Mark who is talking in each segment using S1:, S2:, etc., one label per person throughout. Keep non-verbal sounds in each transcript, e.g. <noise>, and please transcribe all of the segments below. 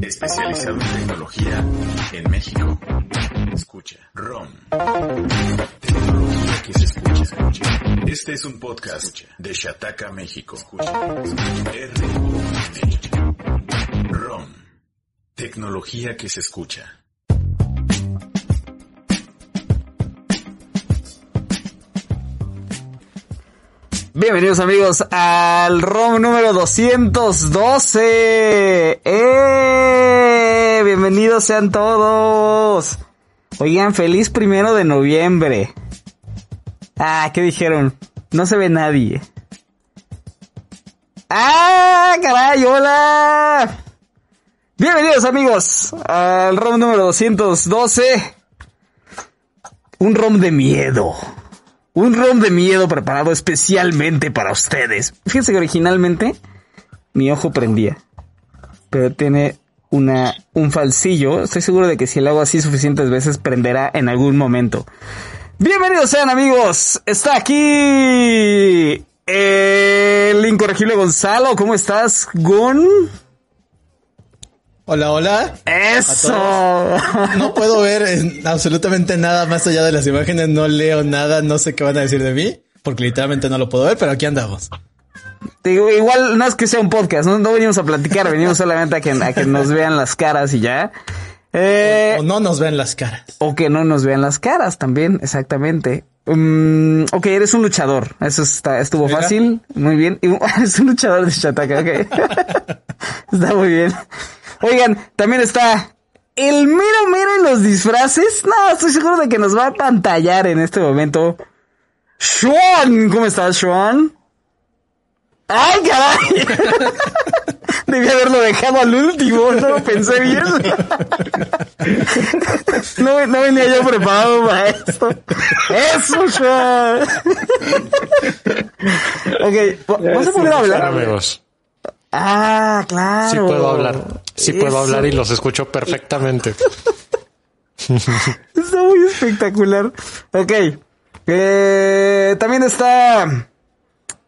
S1: especializado en tecnología en México. Escucha, ROM. Tecnología que se escucha, escucha. Este es un podcast de Shataka, México. Escucha, R ROM. Tecnología que se escucha.
S2: Bienvenidos amigos al ROM número 212. ¡Eh! Bienvenidos sean todos. Oigan, feliz primero de noviembre. Ah, ¿qué dijeron? No se ve nadie. ¡Ah, caray! ¡Hola! Bienvenidos amigos al ROM número 212. Un ROM de miedo. Un rom de miedo preparado especialmente para ustedes. Fíjense que originalmente mi ojo prendía. Pero tiene una, un falsillo. Estoy seguro de que si lo hago así suficientes veces prenderá en algún momento. Bienvenidos sean amigos. Está aquí el incorregible Gonzalo. ¿Cómo estás, Gon?
S3: Hola, hola.
S2: Eso.
S3: No puedo ver absolutamente nada más allá de las imágenes, no leo nada, no sé qué van a decir de mí, porque literalmente no lo puedo ver, pero aquí andamos.
S2: Digo, igual no es que sea un podcast, no, venimos a platicar, venimos solamente a que, a que nos vean las caras y ya.
S3: Eh, o, no nos vean las caras.
S2: O que no nos vean las caras también, exactamente. Um, ok, eres un luchador. Eso está, estuvo fácil. Muy bien. Eres <laughs> un luchador de Shataka, ok. <laughs> está muy bien. Oigan, también está el mero mero en los disfraces. No, estoy seguro de que nos va a pantallar en este momento. Sean, ¿cómo estás, Sean? ¡Ay, caray! <laughs> Debí haberlo dejado al último, no lo pensé bien. <laughs> No, no venía yo preparado para esto. ¡Eso, Sean! <laughs> ok, ¿vas a poder hablar?
S4: Amigos.
S2: Ah, claro.
S4: Sí puedo hablar. Sí puedo hablar y los escucho perfectamente. <laughs>
S2: está muy espectacular. Ok. Eh, también está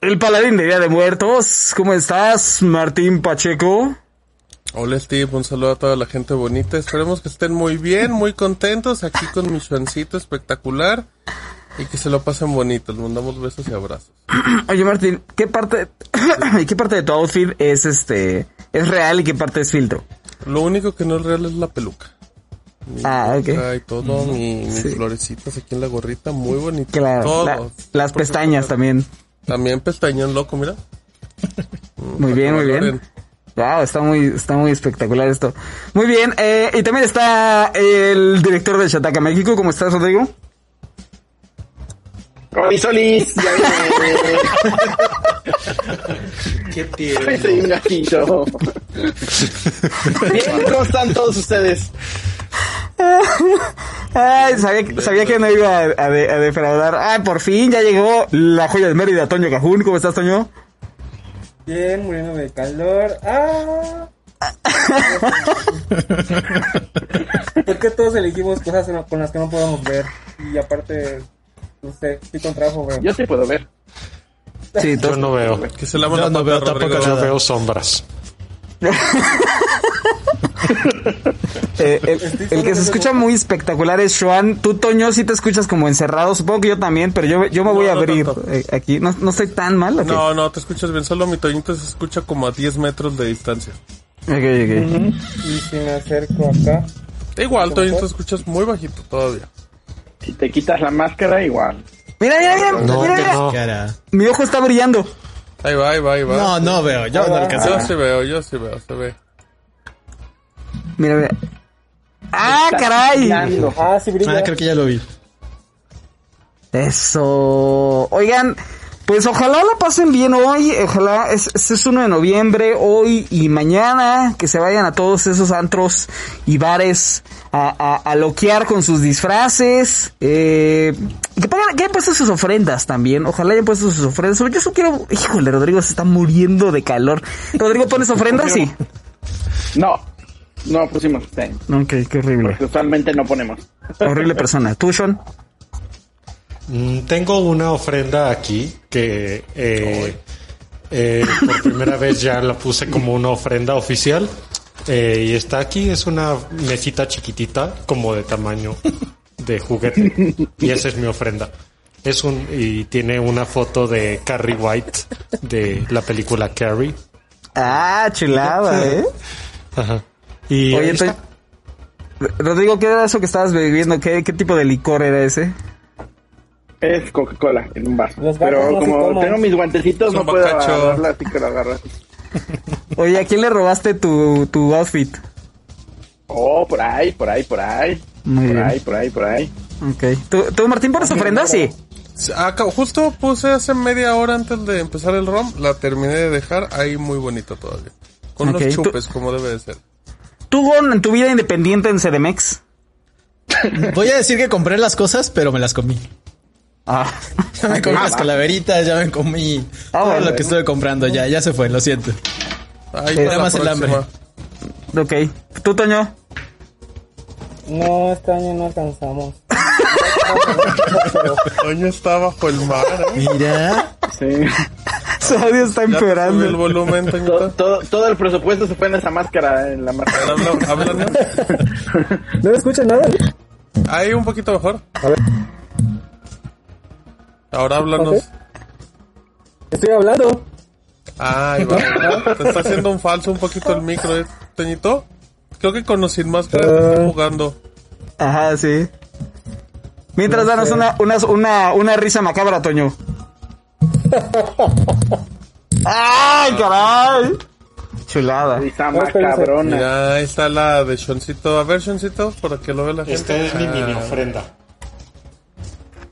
S2: el paladín de Día de Muertos. ¿Cómo estás, Martín Pacheco?
S5: Hola Steve, un saludo a toda la gente bonita. Esperemos que estén muy bien, muy contentos aquí con mi chuancito espectacular. Y que se lo pasen bonito, les mandamos besos y abrazos. <clears throat>
S2: Oye Martín, ¿qué parte, <clears throat> qué parte de tu outfit es este, es real y qué parte es filtro?
S5: Lo único que no es real es la peluca.
S2: ah, ok.
S5: Y todo, mis florecitas aquí en la gorrita, muy bonito.
S2: Claro, las pestañas también.
S5: También pestañón loco, mira. <laughs>
S2: muy bien, muy bien. Wow, está muy, está muy espectacular esto. Muy bien, eh, y también está el director de Shataka México. ¿Cómo estás, Rodrigo?
S6: Oli Solís, ya.
S3: Qué <laughs> tierno.
S6: Soy un. <laughs> Bien, ¿cómo están todos ustedes?
S2: Ay, sabía, sabía que no iba a, a, de, a, defraudar. Ah, por fin ya llegó la joya de Mérida, Toño Cajún. ¿Cómo estás, Toño?
S7: Bien, muriendo de calor. ¡Ah! <laughs> ¿Por qué todos elegimos cosas con las que no podemos ver? Y aparte, no sé, estoy con trabajo, bro.
S6: Yo sí puedo ver.
S4: Sí, yo no veo.
S5: Que se la
S3: yo no veo tampoco
S4: Yo veo sombras. <laughs>
S2: eh, el, el, que se escucha muy espectacular es Joan. Tú, Toño, sí te escuchas como encerrado. Supongo que yo también, pero yo, yo me voy no, a abrir no eh, aquí. No, no estoy tan mal. ¿okay?
S5: No, no, te escuchas bien. Solo mi Toñito se escucha como a 10 metros de distancia.
S2: Ok, ok. Uh -huh.
S7: Y si me acerco acá.
S5: Igual, Toñito, te escuchas muy bajito todavía.
S6: Si te quitas la máscara, igual.
S2: Mira, mira, mira.
S4: No,
S2: mira,
S4: mira.
S2: No. Mi ojo está brillando.
S5: Ahí va, ahí va, ahí va.
S3: No, no veo. Yo no alcanzo.
S5: Yo sí veo, yo sí veo, se ve.
S2: Mira, mira. ¡Ah, caray!
S7: Ah, sí, brilla.
S3: Ah, creo que ya lo vi.
S2: Eso. Oigan, pues ojalá la pasen bien hoy. Ojalá, es, es 1 de noviembre, hoy y mañana. Que se vayan a todos esos antros y bares a, a, a loquear con sus disfraces. Eh, que, que hayan puesto sus ofrendas también. Ojalá hayan puesto sus ofrendas. Yo eso quiero. Híjole, Rodrigo se está muriendo de calor. Rodrigo, ¿pones <laughs> ofrendas? Sí.
S6: No. No pusimos este año.
S2: Ok, qué horrible.
S6: Porque usualmente no ponemos.
S2: Horrible persona. ¿Tú, Sean?
S4: Mm, tengo una ofrenda aquí que eh, Eh, por primera vez ya la puse como una ofrenda oficial. Eh, y está aquí, es una mesita chiquitita, como de tamaño de juguete. Y esa es mi ofrenda. Es un, y tiene una foto de Carrie White de la película Carrie.
S2: Ah, chulada, ¿eh?
S4: Ajá. Y
S2: Oye, Rodrigo, ¿qué era eso que estabas bebiendo? ¿Qué, qué tipo de licor era ese?
S6: Es Coca-Cola en un vaso. Pero como tengo mis guantecitos, no puedo agarrarla, así que lo agarro así. <laughs>
S2: Oye, ¿a quién le robaste tu, tu outfit?
S6: Oh, por ahí, por ahí, por ahí.
S2: Muy
S6: por
S2: bien.
S6: ahí, por ahí, por ahí.
S2: Ok. ¿Tú, tú Martín, pones ofrenda? Sí.
S5: Acá, justo puse hace media hora antes de empezar el ROM, la terminé de dejar ahí muy bonito todavía. Con
S2: Ok,
S5: unos
S2: tú-
S5: chupes, como debe de ser.
S2: ¿Tú, Gon, en tu vida independiente en CDMX? <laughs>
S3: Voy a decir que compré las cosas, pero me las comí.
S2: Ah. <laughs>
S3: Ya me comí las calaveritas, ya me comí
S2: Ah,
S3: todo lo que estuve comprando. Ya, ya se fue, lo siento.
S5: Ahí la
S3: más el hambre.
S2: ok. ¿Tú, Toño?
S7: No, este año no alcanzamos. <laughs>
S5: Toño está bajo el mar, ¿eh?
S3: Mira.
S6: Sí. <laughs>
S2: Su audio está
S5: subí el
S2: empeorando.
S5: volumen,
S6: todo,
S5: Toñito.
S6: todo, todo el presupuesto se fue en esa máscara, en la máscara.
S5: Habla- háblanos.
S7: ¿No me escuchan nada?
S5: Ahí un poquito mejor.
S7: A ver.
S5: Ahora háblanos.
S7: Estoy hablando.
S5: Ay, va. Te está haciendo un falso un poquito el micro, ¿eh, Toñito? Creo que con o sin máscara está jugando.
S2: Ajá, sí. Mientras danos una, una, una, una risa macabra, Toño. <laughs> ¡Ay, caray! Chulada.
S6: Risa macabrona.
S5: Ahí está la de Shoncito. A ver, Shoncito, para que lo vea la gente.
S4: Esta es mi
S5: Ah,
S4: mini ofrenda.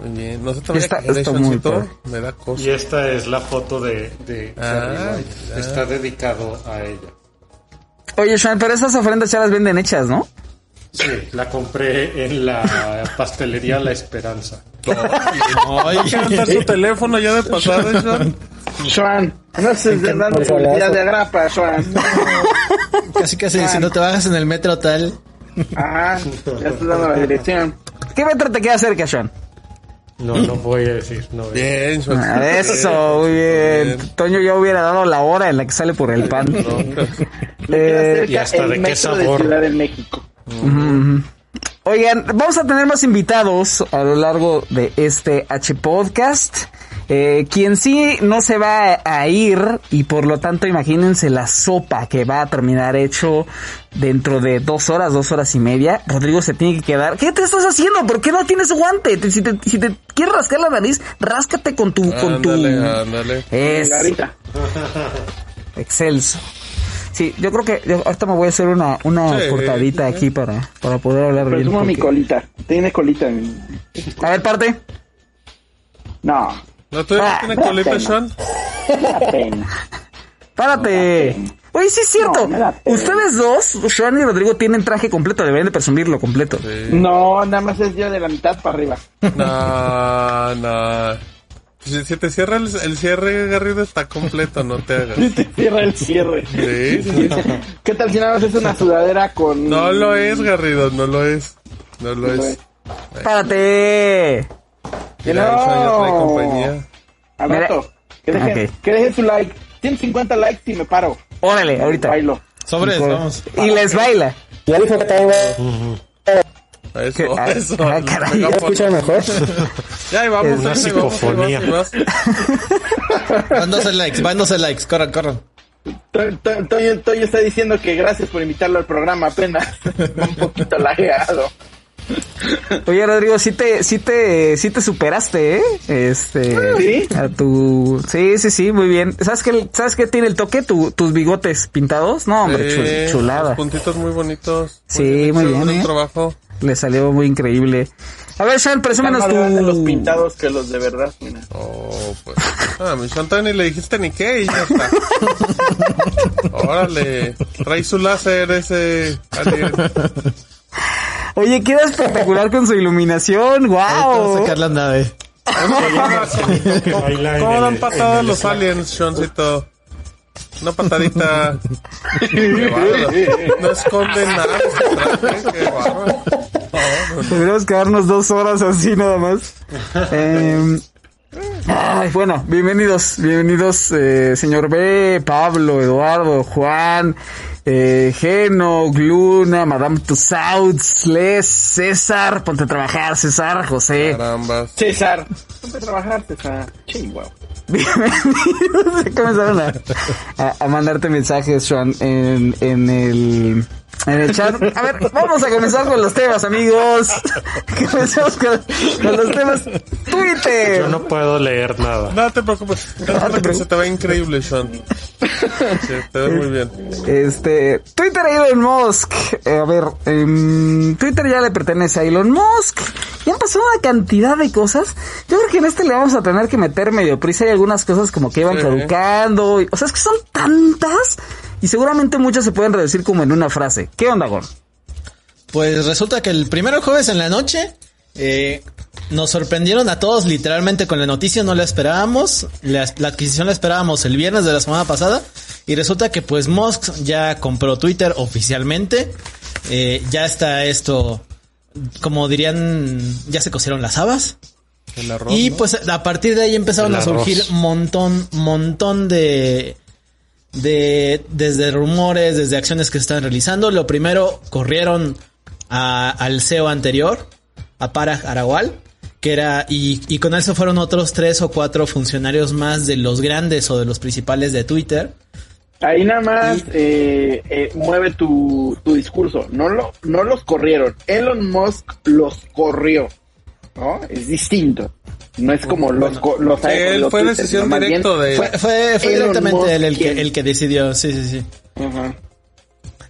S5: Muy bien. No se te vaya
S2: Está-
S5: a caer,
S2: está muy.
S5: Me da cosa.
S4: Y esta es la foto de, de
S5: Ah.
S4: Está dedicado a ella.
S2: Oye, Sean, pero esas ofrendas ya las venden hechas, ¿no?
S4: Sí, la compré en la pastelería La Esperanza.
S5: Ay, ¿qué su teléfono ya de pasada, Sean?
S6: Joan, no estés dando
S7: Pues,
S6: publicidad de agrapa, Joan.
S3: Casi casi si no te bajas en el metro tal.
S6: Ajá, ya estás dando la dirección.
S2: ¿Qué metro te queda cerca, Sean?
S4: No, no voy a decir. No voy a-
S5: Bien, Sean.
S2: Ah, Eso, muy bien. Toño ya hubiera dado la hora en la que sale por el pan. Eh,
S4: ¿y hasta
S6: el
S4: de qué
S6: de
S4: sabor?
S6: Ciudad de México.
S2: Oigan, vamos a tener más invitados a lo largo de este H podcast. Eh, quien sí no se va a ir y por lo tanto imagínense la sopa que va a terminar hecho dentro de dos horas, dos horas y media. Rodrigo se tiene que quedar. ¿Qué te estás haciendo? ¿Por qué no tienes guante? Te- si, te, si te quieres rascar la nariz, ráscate con tu... Con tu...
S5: Ándale.
S2: Es excelso. Sí, yo creo que yo ahorita me voy a hacer una, una
S5: Sí,
S2: cortadita aquí para, para poder hablar bien.
S6: Presumo mi
S2: porque-
S6: colita. Tiene colita mi...
S2: A ver, parte.
S6: No,
S5: ¿No tú ya tienes colita, Sean?
S6: me da pena.
S2: Párate. Oye, sí es cierto.
S6: No, pena.
S2: Ustedes dos, Sean y Rodrigo, tienen traje completo. Deberían de presumirlo completo.
S6: No, nada más es yo de la mitad para arriba.
S5: No, no. Si, si te cierra el, el cierre, Garrido, está completo, no te hagas. <laughs>
S6: Cierra el cierre.
S5: Sí, sí.
S6: ¿Qué tal si nada más es una sudadera con...
S5: No lo es, Garrido, no lo es. No lo es.
S2: Párate.
S5: Mira,
S6: No.
S5: ya trae compañía.
S6: Al
S2: Mira.
S6: rato. Que dejen, que dejen su like. 150 likes y me paro.
S2: Órale, ahorita.
S6: Bailo.
S3: Sobres, vamos.
S2: Y les baila.
S7: Ya dijo que tengo.
S5: Eso,
S2: ¿Qué?
S5: Eso.
S2: ah, caray.
S5: megáfono.
S7: ¿Escucha mejor?
S5: Ya, ahí vamos,
S2: Es una
S4: psicofonía.
S3: 12 <laughs> likes, 12 likes. Corran, corran.
S6: To- to- Toño, Toño está diciendo que gracias por invitarlo al programa apenas. <laughs> Un poquito lajeado.
S2: Oye, Rodrigo, sí te, sí te, sí te superaste, ¿eh? Este.
S6: ¿Sí?
S2: A tu. Sí, sí, sí, muy bien. ¿Sabes qué, ¿sabes qué tiene el toque? Tu- tus bigotes pintados. No, hombre, chul- chulada.
S5: los puntitos muy bonitos.
S2: Sí, muy bien, ¿eh?
S5: trabajo.
S2: Le salió muy increíble. A ver, Sean, presúmenos
S6: más
S2: tu.
S6: los pintados que los de verdad. Mira.
S5: Oh, pues. Ah, mi Sean ni le dijiste ni qué y ya está. <laughs> Órale. Trae su láser ese alien.
S2: Oye, queda espectacular con su iluminación.
S3: Ahorita va a
S2: ¡Wow!
S3: sacar la nave.
S5: ¿Cómo dan patadas
S4: el
S5: los aliens, Seancito? Una patadita. Qué bárbaro. No esconde nada.
S2: Tendríamos que darnos dos horas así nada más. Eh, Ay, bueno, bienvenidos, bienvenidos, eh, señor B, Pablo, Eduardo, Juan, eh, Geno, Gluna, Madame Tussauds, Les, César, ponte a trabajar, César, José.
S6: César. Ponte a trabajar, César. Chihuahua.
S2: Bienvenidos. Comenzaron <laughs> a, a, a mandarte mensajes, Sean, en, en el en el chat. A ver, vamos a comenzar con los temas, amigos. <laughs> Comenzamos con, con los temas. Twitter.
S4: Yo no puedo leer nada.
S5: No te preocupes. Tranquilo que se te va increíble, Sean. Sí, te ve muy bien.
S2: Este, Twitter a Elon Musk. Eh, a ver, em, Twitter ya le pertenece a Elon Musk. Y han pasado una cantidad de cosas. Yo creo que en este le vamos a tener que meter medio prisa. Hay algunas cosas como que iban
S5: Sí.
S2: caducando. O sea, es que son tantas. Y seguramente muchas se pueden reducir como en una frase. ¿Qué onda, Gon?
S3: Pues resulta que el primero jueves en la noche eh, nos sorprendieron a todos literalmente con la noticia, no la esperábamos. La, la adquisición la esperábamos el viernes de la semana pasada. Y resulta que pues Musk ya compró Twitter oficialmente. Eh, ya está esto, como dirían, ya se cosieron las habas.
S5: El arroz,
S3: Y
S5: ¿no?
S3: pues a partir de ahí empezaron a surgir montón, montón de, de, desde rumores, desde acciones que se están realizando. Lo primero, corrieron a- al CEO anterior, a Parag Arawal, que era, y, y con eso fueron otros tres o cuatro funcionarios más de los grandes o de los principales de Twitter.
S6: Ahí nada más
S3: Y-
S6: eh, eh, mueve tu, tu discurso. No, lo, no los corrieron. Elon Musk los corrió. ¿No? Es distinto. No es como los, co- los
S5: él
S6: los
S5: fue
S6: Twitter,
S5: decisión directo de-
S3: Fue, fue, directamente él el que, el que decidió, sí, sí, sí.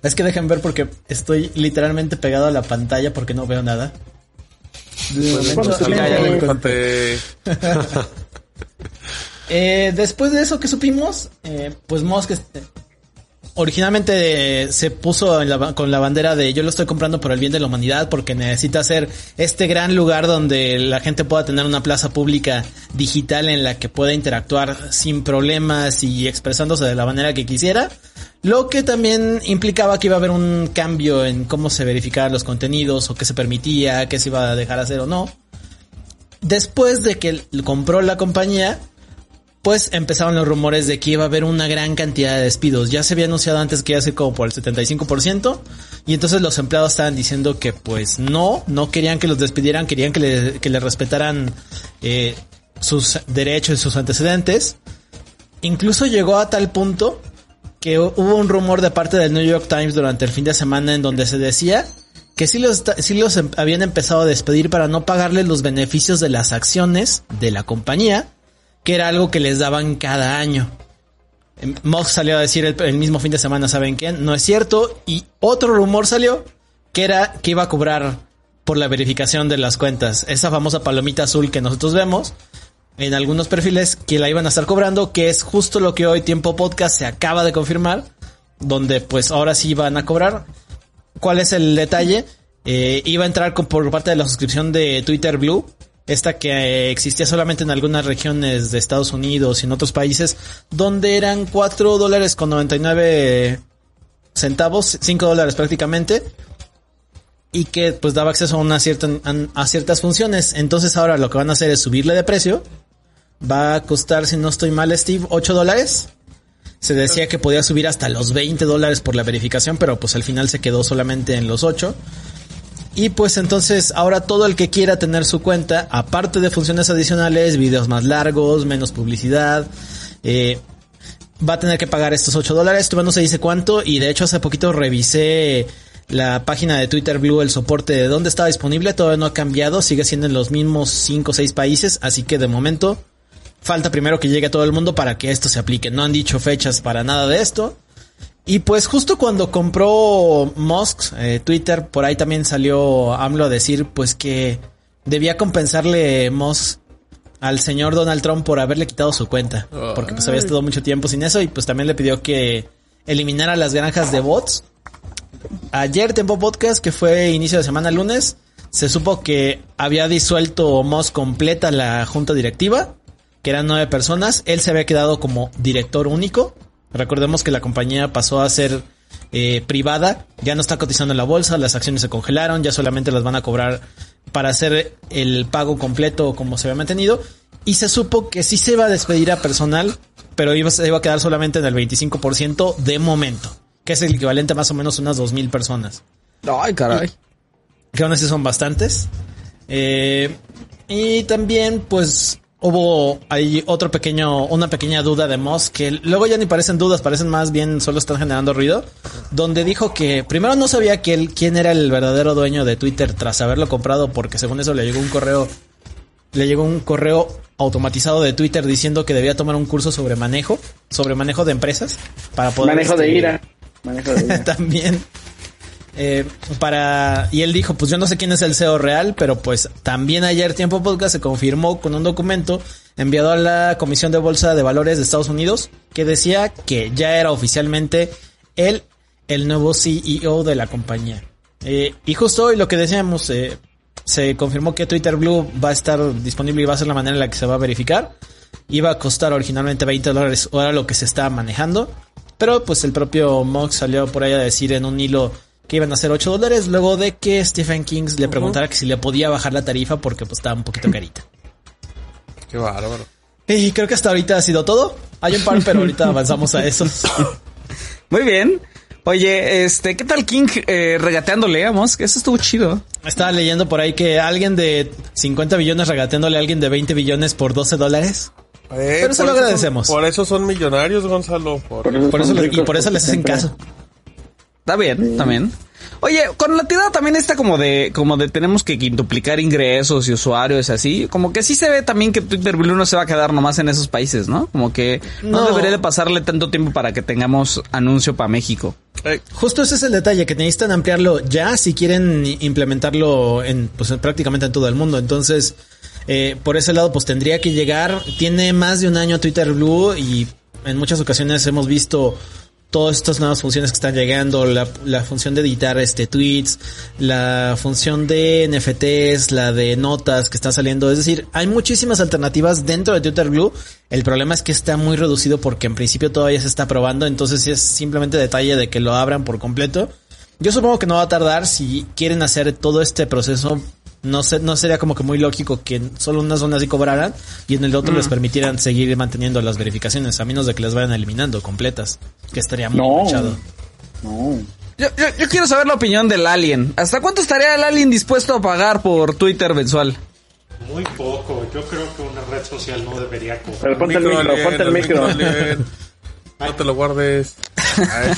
S3: Es que dejen ver porque estoy literalmente pegado a la pantalla porque no veo nada. De momento- ya, ya lo
S5: algo,
S3: encontré.
S5: infante. <laughs>
S3: Eh, después de eso que supimos, eh, pues Musk este, originalmente eh, se puso con la bandera de yo lo estoy comprando por el bien de la humanidad porque necesita ser este gran lugar donde la gente pueda tener una plaza pública digital en la que pueda interactuar sin problemas y expresándose de la manera que quisiera. Lo que también implicaba que iba a haber un cambio en cómo se verificaban los contenidos o qué se permitía, qué se iba a dejar hacer o no. Después de que compró la compañía, pues empezaron los rumores de que iba a haber una gran cantidad de despidos. Ya se había anunciado antes que iba a ser como por el 75%. Y entonces los empleados estaban diciendo que pues no, no querían que los despidieran, querían que le, que le respetaran eh, sus derechos y sus antecedentes. Incluso llegó a tal punto que hu- hubo un rumor de parte del New York Times durante el fin de semana en donde se decía que sí los, sí los em- habían empezado a despedir para no pagarles los beneficios de las acciones de la compañía, que era algo que les daban cada año. Em, Musk salió a decir el, mismo fin de semana, ¿saben qué? No es cierto. Y otro rumor salió que era que iba a cobrar por la verificación de las cuentas. Esa famosa palomita azul que nosotros vemos en algunos perfiles que la iban a estar cobrando, que es justo lo que hoy Tiempo Podcast se acaba de confirmar, donde pues ahora sí van a cobrar. ¿Cuál es el detalle? Eh, iba a entrar por parte de la suscripción de Twitter Blue, esta que eh, existía solamente en algunas regiones de Estados Unidos y en otros países, donde eran 4 dólares con 99 centavos, 5 dólares prácticamente, y que pues daba acceso a, una cierta, a, ciertas funciones. Entonces ahora lo que van a hacer es subirle de precio. Va a costar, si no estoy mal, Steve, 8 dólares. Se decía que podía subir hasta los 20 dólares por la verificación, pero pues al final se quedó solamente en los 8. Y pues entonces ahora todo el que quiera tener su cuenta, aparte de funciones adicionales, videos más largos, menos publicidad, eh, va a tener que pagar estos 8 dólares. Todavía no se dice cuánto y de hecho hace poquito revisé la página de Twitter Blue, el soporte de dónde estaba disponible, todavía no ha cambiado, sigue siendo en los mismos 5 o 6 países, así que de momento falta primero que llegue a todo el mundo para que esto se aplique. No han dicho fechas para nada de esto. Y pues justo cuando compró Musk, eh, Twitter, por ahí también salió AMLO a decir pues que debía compensarle Musk al señor Donald Trump por haberle quitado su cuenta. Porque pues había estado mucho tiempo sin eso y pues también le pidió que eliminara las granjas de bots. Ayer Tempo Podcast, que fue inicio de semana lunes, se supo que había disuelto Musk completa la junta directiva, que eran nueve personas. Él se había quedado como director único. Recordemos que la compañía pasó a ser eh, privada, ya no está cotizando en la bolsa, las acciones se congelaron, ya solamente las van a cobrar para hacer el pago completo como se había mantenido. Y se supo que sí se iba a despedir a personal, pero iba, se iba a quedar solamente en el 25% de momento, que es el equivalente a más o menos unas 2.000 personas.
S2: Ay, caray.
S3: Que aún así son bastantes. Eh, y también, pues, hubo ahí otro pequeño, una pequeña duda de Moss que luego ya ni parecen dudas, parecen más bien solo están generando ruido. Donde dijo que primero no sabía que él, quién era el verdadero dueño de Twitter tras haberlo comprado, porque según eso le llegó un correo, le llegó un correo automatizado de Twitter diciendo que debía tomar un curso sobre manejo, sobre manejo de empresas para poder.
S6: Manejo de
S3: este,
S6: ira. Manejo de ira. <laughs>
S3: también. Eh, para y él dijo, pues yo no sé quién es el CEO real, pero pues también ayer Tiempo Podcast se confirmó con un documento enviado a la Comisión de Bolsa de Valores de Estados Unidos que decía que ya era oficialmente él el nuevo CEO de la compañía. Eh, y justo hoy lo que decíamos, eh, se confirmó que Twitter Blue va a estar disponible y va a ser la manera en la que se va a verificar. Iba a costar originalmente 20 dólares, ahora lo que se está manejando. Pero pues el propio Mox salió por ahí a decir en un hilo que iban a ser 8 dólares, luego de que Stephen Kings le preguntara que si le podía bajar la tarifa porque pues estaba un poquito <laughs> carita.
S5: Qué bárbaro.
S3: Y creo que hasta ahorita ha sido todo. Hay un par, pero ahorita <laughs> avanzamos a eso.
S2: Muy bien. Oye, este, ¿qué tal King eh, regateándole a Musk? Eso estuvo chido.
S3: Estaba leyendo por ahí que alguien de 50 billones regateándole a alguien de 20 billones por 12 dólares.
S5: Eh,
S3: Pero se lo
S5: son-
S3: agradecemos.
S5: por eso son millonarios, Gonzalo. Por-
S3: Por eso y por eso les hacen
S6: siempre.
S3: caso.
S2: Está bien, también. Oye, con la tirada también está como de, como de tenemos que quintuplicar ingresos y usuarios y así. Como que sí se ve también que Twitter Blue no se va a quedar nomás en esos países, ¿no? Como que no,
S3: No.
S2: debería de pasarle tanto tiempo para que tengamos anuncio para México.
S5: Eh,
S3: Justo ese es el detalle, que necesitan ampliarlo ya si quieren implementarlo en, pues, en prácticamente en todo el mundo. Entonces, eh, por ese lado, pues tendría que llegar. Tiene más de un año Twitter Blue y en muchas ocasiones hemos visto todas estas nuevas funciones que están llegando, la, la función de editar este tweets, la función de NFTs, la de notas que está saliendo. Es decir, hay muchísimas alternativas dentro de Twitter Blue. El problema es que está muy reducido porque en principio todavía se está probando, entonces es simplemente detalle de que lo abran por completo. Yo supongo que no va a tardar si quieren hacer todo este proceso. No sé, no sería como que muy lógico que en solo una zona así cobraran y en el otro les permitieran seguir manteniendo las verificaciones, a menos de que las vayan eliminando completas, que estaría muy
S6: No.
S3: manchado.
S6: No.
S2: Yo, yo, yo quiero saber la opinión del alien. ¿Hasta cuánto estaría el alien dispuesto a pagar por Twitter mensual?
S4: Muy poco. Yo creo que una red social no debería cobrar.
S6: Pero ponte el
S5: micro,
S6: micro,
S5: Alien,
S6: ponte el
S5: el
S6: micro.
S5: No te lo guardes. Ah,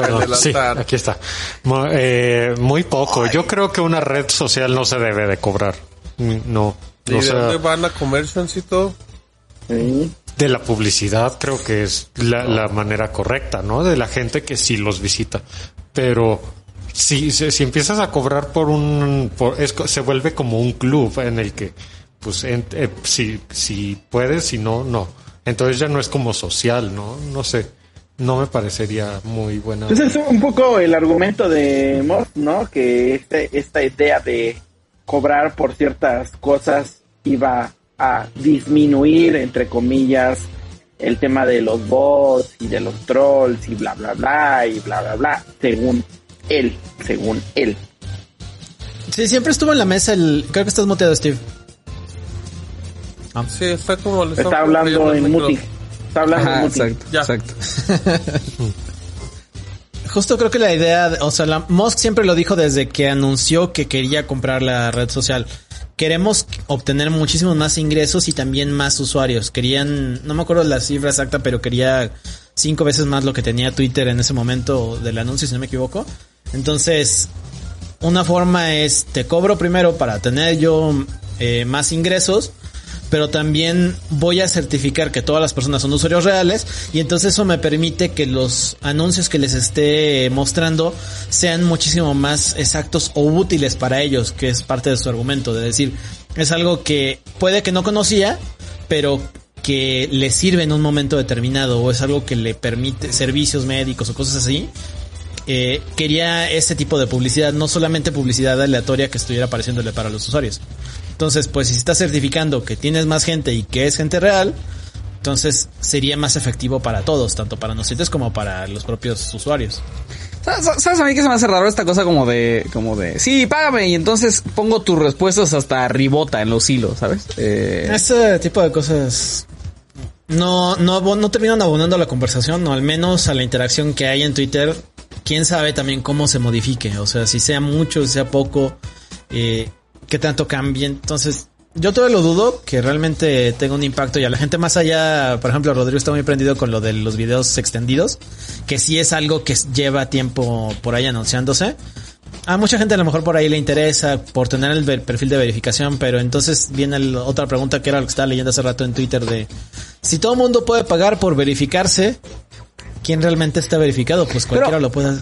S4: Perdón, sí, aquí está. Eh, muy poco. Yo creo que una red social no se debe de cobrar. No.
S5: ¿Y
S4: O
S5: de
S4: sea,
S5: dónde van a comer, Seancito?
S6: Sí.
S4: de la publicidad creo que es la, la manera correcta, ¿no? De la gente que sí los visita. Pero si, si, si empiezas a cobrar por un... Por, es se vuelve como un club en el que, pues, en- eh, si, si puedes, si no, no. Entonces ya no es como social, ¿no? No sé. No me parecería muy buena.
S6: Ese es un poco el argumento de Moss, ¿no? Que este, esta idea de cobrar por ciertas cosas iba a disminuir, entre comillas, el tema de los bots y de los trolls y bla, bla, bla, y bla, bla, bla, según él, según él.
S3: Sí, siempre estuvo en la mesa el... Creo que estás muteado, Steve.
S5: Sí, está como...
S6: Está hablando en
S5: micro.
S6: Está hablando
S2: Ajá, exacto,
S5: Ya.
S2: exacto. <laughs>
S3: Justo creo que la idea, o sea, la, Musk siempre lo dijo desde que anunció que quería comprar la red social. Queremos obtener muchísimos más ingresos y también más usuarios. Querían, no me acuerdo la cifra exacta, pero quería cinco veces más lo que tenía Twitter en ese momento del anuncio, si no me equivoco. Entonces, una forma es, te cobro primero para tener yo eh, más ingresos, pero también voy a certificar que todas las personas son usuarios reales y entonces eso me permite que los anuncios que les esté mostrando sean muchísimo más exactos o útiles para ellos, que es parte de su argumento, de decir, es algo que puede que no conocía, pero que le sirve en un momento determinado o es algo que le permite servicios médicos o cosas así. Eh, quería ese tipo de publicidad, no solamente publicidad aleatoria que estuviera apareciéndole para los usuarios. Entonces, pues si estás certificando que tienes más gente y que es gente real, entonces sería más efectivo para todos, tanto para nosotros como para los propios usuarios.
S2: ¿Sabes a mí que se me hace raro esta cosa como de, como de, sí, págame y entonces pongo tus respuestas hasta ribota en los hilos, ¿sabes? Eh,
S3: Ese tipo de cosas no, no, no terminan abonando a la conversación, o al menos a la interacción que hay en Twitter. Quién sabe también cómo se modifique, o sea, si sea mucho, si sea poco, eh, qué tanto cambie. Entonces, yo todavía lo dudo que realmente tenga un impacto y a la gente más allá, por ejemplo, Rodrigo está muy prendido con lo de los videos extendidos, que sí es algo que lleva tiempo por ahí anunciándose. A mucha gente a lo mejor por ahí le interesa por tener el perfil de verificación, pero entonces viene otra pregunta que era lo que estaba leyendo hace rato en Twitter de si todo el mundo puede pagar por verificarse, ¿quién realmente está verificado? Pues cualquiera lo puede.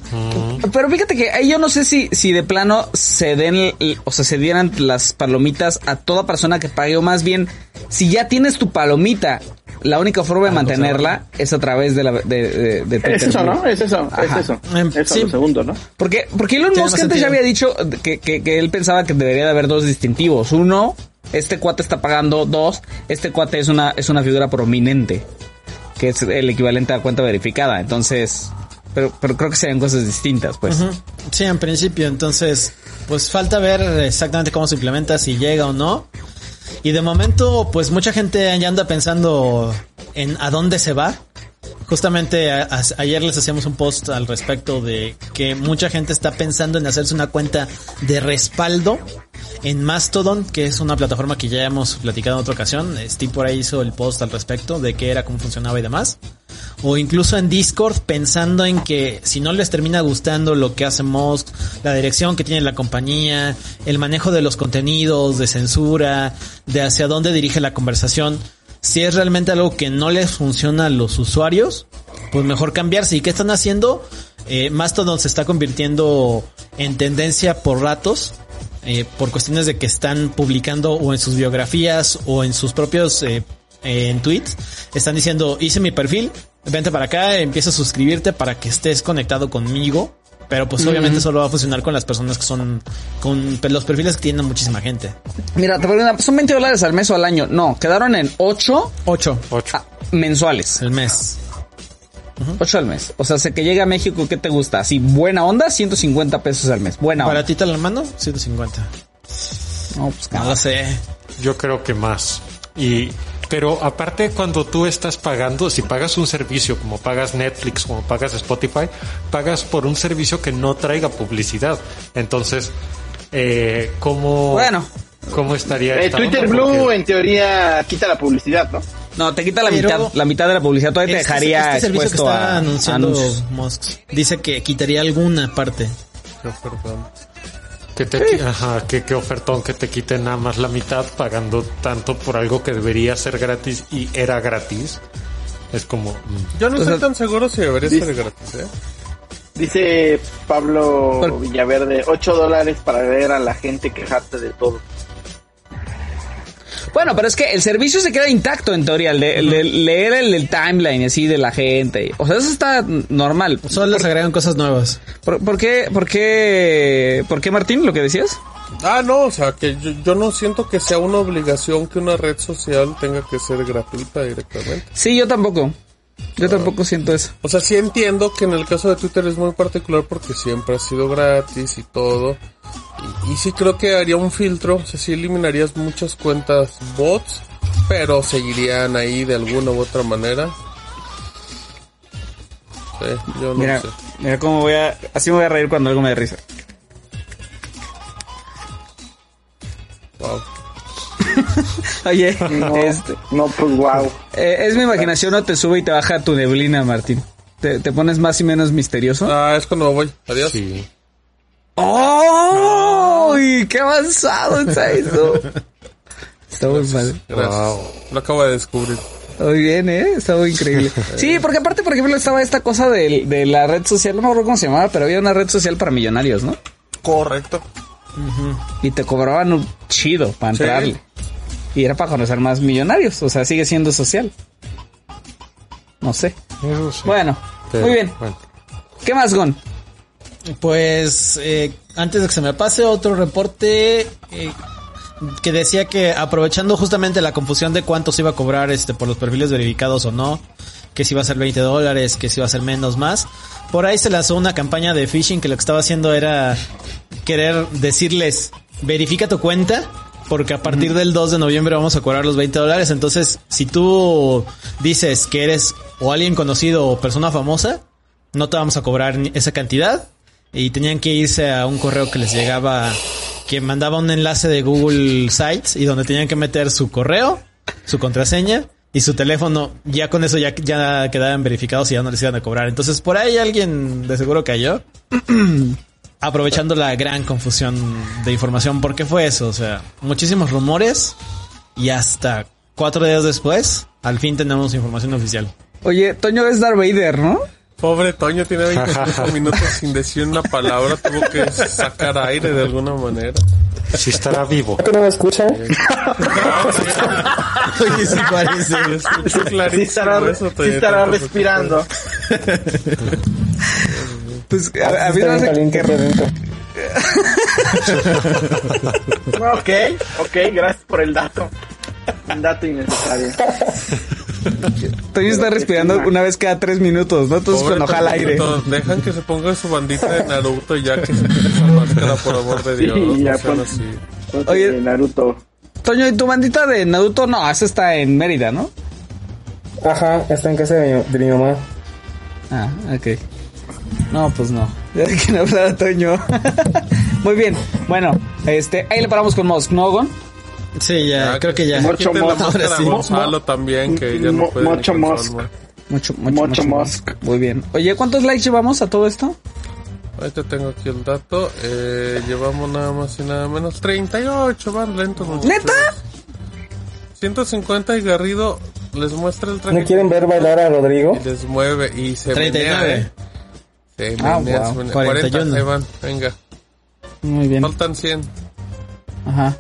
S2: Pero fíjate que ahí yo no sé si, si de plano se den, o sea, se dieran las palomitas a toda persona que pague, o más bien, si ya tienes tu palomita, la única forma de mantenerla es a través de la, de, de, de Twitter
S6: Es eso. ¿no? Es eso,
S2: Ajá.
S6: es eso.
S3: Em,
S6: Eso,
S3: sí.
S6: lo segundo, ¿no?
S2: Porque, porque Elon Musk antes ya había dicho que, que, que él pensaba que debería de haber dos distintivos. Uno, este cuate está pagando. Dos, este cuate es una, es una figura prominente. Que es el equivalente a cuenta verificada. Entonces, pero, pero creo que serían cosas distintas, pues.
S3: Sí, en principio. Entonces, pues falta ver exactamente cómo se implementa, si llega o no. Y de momento, pues mucha gente ya anda pensando en a dónde se va. Justamente a- ayer les hacíamos un post al respecto de que mucha gente está pensando en hacerse una cuenta de respaldo en Mastodon, que es una plataforma que ya hemos platicado en otra ocasión. Steve por ahí hizo el post al respecto de qué era, cómo funcionaba y demás. O incluso en Discord pensando en que si no les termina gustando lo que hace Musk, la dirección que tiene la compañía, el manejo de los contenidos, de censura, de hacia dónde dirige la conversación, si es realmente algo que no les funciona a los usuarios, pues mejor cambiarse. ¿Y qué están haciendo? Eh, Mastodon se está convirtiendo en tendencia por ratos, eh, por cuestiones de que están publicando o en sus biografías o en sus propios eh, en tweets, están diciendo, hice mi perfil, vente para acá, empieza a suscribirte para que estés conectado conmigo. Pero pues obviamente solo va a funcionar con las personas que son, con los perfiles que tienen muchísima gente.
S2: Mira, te pregunto, ¿son 20 dólares al mes o al año? No, quedaron en 8
S3: 8
S4: Ocho.
S2: mensuales.
S3: el mes.
S2: 8 al mes. O sea, sé que llega a México, ¿qué te gusta? Así, buena onda, 150 pesos al mes. Buena onda.
S3: Para ti, tal hermano, 150.
S2: No, pues,
S3: No lo sé.
S4: Yo creo que más. Y, pero aparte cuando tú estás pagando, si pagas un servicio como pagas Netflix, como pagas Spotify, pagas por un servicio que no traiga publicidad. Entonces, eh, ¿cómo,
S2: Bueno.
S4: ¿cómo estaría?
S6: Eh, Twitter
S4: onda?
S6: Blue
S4: Porque-
S6: en teoría quita la publicidad, ¿no?
S2: No, te quita la
S3: Pero-
S2: mitad, la mitad de la publicidad. Todavía te
S3: Este-
S2: dejaría
S3: este servicio que está
S2: a
S3: anunciando
S2: anuncios.
S3: Musk dice que quitaría alguna parte.
S5: Qué ofertón.
S4: Que te, qui- ajá, que, que ofertón que te quiten nada más la mitad pagando tanto por algo que debería ser gratis y era gratis. Es como, mm,
S5: Yo no estoy tan seguro si debería
S6: dice-
S5: ser gratis, ¿eh?
S6: Dice Pablo. Villaverde, 8 dólares para ver a la gente quejarse de todo.
S2: Bueno, pero es que el servicio se queda intacto en teoría, el de, el de leer el, el timeline así de la gente. O sea, eso está normal.
S3: Solo les agregan cosas nuevas.
S2: ¿Por, por qué, por qué, por qué Martín, lo que decías?
S5: Ah, no, o sea, que yo, yo no siento que sea una obligación que una red social tenga que ser gratuita directamente.
S2: Sí, yo tampoco. Yo tampoco siento eso.
S5: O sea, sí entiendo que en el caso de Twitter es muy particular porque siempre ha sido gratis y todo. Y, y sí creo que haría un filtro, o sea, sí eliminarías muchas cuentas bots, pero seguirían ahí de alguna u otra manera. Sí, yo no
S2: Mira,
S5: sé.
S2: mira cómo voy a, así me voy a reír cuando algo me dé risa.
S5: Wow. <laughs>
S2: Oye,
S6: No,
S2: este,
S6: no pues wow.
S2: eh, es mi imaginación o te sube y te baja tu neblina, Martín. Te, te pones más y menos misterioso.
S5: Ah, es cuando voy. Adiós.
S4: sí.
S2: ¡Oh! ¡Uy, ¡Qué avanzado está eso! Está muy padre.
S5: Gracias. Lo acabo de descubrir.
S2: Muy bien, ¿eh? Está muy increíble. <laughs> Sí, porque aparte, por ejemplo, estaba esta cosa de, de la red social, no me acuerdo cómo se llamaba, pero había una red social para millonarios, ¿no?
S5: Correcto.
S2: Y te cobraban un chido para
S5: Sí.
S2: entrarle. Y era para conocer más millonarios, o sea, sigue siendo social. No sé.
S4: Eso sí.
S2: Bueno,
S4: Pero,
S2: muy bien.
S4: bueno.
S2: ¿Qué más, Gon?
S3: Pues eh, antes de que se me pase otro reporte eh, que decía que aprovechando justamente la confusión de cuánto se iba a cobrar este por los perfiles verificados o no, que si iba a ser 20 dólares, que si iba a ser menos más. Por ahí se lanzó una campaña de phishing que lo que estaba haciendo era querer decirles, verifica tu cuenta, porque a partir del 2 de noviembre vamos a cobrar los 20 dólares. Entonces, si tú dices que eres o alguien conocido o persona famosa, no te vamos a cobrar esa cantidad. Y tenían que irse a un correo que les llegaba, que mandaba un enlace de Google Sites y donde tenían que meter su correo, su contraseña y su teléfono. Ya con eso ya, ya quedaban verificados y ya no les iban a cobrar. Entonces, por ahí alguien de seguro cayó <clears throat> aprovechando la gran confusión de información. ¿Por qué fue eso? O sea, muchísimos rumores y hasta cuatro días después, al fin tenemos información oficial.
S2: Oye, Toño es Darth Vader, ¿no?
S5: Pobre Toño tiene 25 <laughs> minutos sin decir una palabra, tuvo que sacar aire de alguna manera.
S4: Si estará vivo.
S7: ¿Tú no me escuchas? <laughs>
S3: Oye, sí parece.
S5: Es, clarísimo
S6: estará,
S5: eso,
S6: sí estará respirando. <laughs>
S2: Pues a, a mí sé
S7: caliente.
S6: Ok, ok, gracias por el dato. Un dato innecesario.
S2: Toño está respirando una vez cada tres minutos, ¿no? Entonces
S5: Pobre
S2: cuando jala aire.
S5: Dejan que se ponga su bandita de Naruto y ya que se quite esa máscara, por amor de
S6: Sí,
S5: Dios.
S6: ya
S5: no sean
S6: pon-
S5: así.
S6: Ponte
S2: Oye.
S6: Naruto.
S2: Toño, ¿y tu bandita de Naruto? No, esa está en Mérida, ¿no?
S7: Ajá, está en casa de mi, de mi mamá.
S2: Ah, ok. No, pues no. <laughs> Ya de que no hablaba Toño. <laughs> Muy bien. Bueno, este, ahí le paramos con Mosk, ¿no, Gon?
S3: Sí, ya,
S5: Ya,
S3: creo que ya.
S6: Mucho.
S5: Gonzalo también, que ya no puede
S6: mucho Mosk.
S2: Mucho, mucho,
S6: Mucho.
S2: Muy bien. Oye, ¿cuántos likes llevamos a todo esto?
S5: Ahorita tengo aquí el dato. Eh, llevamos nada más y nada menos 38, van lentos. muchachos.
S2: ¿Neta?
S5: 150 y Garrido les muestra el traje
S7: ¿No quieren ver bailar a Rodrigo?
S5: y les mueve y se menea,
S3: 39.
S5: ¿eh? Se
S2: Ah,
S5: menea,
S2: wow.
S5: se menea.
S3: 41.
S5: 40, ahí van, venga.
S2: Muy bien.
S5: Faltan 100.
S2: Ajá.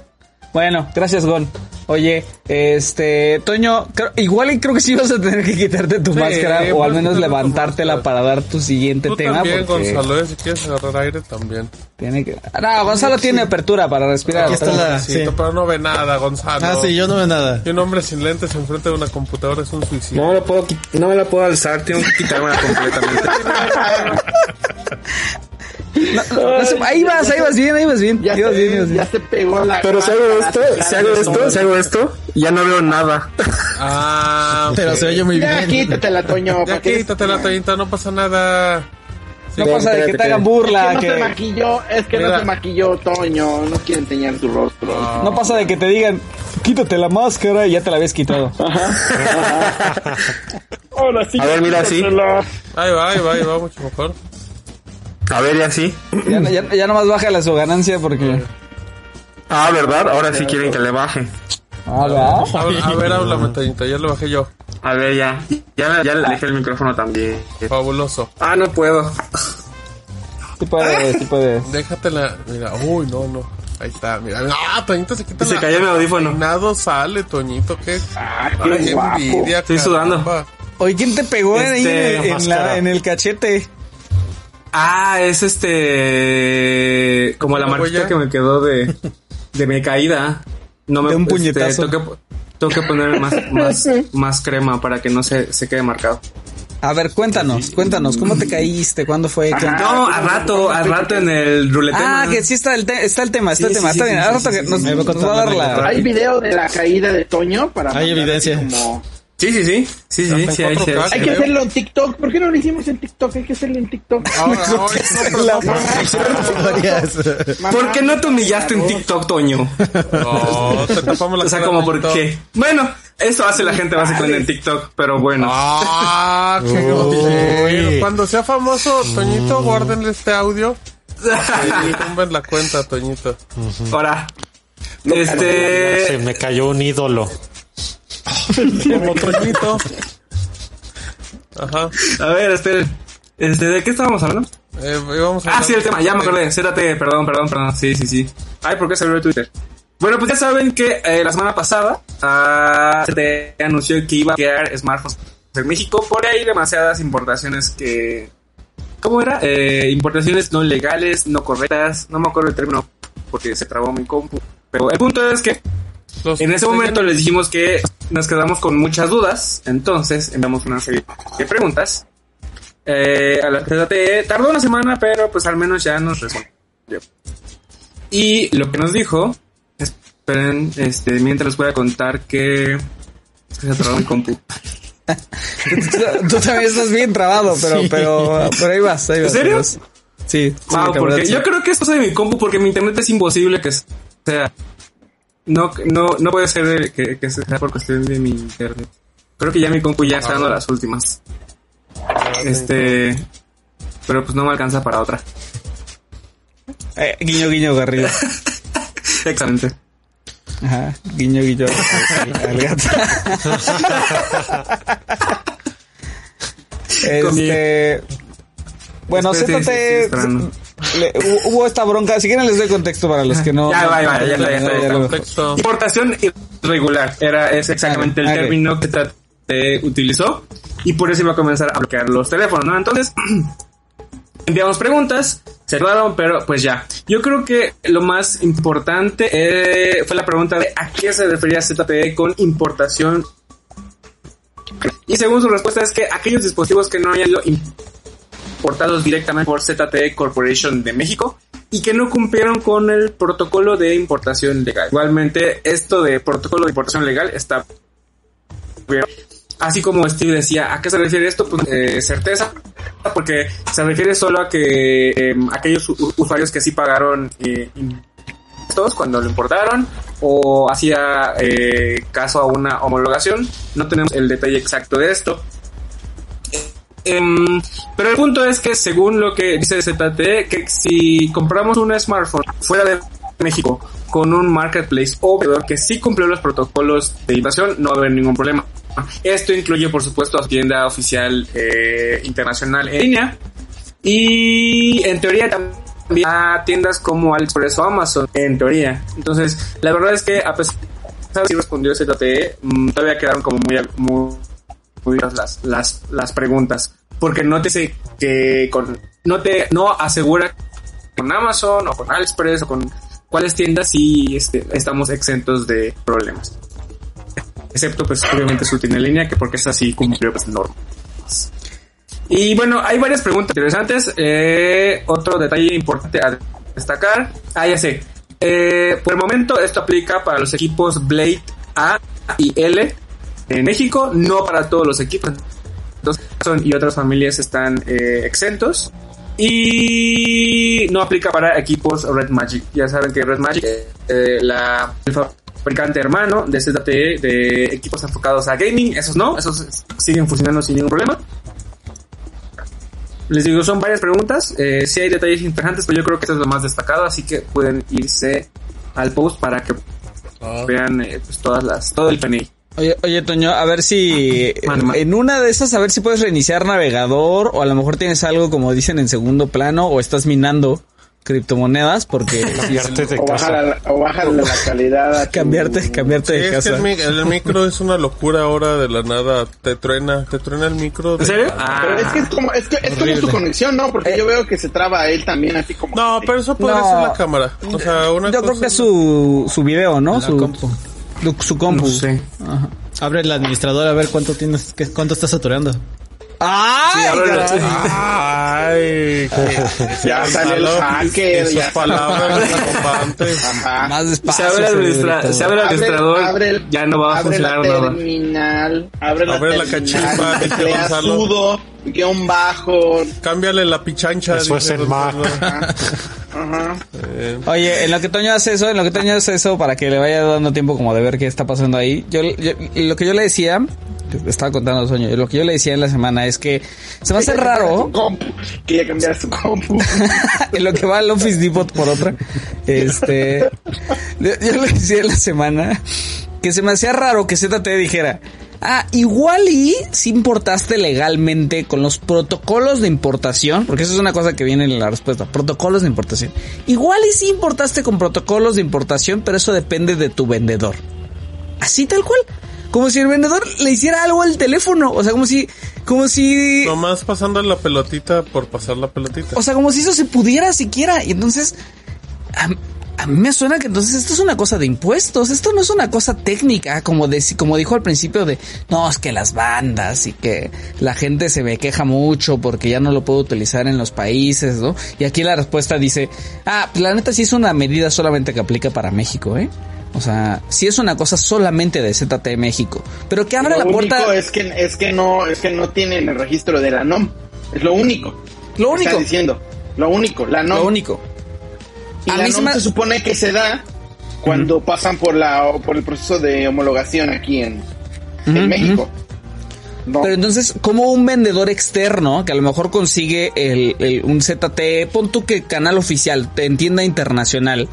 S2: Bueno, gracias, Gon. Oye, este, Toño, creo- igual y creo que sí vas a tener que quitarte tu
S5: Sí,
S2: máscara o
S5: vas
S2: al
S5: a
S2: menos levantártela para dar tu siguiente
S5: Tú
S2: tema.
S5: también,
S2: porque
S5: Gonzalo, eh, si quieres agarrar aire también.
S2: Tiene que... Ah, No, Gonzalo tiene apertura para respirar.
S3: Aquí está la-
S5: Sí. Pero no ve nada, Gonzalo.
S3: Ah, sí, yo no veo nada.
S5: Y un hombre sin lentes enfrente de una computadora es un suicidio.
S8: No me lo puedo no me la puedo alzar, tengo que quitármela completamente. <laughs>
S2: No ahí vas, ahí vas bien, ahí vas bien.
S6: Ya,
S2: ahí vas
S6: se,
S2: bien,
S6: ya se pegó la.
S8: Pero si hago esto, si hago esto, si hago esto, ya no veo nada.
S5: Ah, <laughs>
S3: Pero se oye muy
S6: Ya
S3: bien.
S6: quítatela, Toño.
S5: Ya
S6: para que-
S5: quítate la toallita, no pasa nada.
S2: No pasa de que te hagan
S6: Es
S2: burla,
S6: que no se
S2: que...
S6: maquilló, es que no se maquilló Toño, no quiere enseñar su rostro.
S2: No pasa de que te digan, quítate la máscara y ya te la habías quitado. <laughs>
S6: Ahora sí.
S8: A ver, mira, sí.
S6: quítatela.
S5: Ahí va, ahí va, ahí va, mucho mejor.
S8: A ver, ya sí.
S2: Ya, ya, ya nomás bájale su ganancia porque...
S8: Ah, ¿verdad? Ahora sí quieren que le baje.
S2: Ah, ¿verdad?
S5: A, a ver, háblame, Toñita, ya le bajé yo.
S8: A ver, ya. Ya, ya le dejé el micrófono también.
S5: Fabuloso.
S8: Ah, no puedo.
S2: Sí puedes, sí puedes.
S5: Déjatela, mira, uy, no, no. Ahí está, mira. Ah, Toñito se quita
S8: Se
S5: la-
S8: cayó mi audífono.
S5: Nada sale, Toñito, qué,
S6: Ah,
S5: Ay,
S6: qué
S5: qué
S6: guapo.
S5: envidia.
S8: Estoy
S5: caramba.
S8: sudando.
S2: Oye, ¿quién te pegó ahí
S8: Este,
S2: en, el, en, la- en el cachete?
S8: Ah, es este... Como la
S5: ¿Una
S8: marquita
S5: huella?
S8: que me quedó de... De mi caída. No me,
S2: De un
S8: este,
S2: puñetazo.
S8: tengo, que, tengo que poner más, <laughs> más, más crema para que no se, se quede marcado.
S2: A ver, cuéntanos, cuéntanos, ¿cómo te caíste? ¿Cuándo fue? ¿Qué-
S8: No, a rato, a rato en el ruletema.
S2: Ah, que sí está el, te- está el tema, está
S8: Sí,
S2: el tema,
S8: sí,
S2: está
S8: sí,
S2: bien. Al
S8: sí,
S2: rato
S8: sí,
S2: que nos,
S8: sí,
S3: sí.
S2: nos va a dar la...
S6: Hay video de la caída de Toño para
S3: Hay evidencia.
S6: como-
S8: Sí, sí, sí. Sí, sí, sí, hay, sí,
S5: 4K.
S8: hay.
S6: Hay que hacerlo en TikTok. ¿Por qué no lo hicimos en TikTok? Hay que hacerlo en TikTok.
S8: ¿Por qué no te humillaste en TikTok, Toño?
S5: no, te tapamos la
S8: O sea, como por qué. Bueno, eso hace la gente básicamente en TikTok, pero bueno.
S5: Ah, qué. Cuando sea famoso, Toñito, guárdenle este audio. <laughs> Y tumben la cuenta, Toñito.
S8: Ahora,
S4: Se
S8: este,
S4: me cayó un ídolo.
S5: Como Toñito. Ajá.
S8: a ver, este, este, ¿de qué estábamos hablando?
S5: Eh, íbamos a
S8: Ah, sí, el tema, ya me acordé. Perdón, perdón, perdón. Sí, sí, sí. Ay, ¿por qué se abrió el Twitter? Bueno, pues ya saben que eh, la semana pasada ah, se te anunció que iba a quedar smartphones en México. Por ahí demasiadas importaciones que... ¿Cómo era? Eh, importaciones no legales, no correctas. No me acuerdo el término porque se trabó mi compu. Pero el punto es que
S5: Los-
S8: en ese momento les dijimos que nos quedamos con muchas dudas, entonces enviamos una serie de preguntas. Eh, a la que tardó una semana, pero pues al menos ya nos respondió. Y lo que nos dijo, esperen, este, mientras les voy a contar que es que se trabó mi compu. <laughs>
S2: Tú, también estás bien trabado, pero, pero, pero ahí vas, ahí vas.
S8: ¿En serio?
S2: vas. Sí, sí,
S8: porque
S2: sí.
S8: yo creo que es cosa de mi compu porque mi internet es imposible que sea. No, no, no puede ser de- que, que sea por cuestión de mi internet. Creo que ya mi compu ya está dando las últimas. Este, pero pues no me alcanza para otra.
S2: Eh, guiño, guiño, Garrido. <laughs>
S8: Excelente.
S2: Ajá, guiño, guiño. al- <laughs> al gato. este. Bueno, ZT. Le- hubo esta bronca. Si quieren, les doy contexto para los que no.
S8: Ya, va, va, ya, ya, ya. Importación irregular era es exactamente el
S2: Ah,
S8: término que te utilizó y por eso iba a comenzar a bloquear los teléfonos, ¿no? Entonces <clears throat> enviamos preguntas, se cerraron, pero pues ya. Yo creo que lo más importante eh, fue la pregunta de a qué se refería ZTE con importación. Y según su respuesta es que aquellos dispositivos que no hayan sido importados directamente por ZTE Corporation de México y que no cumplieron con el protocolo de importación legal. Igualmente, esto de protocolo de importación legal está. Así como Steve decía, ¿a qué se refiere esto? Pues eh, certeza, porque se refiere solo a que eh, aquellos usuarios que sí pagaron eh, impuestos cuando lo importaron o hacía eh, caso a una homologación. No tenemos el detalle exacto de esto. Em, pero el punto es que según lo que dice ZTE, que si compramos un smartphone fuera de México con un marketplace o que sí cumplió los protocolos de invasión, no va a haber ningún problema. Esto incluye, por supuesto, a su tienda oficial eh, internacional en línea y en teoría también a tiendas como AliExpress o Amazon, en teoría. Entonces, la verdad es que a pesar de que sí respondió ZTE, mm, todavía quedaron como muy, muy muy duras las, las, las preguntas. Porque no te sé que con, no te, no asegura con Amazon o con AliExpress o con cuáles tiendas sí este, estamos exentos de problemas. Excepto pues obviamente su tienda en línea que porque es así cumplió pues normas. Y bueno, hay varias preguntas interesantes. Eh, otro detalle importante a destacar. Ah, ya sé. Eh, por el momento esto aplica para los equipos Blade A y L en México, no para todos los equipos. Entonces, Samsung y otras familias están eh, exentos. Y no aplica para equipos Red Magic. Ya saben que Red Magic, eh, la, el fabricante hermano de ZTE de equipos enfocados a gaming, esos no, esos siguen funcionando sin ningún problema. Les digo, son varias preguntas. Eh, sí hay detalles interesantes, pero yo creo que esto es lo más destacado, así que pueden irse al post para que
S5: Ah.
S8: vean eh, pues todas las, todo el PNI.
S2: Oye, oye, Toño, a ver si en una de esas, a ver si puedes reiniciar navegador o a lo mejor tienes algo como dicen en segundo plano o estás minando criptomonedas porque si- <laughs>
S4: Cambiarte de
S6: O
S4: casa.
S6: bajar, o bajarle la calidad. a tu-
S2: cambiarte, cambiarte
S5: Sí,
S2: de
S5: es que
S2: casa.
S5: el, mi- el micro es una locura ahora de la nada. Te truena, te truena el micro. de-
S8: ¿En serio?
S6: Pero
S8: Ah,
S6: es que es como, es que es como su conexión, ¿no? Porque
S2: Eh.
S6: yo veo que se traba él también así como.
S5: No, pero eso podría
S2: No.
S5: ser la cámara. O sea, una
S2: Yo creo que es su, su video, ¿no?
S3: La
S2: su,
S3: compu.
S2: Su- compu.
S8: no sé.
S2: Ajá.
S3: Abre el administrador a ver cuánto tienes, qué- cuánto está saturando.
S2: ¡Ay!
S5: que-
S6: Ya <laughs> sale el hacker,
S5: Esas
S6: ya
S5: palabras. <laughs>
S2: Más
S8: Se
S2: despacio.
S8: abre el, administra-
S2: señorito.
S8: se abre el administrador,
S6: el-
S8: ya no va a
S6: abre
S8: funcionar
S6: la
S8: nada.
S6: terminal, abre la,
S5: Abre la
S6: terminal,
S5: cachimba,
S6: guion bajo,
S5: Cámbiale la pichancha.
S4: Eso es el Mac.
S2: Oye, en lo que Toño hace eso, en lo que Toño hace eso, para que le vaya dando tiempo como de ver qué está pasando ahí, yo, yo- lo que yo le decía, estaba contando Toño, lo que yo le decía en la semana es que se me hace raro, <laughs>
S6: compu, Quería cambiar su compu.
S2: en lo que va al Office Depot por otra, este, yo yo le decía en la semana que se me hacía raro que ZTE dijera, ah, igual y si importaste legalmente con los protocolos de importación, porque eso es una cosa que viene en la respuesta, protocolos de importación. Igual y si importaste con protocolos de importación, pero eso depende de tu vendedor. Así tal cual. Como si el vendedor le hiciera algo al teléfono. O sea, como si, como si,
S5: nomás pasando la pelotita por pasar la pelotita.
S2: o sea, como si eso se pudiera siquiera. Y entonces, a mí me suena que entonces esto es una cosa de impuestos, esto no es una cosa técnica, como, de, como dijo al principio de, no, es que las bandas y que la gente se me queja mucho porque ya no lo puedo utilizar en los países, ¿no? Y aquí la respuesta dice, ah, pues la neta sí es una medida solamente que aplica para México, ¿eh? O sea, sí es una cosa solamente de ZT México, pero que abre
S6: lo
S2: la puerta...
S6: es que, es que no, es que no tienen el registro de la NOM. Es lo único.
S2: Lo único.
S6: Está diciendo. Lo único, la NOM.
S2: Lo único.
S6: Y
S2: A
S6: la
S2: mí se me-
S6: se supone que se da cuando pasan por la por el proceso de homologación aquí en, en México. No.
S2: Pero entonces, como un vendedor externo que a lo mejor consigue el, el- un ZTE, pon tú que canal oficial, en tienda internacional,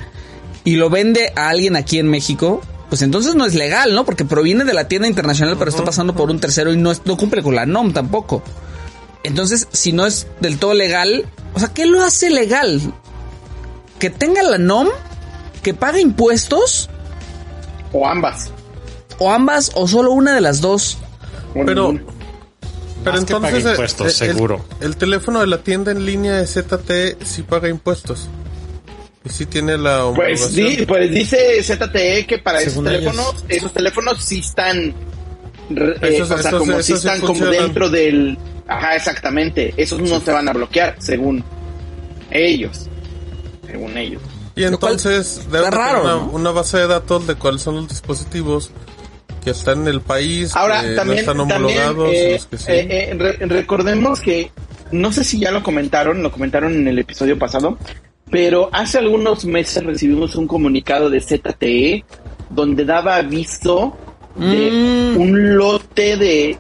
S2: y lo vende a alguien aquí en México, pues entonces no es legal, ¿no? Porque proviene de la tienda internacional, pero está pasando por un tercero y no, es- no cumple con la NOM tampoco. Entonces, si no es del todo legal, o sea, ¿qué lo hace legal? Que tenga la NOM, que pague impuestos,
S6: O ambas.
S2: o ambas, o solo una de las dos.
S5: Pero, pero
S4: Más que
S5: entonces.
S4: pague
S5: eh,
S4: impuestos,
S5: eh, el-
S4: seguro.
S5: El, teléfono de la tienda en línea de ZTE sí paga impuestos. Y sí tiene la
S6: Pues, di- pues dice ZTE que para esos teléfonos,
S3: ellos.
S6: esos teléfonos sí están, eh,
S5: Esos-
S6: o sea,
S5: esos-
S6: como
S5: esos
S6: si
S5: sí
S6: están como dentro del, ajá, exactamente, esos no se van a bloquear, según ellos, según ellos.
S5: Y entonces tener
S2: raro,
S5: una,
S2: ¿no?
S5: una base de datos de cuáles son los dispositivos que están en el país,
S6: Ahora,
S5: que
S6: también,
S5: no están
S6: también
S5: homologados,
S6: eh,
S5: los que sí.
S6: eh, eh, re- recordemos que, no sé si ya lo comentaron, lo comentaron en el episodio pasado, pero hace algunos meses recibimos un comunicado de ZTE donde daba aviso de
S2: Mm.
S6: un lote de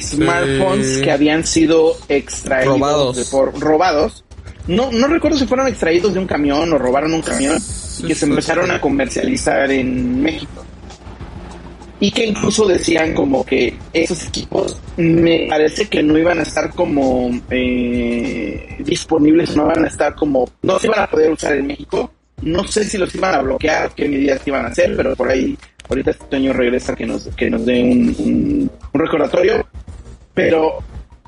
S6: smartphones
S5: Sí.
S6: que habían sido extraídos
S2: Robados.
S6: de por robados. No, no recuerdo si fueron extraídos de un camión o robaron un camión y que se empezaron
S5: sí.
S6: a comercializar en México y que incluso decían como que esos equipos me parece que no iban a estar como eh, disponibles, no van a estar como, no se iban a poder usar en México. No sé si los iban a bloquear, qué medidas iban a hacer, pero por ahí ahorita este año regresa que nos, que nos dé un, un- un recordatorio. Pero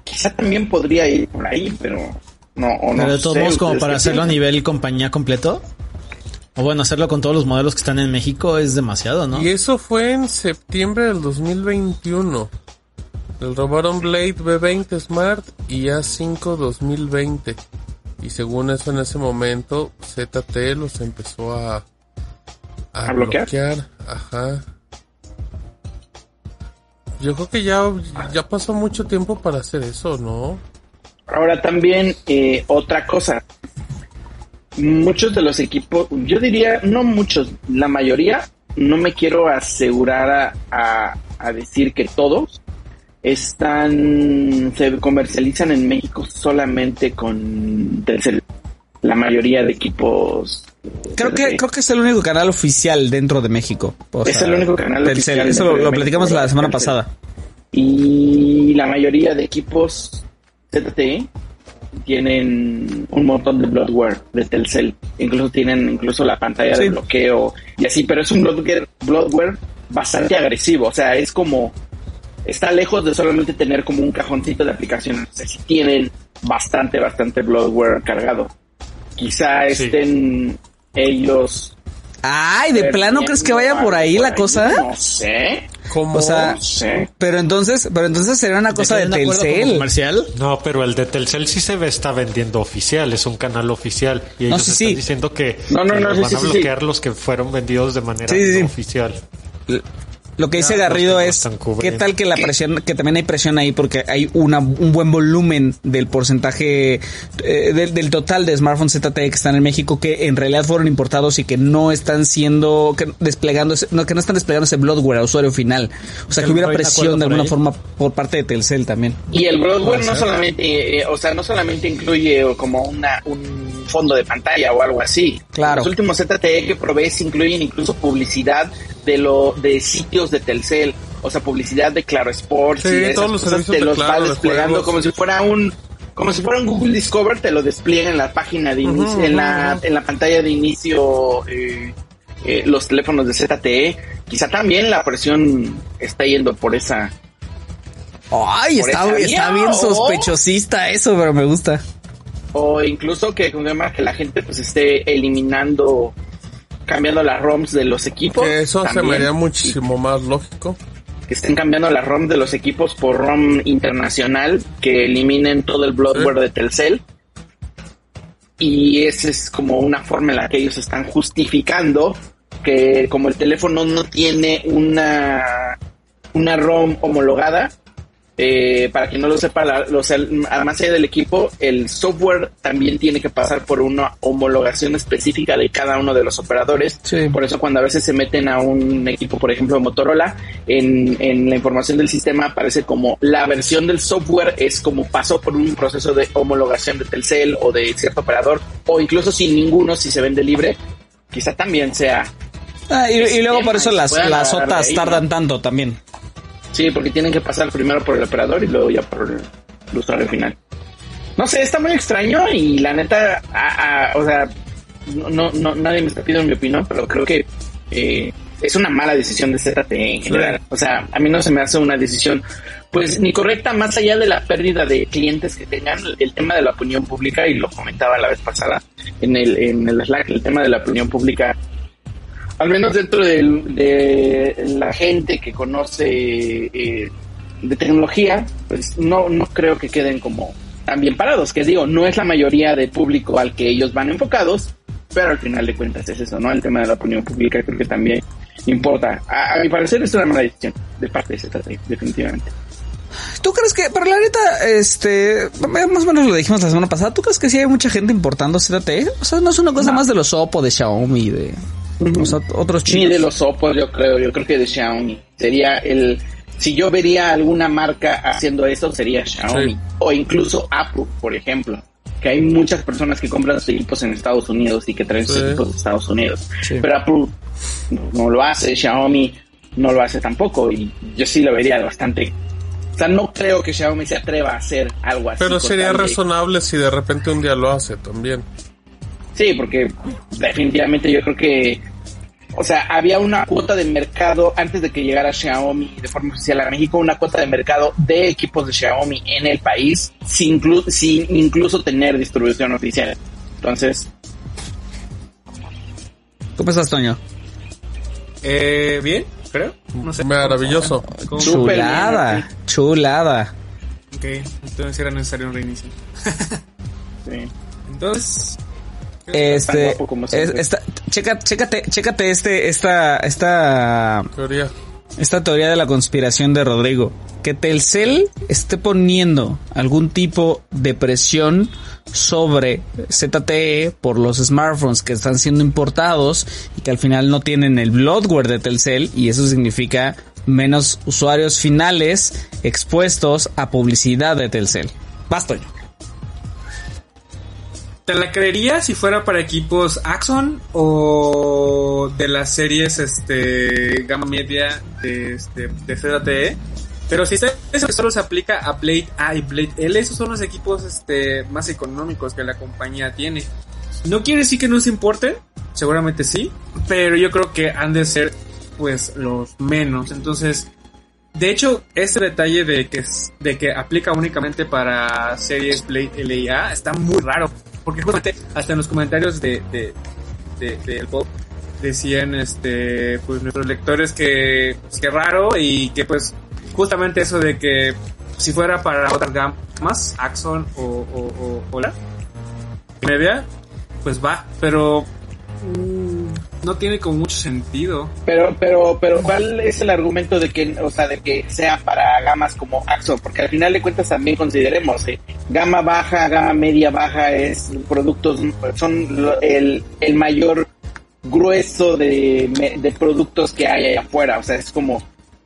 S6: quizá también podría ir por ahí, pero no, o no
S3: Pero de todos modos, como
S6: ¿ustedes
S3: para hacerlo a nivel compañía completo. O bueno, hacerlo con todos los modelos que están en México es demasiado, ¿no?
S5: Y eso fue en septiembre del 2021. El robaron Blade B20 Smart y A5 2020. Y según eso en ese momento, ZT los empezó a, a,
S6: ¿A bloquear?
S5: Ajá. Yo creo que ya, ya pasó mucho tiempo para hacer eso, ¿no?
S6: Ahora también eh, otra cosa. Muchos de los equipos, yo diría, no muchos, la mayoría, no me quiero asegurar a, a- a decir que todos están, se comercializan en México solamente con Telcel. La mayoría de equipos.
S2: Creo que, creo que es el único canal oficial dentro de México. O
S6: Es
S2: sea,
S6: el único canal
S2: Telcel.
S6: oficial
S2: Eso lo,
S6: México,
S2: platicamos la semana pasada.
S6: Y la mayoría de equipos ZTE tienen un montón de bloatware de Telcel. Incluso tienen incluso la pantalla
S2: Sí.
S6: de bloqueo y así, pero es un bloatware, bloatware bastante agresivo. O sea, es como está lejos de solamente tener como un cajoncito de aplicaciones. O sea, sí tienen bastante, bastante bloatware cargado. Quizá
S4: Sí.
S6: estén ellos.
S2: Ay, ¿de plano crees que vaya por ahí la cosa?
S6: No sé.
S5: Como
S2: O sea,
S6: No sé.
S2: pero entonces, pero entonces sería una cosa de
S3: ¿De que hay un acuerdo como
S2: Telcel.
S3: comercial?
S4: No, pero el de Telcel sí se ve, está vendiendo oficial, es un canal oficial. Y ellos
S2: sí,
S4: están
S2: sí.
S4: diciendo que,
S6: No, no,
S4: que
S6: sí,
S4: van
S6: sí,
S4: a
S6: sí, sí.
S4: bloquear los que fueron vendidos de manera
S2: Sí, sí, sí.
S4: no oficial.
S2: Lo que dice
S4: Ya,
S2: Garrido es, ¿qué tal que la presión, que también hay presión ahí porque hay una, un buen volumen del porcentaje eh, del, del total de smartphones ZTE que están en México que en realidad fueron importados y que no están siendo, que desplegando, ese- no, que no están desplegando ese bloatware a usuario final. O sea, que hubiera presión de alguna
S3: ahí.
S2: forma por parte de Telcel también.
S6: Y el bloatware
S3: Puede
S6: no solamente, eh, o sea, no solamente incluye como una, un fondo de pantalla o algo así.
S2: Claro.
S6: Los últimos ZTE que provees incluyen incluso publicidad de lo de sitios de Telcel, o sea, publicidad de Claro Sports
S5: Sí,
S6: y esas
S5: todos los
S6: cosas
S5: servicios
S6: te
S5: de
S6: los
S5: Claro,
S6: va
S5: de
S6: desplegando como si fuera un como si fuera un Google Discover, te lo despliega en la página de inicio, en la en la pantalla de inicio eh, eh, los teléfonos de ZTE. Quizá también la presión está yendo por esa
S2: Ay, está,
S6: esa
S2: está bien sospechosista eso, pero me gusta.
S6: o incluso que, que la gente pues esté eliminando cambiando las ROMs de los equipos.
S5: Que eso se me
S6: también,
S5: haría muchísimo más lógico.
S6: que estén cambiando las ROM de los equipos por ROM internacional, que eliminen todo el bloatware
S5: Sí.
S6: de Telcel. Y esa es como una forma en la que ellos están justificando que como el teléfono no tiene una, una ROM homologada, eh, para quien no lo sepa, la- los, al- más allá del equipo, el software también tiene que pasar por una homologación específica de cada uno de los operadores.
S2: Sí.
S6: Por eso cuando a veces se meten a un equipo, por ejemplo, de Motorola, en, en la información del sistema aparece como la versión del software es como pasó por un proceso de homologación de Telcel o de cierto operador, o incluso sin ninguno, si se vende libre, quizá también sea
S2: Ah, y, y luego por eso las, las OTAs tardan tanto también.
S6: Sí, porque tienen que pasar primero por el operador y luego ya por el, usuario final. No sé, está muy extraño y la neta, a- a- o sea, no, no, nadie me está pidiendo mi opinión, pero creo que eh, es una mala decisión de ZTE en general. O sea, a mí no se me hace una decisión, pues, ni correcta más allá de la pérdida de clientes que tengan. El tema de la opinión pública, y lo comentaba la vez pasada en el, en el Slack, el tema de la opinión pública al menos dentro de, la gente que conoce eh, de tecnología, pues no, no creo que queden como tan bien parados. Que digo, no es la mayoría del público al que ellos van enfocados, pero al final de cuentas es eso, ¿no? El tema de la opinión pública creo que también importa. A, a mi parecer es una mala decisión de parte de ZTE, definitivamente.
S2: ¿Tú crees que, pero la neta, este, más o menos lo dijimos la semana pasada, ¿tú crees que sí hay mucha gente importando ZTE? O sea, no es una cosa más de los Oppo, de Xiaomi, de o sea, otros
S6: Ni de los Oppo, yo creo, yo creo que de Xiaomi. Sería el, si yo vería alguna marca haciendo eso, sería Xiaomi.
S5: Sí.
S6: O incluso Apple, por ejemplo. Que hay muchas personas que compran sus equipos en Estados Unidos y que traen sus
S5: Sí.
S6: equipos de Estados Unidos.
S2: Sí.
S6: Pero Apple no, lo hace, Xiaomi no lo hace tampoco. Y yo sí lo vería bastante. O sea, no creo que Xiaomi se atreva a hacer algo así.
S5: Pero sería razonable si de repente un día lo hace también.
S6: Sí, porque definitivamente yo creo que, o sea, había una cuota de mercado antes de que llegara Xiaomi de forma oficial a México, una cuota de mercado de equipos de Xiaomi en el país, sin, inclu- sin incluso tener distribución oficial. Entonces,
S2: ¿Cómo estás, Toño?
S8: Eh, bien, creo. No sé.
S5: Maravilloso.
S2: Chulada,
S6: bien,
S2: chulada.
S8: Ok, entonces era necesario un reinicio.
S6: sí.
S8: Entonces,
S2: Este,
S6: guapo como
S2: es-
S6: siempre.
S2: esta, checa, chécate, chécate este, esta, esta,
S5: Teoría.
S2: esta teoría de la conspiración de Rodrigo. Que Telcel esté poniendo algún tipo de presión sobre ZTE por los smartphones que están siendo importados y que al final no tienen el bloatware de Telcel y eso significa menos usuarios finales expuestos a publicidad de Telcel. Basta.
S8: ¿Te la creería si fuera para equipos Axon o de las series este gama media de, este, de ZTE? Pero si eso solo se aplica a Blade A y Blade L, esos son los equipos este, más económicos que la compañía tiene. No quiere decir que no se importe, seguramente sí, pero yo creo que han de ser pues los menos. Entonces, de hecho, este detalle de que, de que aplica únicamente para series Blade L y A está muy raro. Porque justamente hasta en los comentarios de, de, de- del pop decían este pues nuestros lectores que, pues, que raro y que pues justamente eso de que si fuera para otras gamas, Axon o, o, o, o la media, pues va, pero no tiene como mucho sentido.
S6: Pero, pero, pero, ¿cuál es el argumento de que, o sea, de que sea para gamas como Axo? Porque al final de cuentas también consideremos, eh, gama baja, gama media baja es productos, son lo- el, el mayor grueso de, de productos que hay allá afuera, o sea, es como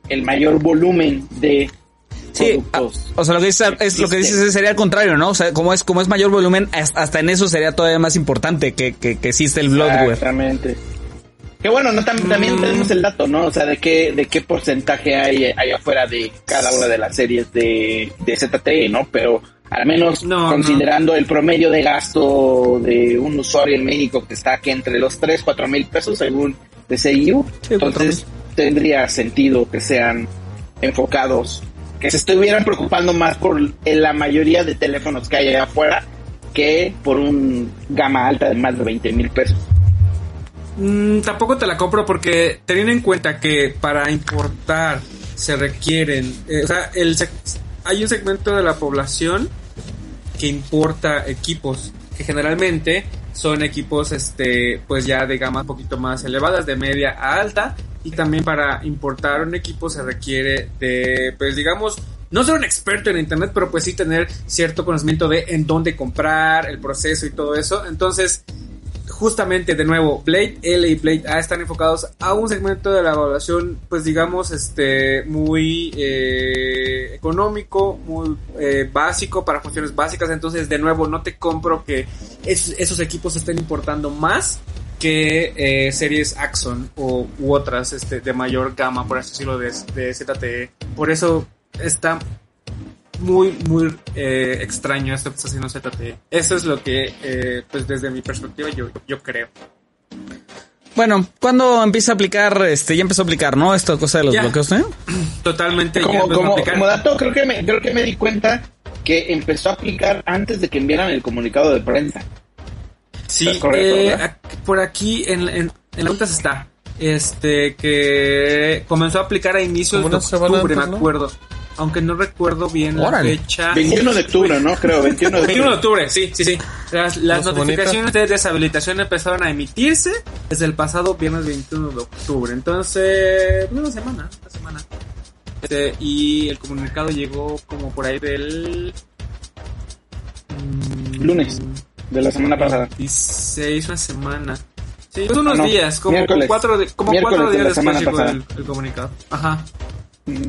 S6: el mayor volumen de
S2: Sí,
S6: productos.
S2: o sea, lo que dices, es, lo que dices es- sería al contrario, ¿no? O sea, como es, como es mayor volumen, hasta hasta en eso sería todavía más importante que, que, que existe el bloatware.
S6: Exactamente. Que bueno, no tam- también tenemos el dato, ¿no? O sea, de qué, de qué porcentaje hay allá afuera de cada una de las series de, de ZTE, ¿no? Pero al menos
S8: No,
S6: considerando el promedio de gasto de un usuario en México que está aquí entre los 3, 4 mil pesos según DCIU,
S2: Sí,
S6: entonces tendría sentido que sean enfocados, que se estuvieran preocupando más por la mayoría de teléfonos que hay allá afuera que por un gama alta de más de 20 mil pesos.
S8: Mm, tampoco te la compro porque teniendo en cuenta que para importar se requieren, eh, o sea, el, hay un segmento de la población que importa equipos que generalmente son equipos este pues ya de gama un poquito más elevadas de media a alta y también para importar un equipo se requiere de pues digamos no ser un experto en internet pero pues sí tener cierto conocimiento de en dónde comprar el proceso y todo eso. Entonces justamente de nuevo Blade L y Blade A están enfocados a un segmento de la evaluación pues digamos este muy eh, económico muy eh, básico para funciones básicas. Entonces de nuevo no te compro que es- esos equipos estén importando más que eh, series Axon o u otras este de mayor gama por así decirlo de, de ZTE por eso está muy, muy eh, extraño esto que está haciendo ZTE. Eso es lo que, eh, pues desde mi perspectiva, yo, yo creo.
S2: Bueno, ¿cuándo empieza a aplicar, este, ya empezó a aplicar, ¿no? Esta cosa de los
S8: Ya.
S2: bloqueos, ¿eh? <clears throat>
S8: Totalmente. ya
S6: Como, como, dato, creo que, me, creo que me di cuenta que empezó a aplicar antes de que enviaran el comunicado de prensa.
S8: Sí,
S6: correcto,
S8: eh, por aquí en, en, en las notas está. Este, que comenzó a aplicar a inicios de octubre,
S5: antes,
S8: me
S5: ¿no?
S8: acuerdo. Aunque no recuerdo bien
S2: Órale.
S8: la fecha.
S6: 21 de octubre, ¿no? Creo, 21 de
S8: 21 de
S6: octubre.
S8: octubre, sí, sí, sí. Las, las notificaciones de deshabilitación empezaron a emitirse desde el pasado viernes 21 de octubre. Entonces, una semana, una semana. Este, y el comunicado llegó como por ahí del... mm,
S6: Lunes de la semana pasada.
S8: 16, una semana. Sí, pues unos
S6: Ah, no.
S8: días, como
S6: Miércoles.
S8: cuatro, de- como cuatro
S6: de
S8: días después
S6: semana
S8: llegó el, el comunicado. Ajá.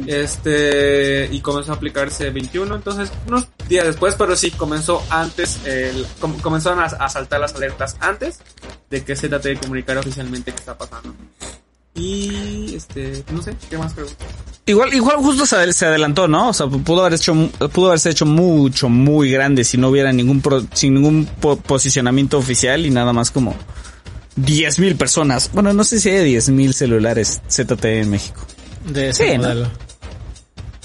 S8: Este, y comenzó a aplicarse 21, entonces unos días después, pero sí, comenzó antes, el, com- comenzaron a, saltar las alertas antes de que ZTE comunicara oficialmente qué está pasando. Y, este, no sé, ¿qué más preguntas?
S2: Igual, igual justo se, adel- se adelantó, ¿no? O sea, pudo haber hecho, pudo haberse hecho mucho, muy grande si no hubiera ningún, pro- sin ningún po- posicionamiento oficial y nada más como 10.000 personas. Bueno, no sé si hay 10.000 celulares ZTE en México.
S3: De ese
S2: Sí, ¿no?
S3: modelo.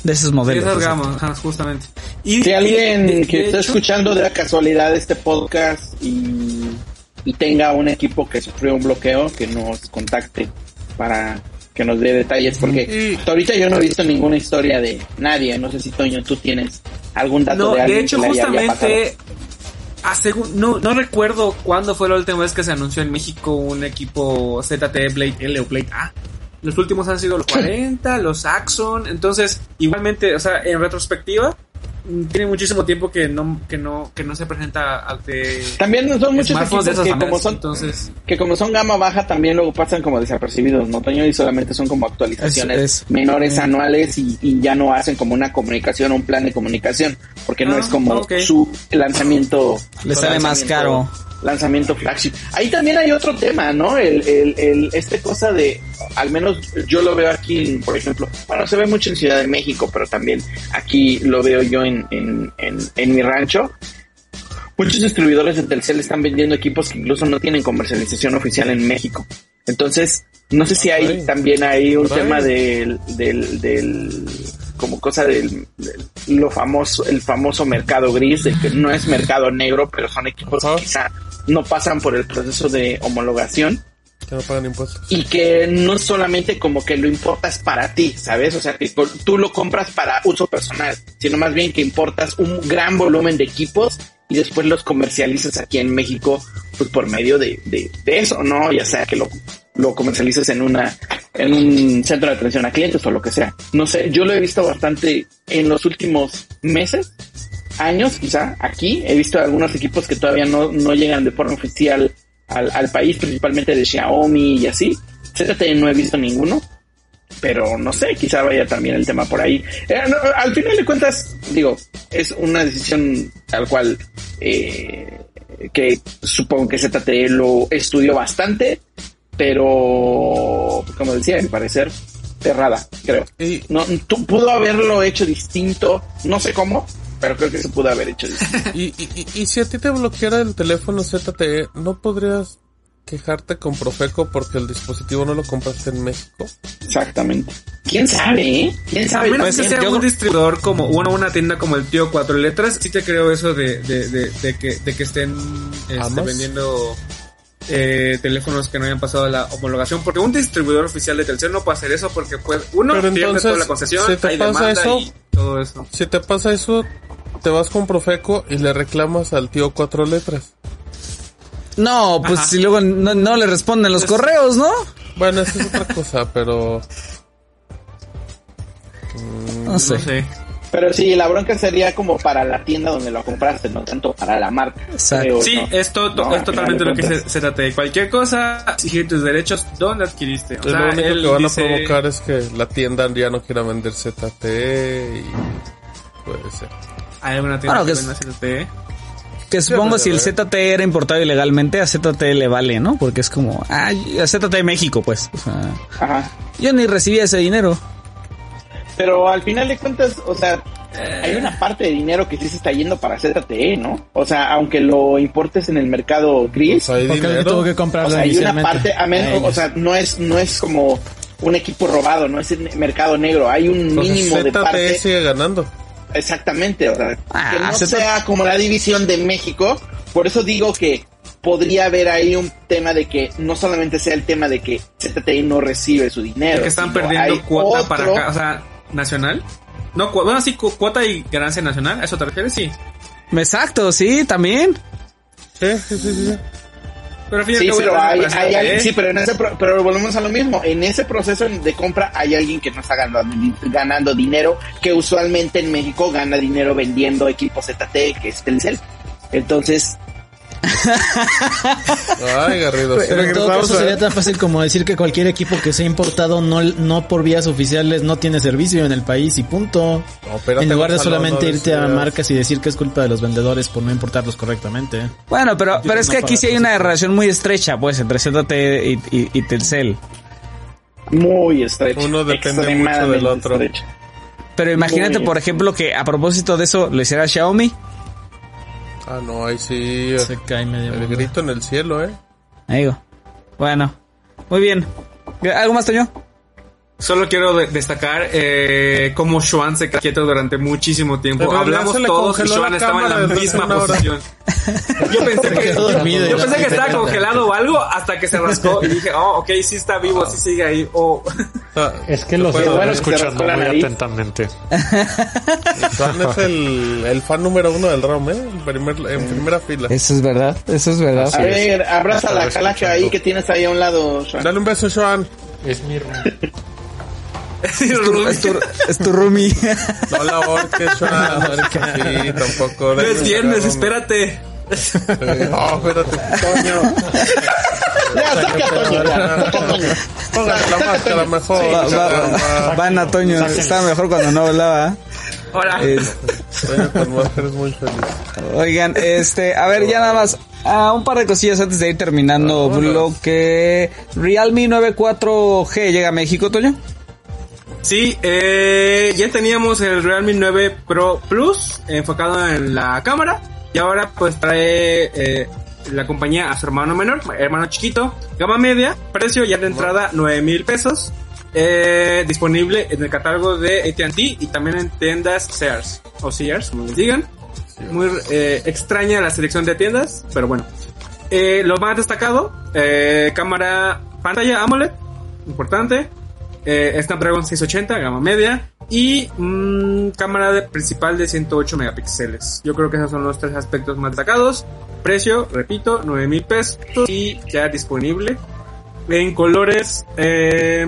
S2: De esos
S8: Sí,
S2: modelos.
S8: esas justamente. Y,
S6: Si alguien
S8: de-
S6: que
S8: de
S6: está
S8: hecho-
S6: escuchando de la casualidad este podcast y, y tenga un equipo que sufrió un bloqueo, que nos contacte para que nos dé detalles, porque hasta ahorita yo no he visto ninguna historia de nadie. No sé si Toño, tú tienes algún dato
S8: No,
S6: de
S8: de
S6: alguien
S8: hecho,
S6: que
S8: justamente, asegu- no, no recuerdo cuándo fue la última vez que se anunció en México un equipo ZTE Blade L o Blade A. Los últimos han sido los 40, los Axon. Entonces, igualmente, o sea, en retrospectiva, mm, tiene muchísimo tiempo que no, que no, que no se presenta al de
S6: También son muchos equipos
S8: de
S6: que como son
S8: Entonces,
S6: que como son gama baja también luego pasan como desapercibidos, ¿no, Toño? Y solamente son como actualizaciones
S2: Es- es-
S6: menores anuales y, y ya no hacen como una comunicación o un plan de comunicación, porque no
S8: Ah,
S6: es como su lanzamiento.
S2: Le sale más caro.
S6: Lanzamiento flagship. Ahí también hay otro tema, ¿no? El, el, el, este cosa de, al menos yo lo veo aquí, por ejemplo, bueno, se ve mucho en Ciudad de México, pero también aquí lo veo yo en, en, en, en mi rancho. Muchos distribuidores de Telcel están vendiendo equipos que incluso no tienen comercialización oficial en México. Entonces, no sé si hay
S5: Ay.
S6: también hay un
S5: Ay.
S6: tema del, del, del, como cosa del, del- lo famoso, el famoso mercado gris, de que no es mercado negro, pero son equipos
S5: Ajá.
S6: que quizá no pasan por el proceso de homologación
S5: Que no pagan impuestos.
S6: y que no solamente como que lo importas para ti, ¿sabes? O sea, que tú lo compras para uso personal, sino más bien que importas un gran volumen de equipos y después los comercializas aquí en México, pues por medio de, de, de eso, ¿no? Ya sea que lo, lo comercialices en una, en un centro de atención a clientes o lo que sea. No sé, yo lo he visto bastante en los últimos meses, años quizá, aquí. He visto algunos equipos que todavía no, no llegan de forma oficial al, al país, principalmente de Xiaomi y así. ZTE no he visto ninguno, pero no sé, quizá vaya también el tema por ahí. Eh, no, al final de cuentas, digo, es una decisión tal cual eh, que supongo que ZTE lo estudió bastante, pero como decía, a mi parecer, errada, creo. No, tú pudo haberlo hecho distinto, no sé cómo, pero creo que se pudo haber hecho <laughs>
S5: y, y, y- y si a ti te bloqueara el teléfono ZTE, ¿no podrías quejarte con Profeco porque el dispositivo no lo compraste en México?
S6: Exactamente. ¿Quién sabe, eh? ¿Quién
S8: a
S6: sabe?
S8: menos que sea un distribuidor como una, una tienda como el tío Cuatro Letras, sí te creo eso de, de, de, de que, de que estén este, vendiendo eh, teléfonos que no hayan pasado la homologación, porque un distribuidor oficial de Telcel no puede hacer eso porque pues uno
S5: Pero
S8: pierde
S5: entonces,
S8: toda la concesión,
S5: si te
S8: hay
S5: pasa
S8: demanda
S5: eso-
S8: y todo eso.
S5: Si te pasa eso, te vas con Profeco y le reclamas al tío cuatro letras.
S2: No, pues
S8: Ajá.
S2: si luego no, no le responden los correos, ¿no?
S5: Bueno, esa es otra cosa, <laughs> pero
S2: No sé.
S8: No sé.
S6: Pero sí, la bronca sería como para la tienda donde lo compraste, no tanto para la marca.
S2: Exacto.
S6: creo,
S8: Sí,
S6: ¿no?
S8: esto to-
S6: No,
S8: es
S6: al
S8: totalmente lo que se, se trata de cualquier cosa, exigir tus derechos, ¿dónde adquiriste? O
S5: lo único
S8: él
S5: que van
S8: dice-
S5: a provocar es que la tienda ya no quiera vender ZT y puede ser.
S8: Hay alguna tienda
S2: Bueno,
S8: que
S2: que es-
S8: ZTE.
S2: Que supongo si el
S5: a ver.
S2: ZT era importado ilegalmente, a ZT le vale, ¿no? Porque es como, ah, a ZT México, pues. O sea,
S6: Ajá.
S2: yo ni recibía ese dinero.
S6: Pero al final de cuentas, o sea, hay una parte de dinero que sí se está yendo para ZTE, ¿no? O sea, aunque lo importes en el mercado gris,
S5: Pues
S3: Porque tuvo que
S6: o sea, hay una parte, a menos, o sea, no es, no es como un equipo robado, no es el mercado negro, hay un mínimo de
S5: ZTE
S6: parte.
S5: sigue ganando.
S6: Exactamente, o sea,
S2: Ah,
S6: que no sea como la división de México. Por eso digo que podría haber ahí un tema de que no solamente sea el tema de que ZTE no recibe su dinero.
S8: que están perdiendo cuota para acá, o sea, nacional. No, cu- bueno, sí, cu- cuota y ganancia nacional, ¿a eso te refieres? Sí.
S2: Exacto, sí, también.
S5: Sí, sí, sí, sí.
S8: Pero
S6: Sí, pero hay, hay alguien- sí, pero en ese pro- pero volvemos a lo mismo. En ese proceso de compra hay alguien que no está ganando, ganando dinero, que usualmente en México gana dinero vendiendo equipos ZTE, que es Telcel. Entonces,
S5: Ay, Garrido.
S3: Pero en todo caso sería tan fácil como decir que cualquier equipo que sea importado no, no por vías oficiales no tiene servicio en el país y punto.
S5: No,
S3: en lugar de solamente
S5: no
S3: irte a marcas y decir que es culpa de los vendedores por no importarlos correctamente.
S2: Bueno, pero, pero es que aquí sí hay una relación muy estrecha, pues, entre ZT y, y, y Telcel.
S6: muy estrecho.
S5: Uno depende mucho del otro.
S2: Pero imagínate, por ejemplo, que a propósito de eso lo hiciera Xiaomi.
S5: Ah, no, ahí sí.
S3: Se cae medio
S5: El
S3: mundo.
S5: grito en el cielo, ¿eh?
S2: Ahí digo. Bueno, muy bien. ¿Algo más, Toño?
S8: Solo quiero de- destacar eh, cómo Xuan se quedó quieto durante muchísimo tiempo. Hablamos todos y
S5: la
S8: estaba en la misma posición. <laughs> Yo pensé que,
S3: quedó
S8: yo,
S3: dormido y
S8: yo
S3: no
S8: pensé que
S3: se
S8: estaba congelado o algo hasta que se rascó y dije, oh, ok, sí está vivo, sí sigue ahí. Oh.
S4: Es que los estoy
S6: bueno,
S4: escuchando muy atentamente. <laughs>
S5: Juan es el, el fan número uno del ROM, ¿eh? En, primer- en primera fila.
S2: Eso es verdad, eso es verdad.
S6: A ver, abraza la calaca ahí que tienes ahí a un lado, Sean.
S5: Dale un beso, Joan.
S4: Es mi. <laughs>
S2: Es tu, es tu, es tu roomie.
S5: No la orques. <laughs> No eres así, tampoco.
S8: No es viernes, espérate.
S5: No, espérate.
S6: Toño. Ya, saca a Toño,
S5: la máscara mejor.
S2: Van a Toño, estaba mejor cuando no hablaba.
S8: Ahora.
S2: Es-
S5: Toño con máscara es muy feliz.
S2: oigan, este, a ver, ya nada más. ah, un par de cosillas antes de ir terminando bloque. Realme 94G llega a México, Toño.
S8: Sí, eh, ya teníamos el Realme 9 Pro Plus enfocado en la cámara y ahora pues trae eh, la compañía a su hermano menor, hermano chiquito, gama media, precio ya de entrada 9 mil pesos, eh, disponible en el catálogo de AT&T y también en tiendas Sears o Sears, como les digan. Muy eh, extraña la selección de tiendas, pero bueno. Eh, lo más destacado, eh, cámara pantalla AMOLED, importante. Eh, Snapdragon 680, gama media. Y mm, cámara de- principal de 108 megapíxeles. Yo creo que esos son los tres aspectos más destacados. Precio, repito, 9 mil pesos. Y ya disponible en colores eh,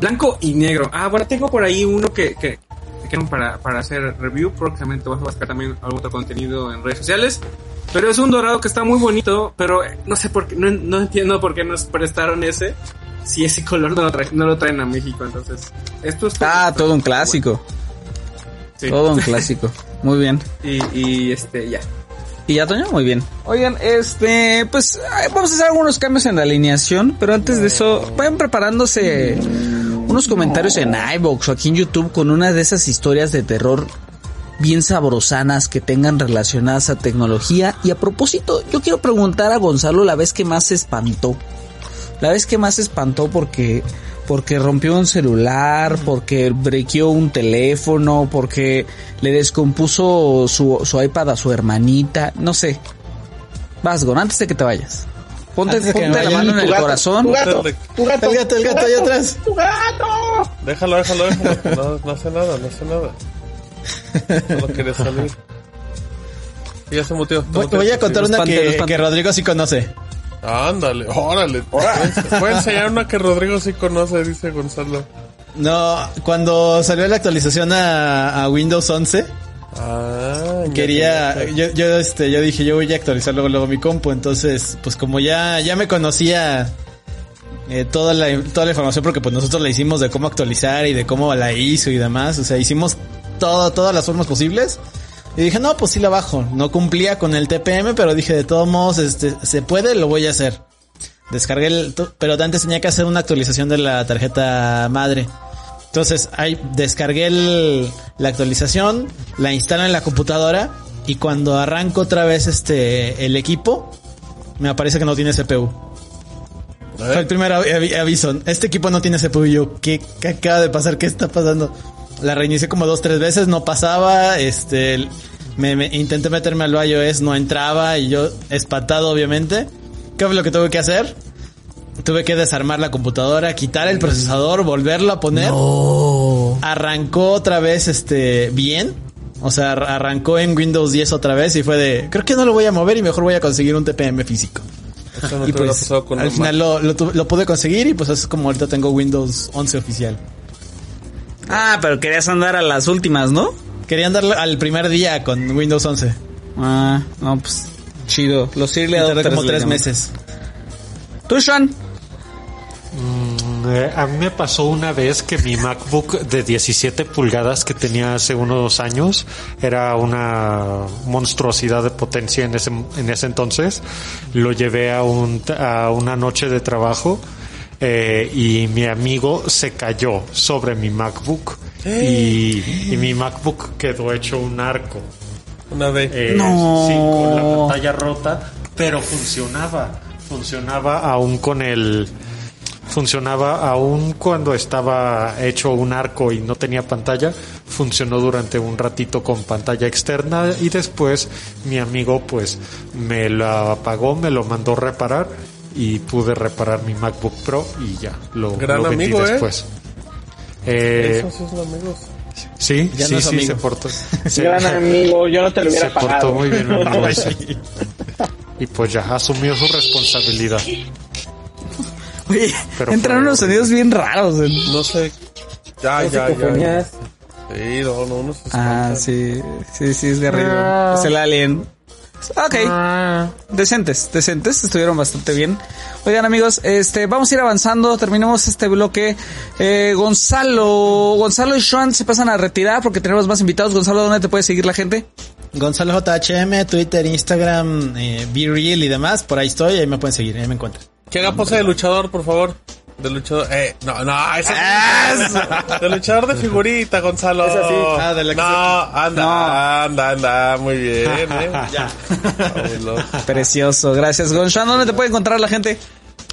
S8: blanco y negro. Ah, bueno, tengo por ahí uno que, que, que para, para hacer review. Próximamente voy a buscar también algún otro contenido en redes sociales. Pero es un dorado que está muy bonito, pero no sé por qué, no, no entiendo por qué nos prestaron ese. Si ese color no lo, traen, no lo traen a México, entonces. Esto es
S2: Ah, todo un clásico.
S8: Sí.
S2: Todo un clásico. Muy bien. <laughs>
S8: Y, y este, ya.
S2: ¿Y ya, Toño? Muy bien. Oigan, este, pues vamos a hacer algunos cambios en la alineación, pero antes de eso, vayan preparándose unos comentarios en iVoox o aquí en YouTube con una de esas historias de terror bien sabrosanas que tengan relacionadas a tecnología. Y a propósito, yo quiero preguntar a Gonzalo la vez que más se espantó. La vez que más se espantó porque porque rompió un celular, porque brequeó un teléfono, porque le descompuso su, su iPad a su hermanita, no sé. Vas, Gon, antes de que te vayas. Ponte,
S3: Antes de que
S2: ponte
S3: me
S2: la
S3: vaya.
S2: mano en el
S6: gato,
S2: corazón.
S6: Tu gato, tu gato,
S3: El gato, el gato allá atrás.
S6: ¡Tu gato!
S5: Déjalo, déjalo, déjalo. No, no hace nada, no hace nada. Solo quería salir. Y ya se mutió. se
S3: Voy, voy a contar una
S2: espante,
S3: que, que Rodrigo sí conoce.
S5: Ándale, órale. Voy a enseñar una que Rodrigo sí conoce, dice Gonzalo.
S3: No, cuando salió la actualización a, a Windows 11,
S5: Ah,
S3: quería, yo, yo, este, yo dije, yo voy a actualizar luego, luego mi compu, entonces, pues como ya, ya me conocía eh, toda la, toda la información, porque pues nosotros la hicimos de cómo actualizar y de cómo la hizo y demás, o sea, hicimos todo, todas las formas posibles. Y dije, no, pues sí la bajo. No cumplía con el TPM, pero dije, de todos modos, este, se puede, lo voy a hacer. Descargué el, pero antes tenía que hacer una actualización de la tarjeta madre. Entonces, ahí descargué el- la actualización, la instalo en la computadora y cuando arranco otra vez este el equipo, me aparece que no tiene CPU. Fue el primer avi- avi- aviso. Este equipo no tiene CPU. Y yo, ¿qué, qué acaba de pasar? ¿Qué está pasando? La reinicié como dos, tres veces, no pasaba. Este, me, me- intenté meterme al iOS, no entraba y yo espantado, obviamente. ¿Qué fue lo que tuve que hacer? Tuve que desarmar la computadora, quitar el procesador, volverlo a poner. Arrancó otra vez, este, bien. O sea, ar- arrancó en Windows 10 otra vez y fue de, creo que no lo voy a mover y mejor voy a conseguir un TPM físico.
S5: Eso no
S3: Y pues al final lo, lo, lo pude conseguir y pues es como ahorita tengo Windows 11 oficial.
S2: Ah, pero querías andar a las últimas, ¿no?
S3: Quería andar al primer día con Windows 11.
S2: Ah, no, pues chido. Los Early Adopters
S3: como tres meses.
S2: ¿Tú, Sean?
S4: Mm, eh, a mí me pasó una vez que mi MacBook de 17 pulgadas que tenía hace unos años era una monstruosidad de potencia en ese, en ese entonces. Lo llevé a, un, a una noche de trabajo eh, y mi amigo se cayó sobre mi MacBook y, y mi MacBook quedó hecho un arco.
S5: Una vez.
S4: Eh,
S2: No.
S4: Sí, con la pantalla rota, pero funcionaba. Funcionaba aún con el. Funcionaba aún cuando estaba hecho un arco y no tenía pantalla. Funcionó durante un ratito con pantalla externa y después mi amigo pues me lo apagó, me lo mandó reparar y pude reparar mi MacBook Pro y ya lo,
S5: Gran
S4: lo vendí
S5: amigo, ¿eh?
S4: después. Eh,
S5: Esos sí son amigos.
S4: sí,
S3: Ya
S4: sí,
S3: no
S4: sí,
S3: amigo.
S4: se portó. <laughs> se-
S6: Gran amigo, yo no te lo hubiera
S4: se portó muy bien. mi <laughs> amigo ese. y pues ya asumió su responsabilidad.
S2: Oye,
S4: Pero
S2: entraron
S4: fue
S2: unos sonidos bien raros. en-
S5: No sé. Ya, ya, ya. Sí, no, no, uno se
S2: Ah, sí, sí, sí, es de arriba. Es el alien. Ok. Decentes, decentes, estuvieron bastante bien. Oigan amigos, este, vamos a ir avanzando, terminamos este bloque. Eh, Gonzalo, Gonzalo y Sean se pasan a retirar porque tenemos más invitados. Gonzalo, ¿dónde te puede seguir la gente?
S3: Gonzalo JHM, Twitter, Instagram, eh, Be Real y demás. Por ahí estoy, ahí me pueden seguir, ahí me encuentran.
S5: Que haga pose de luchador, por favor. De luchador. Eh, no, no, ese De luchador de figurita, Gonzalo.
S7: Es así.
S3: Ah, de la que
S5: No,
S3: se-
S5: anda, anda, anda. Muy bien, eh.
S3: Ya.
S2: Precioso, gracias. Gon, Sean, ¿dónde te puede encontrar la gente?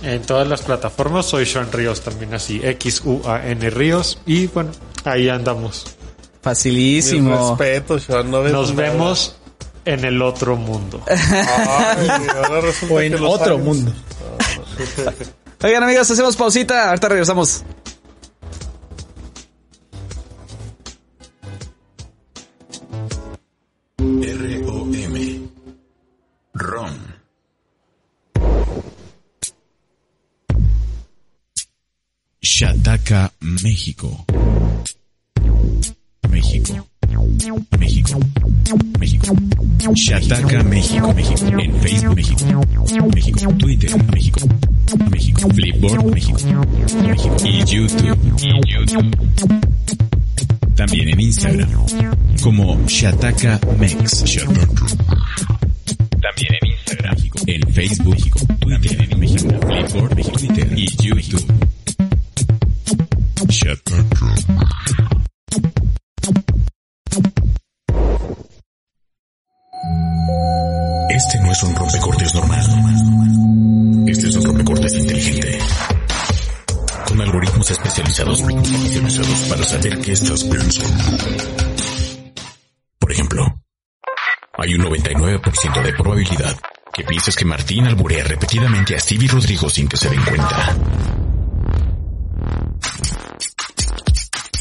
S4: En todas las plataformas soy Sean Ríos también así, X-U-A-N Ríos. Y bueno, ahí andamos.
S5: Mis
S2: Facilísimo.
S5: respetos, Sean. No
S4: Nos
S5: nada.
S4: vemos en el otro mundo.
S5: Ay, ahora resulta
S3: O en otro
S5: sabes.
S3: mundo.
S2: Oigan amigos, hacemos pausita, ahorita regresamos.
S1: R-O-M. ROM. Shataka, México. México. México. México. Shataka, México. México. En Facebook, México. México. Twitter, México. México. Flipboard, México. México. Y YouTube. Y YouTube. También en Instagram. Como Shataka Mex. También en Instagram. En Facebook. Twitter en México. Flipboard, México. Twitter y YouTube. Shataka. Este no es un rompecortes normal. Este es un rompecortes inteligente. Con algoritmos especializados, especializados para saber qué estás pensando. Por ejemplo, hay un 99% de probabilidad que piensas que Martín alburea repetidamente a Stevie Rodrigo sin que se den cuenta.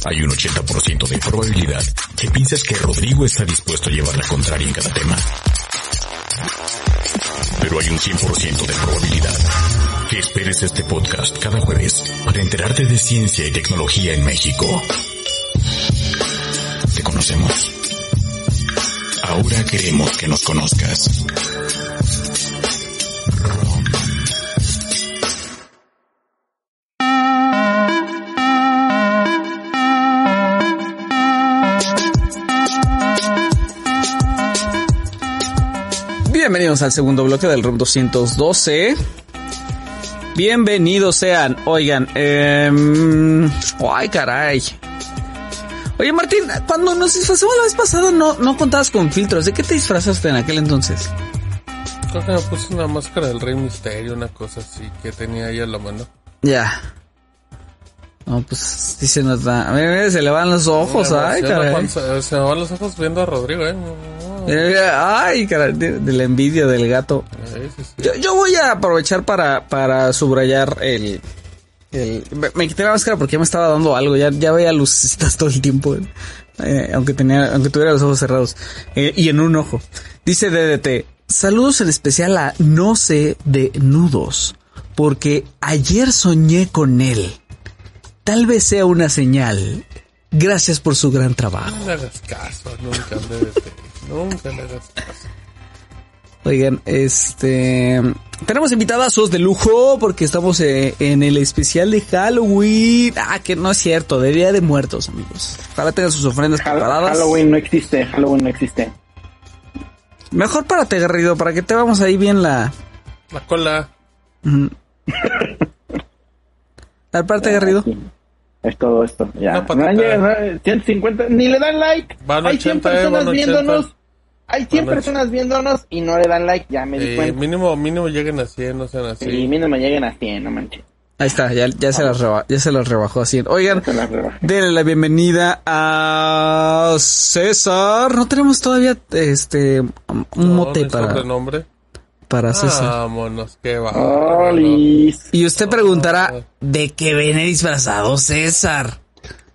S1: Hay un 80% de probabilidad que piensas que Rodrigo está dispuesto a llevar la contraria en cada tema. Pero hay un 100% de probabilidad que esperes este podcast cada jueves para enterarte de ciencia y tecnología en México. Te conocemos. Ahora queremos que nos conozcas.
S2: Bienvenidos al segundo bloque del ROM 212. Bienvenidos sean. Oigan, eh, ay caray. Oye Martín, cuando nos disfrazamos la vez pasada no, no contabas con filtros. ¿De qué te disfrazaste en aquel entonces?
S5: Creo que me puse una máscara del Rey Misterio, una cosa así que tenía ahí a la mano.
S2: Ya. No, pues sí se nos da. A mí se le van los ojos, ay caray.
S5: Se, se me van los ojos viendo a Rodrigo, eh.
S2: Eh, Ay, caray, de, de la envidia del gato.
S5: Sí, sí, sí.
S2: Yo, yo voy a aprovechar para, para subrayar el, el... Me, me quité la máscara porque ya me estaba dando algo, ya, ya veía lucecitas <laughs> todo el tiempo, eh, aunque tenía, aunque tuviera los ojos cerrados, eh, y en un ojo. Dice DDT, saludos en especial a No sé de nudos, porque ayer soñé con él. Tal vez sea una señal. Gracias por su gran trabajo.
S5: No le hagas caso, nunca le des- Nunca le hagas caso.
S2: Oigan, este... Tenemos invitadazos de lujo porque estamos eh, en el especial de Halloween. Ah, que no es cierto, de Día de Muertos, amigos. Ojalá tengan sus ofrendas
S6: Hall-
S2: preparadas.
S6: Halloween no existe, Halloween no existe.
S2: Mejor párate, Garrido, para que te vamos ahí bien la...
S5: La cola.
S2: Ujú. A ver, párate, Garrido.
S6: Sí. Es todo esto, ya. No, ya, no, 150, ni le dan like.
S5: Van
S6: Hay 100
S5: 80, eh,
S6: personas
S5: van 80.
S6: viéndonos. Hay 100
S5: Van
S6: personas viéndonos y no le dan like, ya me di
S5: Eh,
S6: cuenta.
S5: mínimo, mínimo lleguen a 100, no sean así.
S6: Y mínimo me lleguen a 100, no manches.
S2: Ahí está, ya, ya, se las reba- ya se las rebajó así. Oigan,
S6: Se las rebajé.
S2: denle la bienvenida a César. No tenemos todavía este un
S5: No,
S2: mote para,
S5: sobrenombre.
S2: Para César.
S5: Vámonos, qué va.
S2: Y usted preguntará, ¿de qué viene disfrazado César?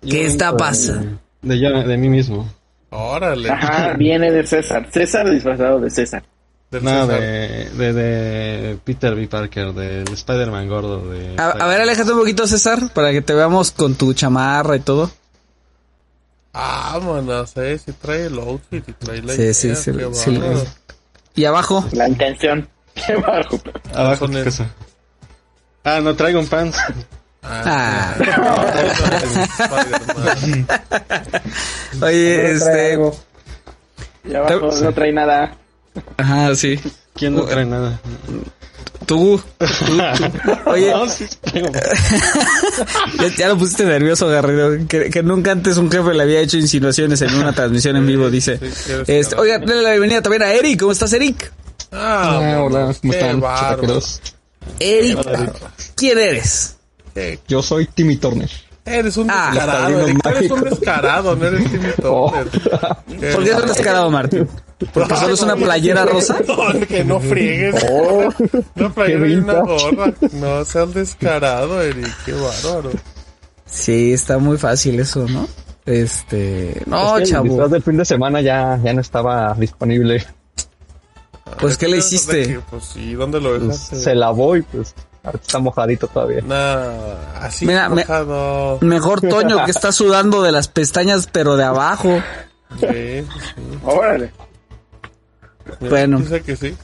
S2: ¿Qué está pasando?
S9: De yo, de mí mismo.
S5: Órale.
S6: Ajá, viene de César. César disfrazado de César.
S5: Del
S9: No,
S5: César.
S9: de, de, de Peter B. Parker, del Spider-Man gordo. De
S2: A, a ver, aléjate un poquito, César, para que te veamos con tu chamarra y todo.
S5: Vámonos, eh. Si trae el outfit y trae la
S2: Sí,
S5: idea,
S2: sí, sí, sí. Y abajo,
S6: La intención.
S9: Abajo,
S5: Con
S9: ¿qué
S5: el-
S9: cosa? Ah, no traigo un pants.
S2: Ah. Oye, este,
S7: Traigo.
S6: Y abajo no trae nada.
S2: ajá, sí,
S9: ¿Quién no trae nada?
S2: tú, tú, tú. <laughs> oye,
S9: No, sí <laughs>
S2: ya, ya lo pusiste nervioso, Garrido, que, que nunca antes un jefe le había hecho insinuaciones en una transmisión en vivo, dice.
S5: Sí,
S2: Este, oiga, denle la bienvenida también a Eric, ¿cómo estás, Eric?
S5: Ah,
S9: Ah, hola, ¿cómo
S5: qué
S9: están?
S2: Eric, ¿quién eres?
S9: Yo soy Timmy Turner.
S5: Eres un
S2: Ah,
S5: descarado, Eric. Eres un descarado, no eres Timmy. <laughs> Qué <laughs>
S2: ¿Por qué es un descarado, Martín? ¿Porque solo es una <laughs> playera rosa?
S5: No, que no friegues. Una playera y una gorra. No seas descarado, Eric. Qué bárbaro.
S2: Sí, está muy fácil eso, ¿no? Este, no,
S9: Es que El
S2: chavo.
S9: disfraz del fin de semana ya, ya no estaba disponible.
S2: Pues, ¿qué le
S5: ¿De
S2: hiciste?
S5: Pues sí, ¿dónde lo
S9: Pues,
S5: dejaste?
S9: se lavó y pues está mojadito todavía.
S5: Nah, así
S2: Mira, me-. Mejor Toño que está sudando de las pestañas, pero de abajo.
S5: Sí, sí.
S6: Órale.
S5: Mira,
S2: Bueno.
S5: Dice que sí.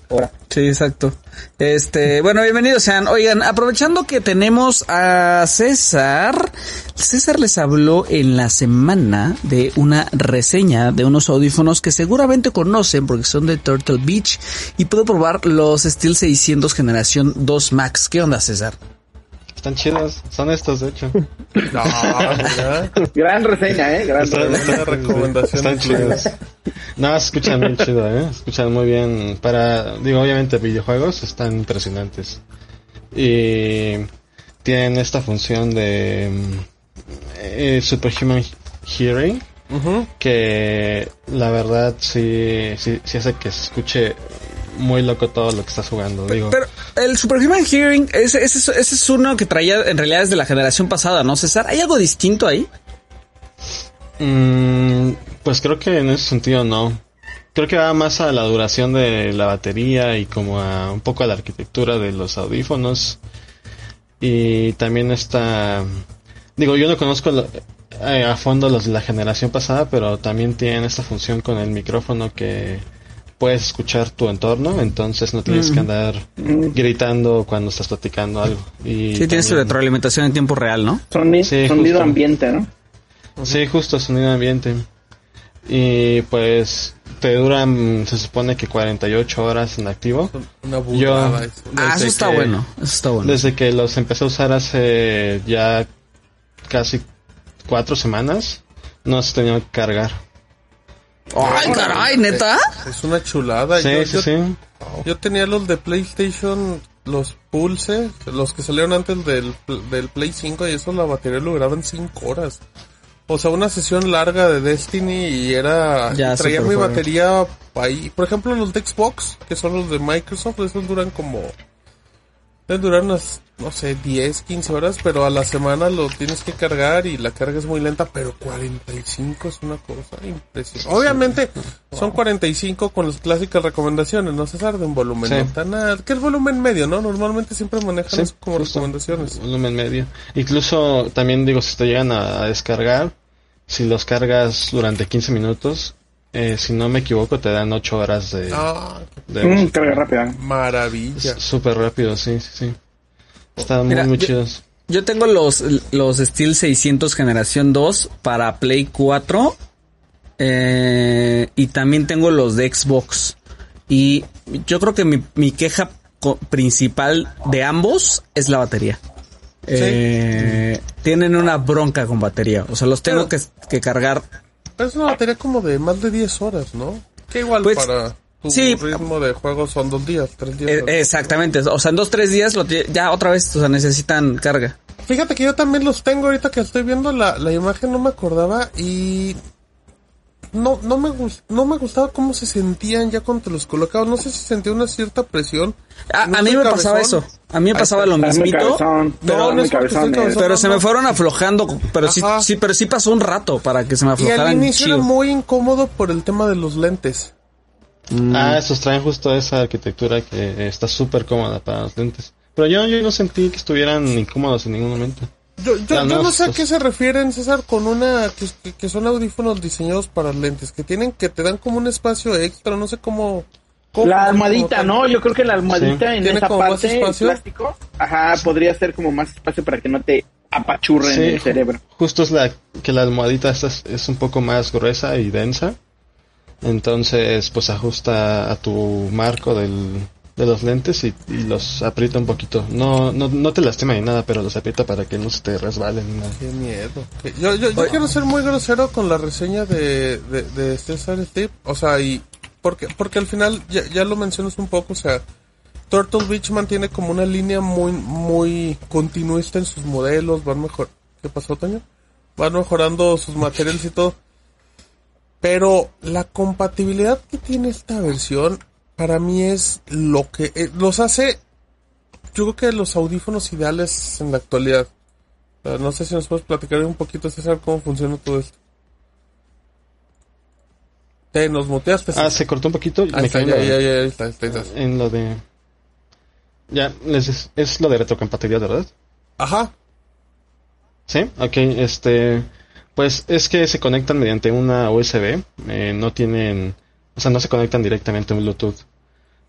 S2: Sí, exacto. Este, bueno, bienvenidos sean. Oigan, aprovechando que tenemos a César, César les habló en la semana de una reseña de unos audífonos que seguramente conocen porque son de Turtle Beach y puedo probar los Steel 600 generación 2 Max. ¿Qué onda, César?
S9: Están chidos, son estos de hecho.
S5: No. <laughs>
S6: Gran reseña, eh. Gran
S9: Están,
S6: reseña.
S9: Están chidos. No, se escuchan bien chido, eh. Se Escuchan muy bien para, digo, obviamente videojuegos están impresionantes. Y tienen esta función de mm, eh, Superhuman Hearing que la verdad sí, sí, sí hace que se escuche muy loco todo lo que estás jugando. Digo,
S2: Pero el Superhuman Hearing, ese, ese, es- ese es uno que traía en realidad desde la generación pasada, ¿no, César? ¿Hay algo distinto ahí?
S9: Mm, pues creo que en ese sentido no. Creo que va más a la duración de la batería y como a un poco a la arquitectura de los audífonos. Y también está... Digo, yo no conozco eh, a fondo los de la generación pasada, pero también tienen esta función con el micrófono que puedes escuchar tu entorno, entonces no tienes que andar gritando cuando estás platicando algo. Y
S2: Sí, tienes tu retroalimentación en tiempo real, ¿no?
S9: Sí,
S6: sonido ambiente, ¿no?
S9: Sí, justo, sonido ambiente. Y pues te duran, se supone que 48 horas en activo.
S5: Una
S9: Yo.
S2: Ah, eso
S9: desde
S2: está
S9: que-
S2: bueno. Eso está bueno.
S9: Desde que los empecé a usar hace ya casi cuatro semanas, no se tenía que cargar.
S2: Ay, caray, neta.
S5: Es una chulada.
S9: Sí,
S5: yo,
S9: sí,
S5: yo-
S9: sí.
S5: yo tenía los de PlayStation, los Pulse, los que salieron antes del, del Play 5 y eso la batería lo duraban 5 horas. O sea, una sesión larga de Destiny y era...
S2: Ya,
S5: traía mi batería ahí. Por ejemplo, los de Xbox, que son los de Microsoft, esos duran como... Deben durar unas, no sé, 10, 15 horas, pero a la semana lo tienes que cargar y la carga es muy lenta, pero 45 es una cosa impresionante. Obviamente son 45 con las clásicas recomendaciones, no César, de un volumen
S9: Sí.
S5: no tan alto, que es volumen medio, ¿no? Normalmente siempre manejan
S9: Sí,
S5: eso como recomendaciones.
S9: Volumen medio. Incluso también digo, si te llegan a, a descargar, si los cargas durante 15 minutos, eh, si no me equivoco, te dan 8 horas de,
S5: Ah,
S9: de
S6: Mm, carga rápida.
S5: maravilla.
S9: Súper rápido, sí, sí, sí. Están muy,
S2: Mira,
S9: muy
S2: yo-
S9: chidos.
S2: Yo tengo los, los Steel 600 generación 2 para Play 4. eh, y también tengo los de Xbox. Y yo creo que mi, mi queja principal de ambos es la batería. Eh, tienen una bronca con batería. O sea, los tengo que, que cargar.
S5: Pero es una batería como de más de 10 horas, ¿no? Que igual
S2: Pues,
S5: para tu
S2: sí.
S5: ritmo de juego son dos días, tres días.
S2: Eh, exactamente. O sea, en dos, tres días lo ya otra vez, o sea, necesitan carga.
S5: Fíjate que yo también los tengo ahorita que estoy viendo la, la imagen, no me acordaba y no, no me gus- no me gustaba cómo se sentían ya cuando te los colocabas. No sé si sentía una cierta presión.
S2: A,
S5: No
S2: a mí me pasaba eso. A mí me pasaba lo mismito.
S6: cabezón.
S5: No.
S2: Pero se me fueron aflojando, pero sí, sí, pero sí pasó un rato para que se me
S5: Y al
S2: aflojaran
S5: inicio
S2: chido.
S5: era muy incómodo por el tema de los lentes.
S9: Ah, esos traen justo esa arquitectura que está súper cómoda para los lentes. Pero yo, yo no sentí que estuvieran incómodos en ningún momento.
S5: Yo, yo, yo
S9: no,
S5: sé a
S9: estos-
S5: qué se refieren, César, con una que, que- que son audífonos diseñados para lentes, que tienen que te dan como un espacio extra, no sé cómo. cómo
S6: La almohadita, ¿no? Yo creo que la almohadita
S9: Sí.
S6: en
S5: ¿Tiene
S6: esa
S5: como más
S6: parte, el
S5: espacio?
S6: plástico, ajá, podría ser como más espacio para que no te apachurre en
S9: Sí,
S6: el cerebro.
S9: Justo es la que la almohadita esta es, es un poco más gruesa y densa. Entonces, pues ajusta a tu marco del, de los lentes y, y los aprieta un poquito. No, no, no te lastima ni nada, pero los aprieta para que no se te resbalen ni nada.
S5: Qué miedo. Que- Yo, yo, yo quiero ser muy grosero con la reseña de, de, de César Steve. O sea, y porque, porque al final ya, ya lo mencionas un poco, o sea, Turtle Beach mantiene como una línea muy, muy continuista en sus modelos, van mejor. ¿Qué pasó, Toño? Van mejorando sus materiales y todo. Pero la compatibilidad que tiene esta versión, para mí es lo que eh, los hace, yo creo que los audífonos ideales en la actualidad. Ah, No sé si nos puedes platicar un poquito, César, cómo funciona todo esto. Te nos muteaste.
S9: Ah, se cortó un poquito y
S5: Ahí
S9: me
S5: está, ya, ya, ya, ahí está, está,
S9: en lo de... Ya, les- es lo de retrocompatibilidad, ¿verdad?
S5: Ajá.
S9: Sí, ok, este, pues es que se conectan mediante una USB, eh, no tienen, o sea, no se conectan directamente un Bluetooth.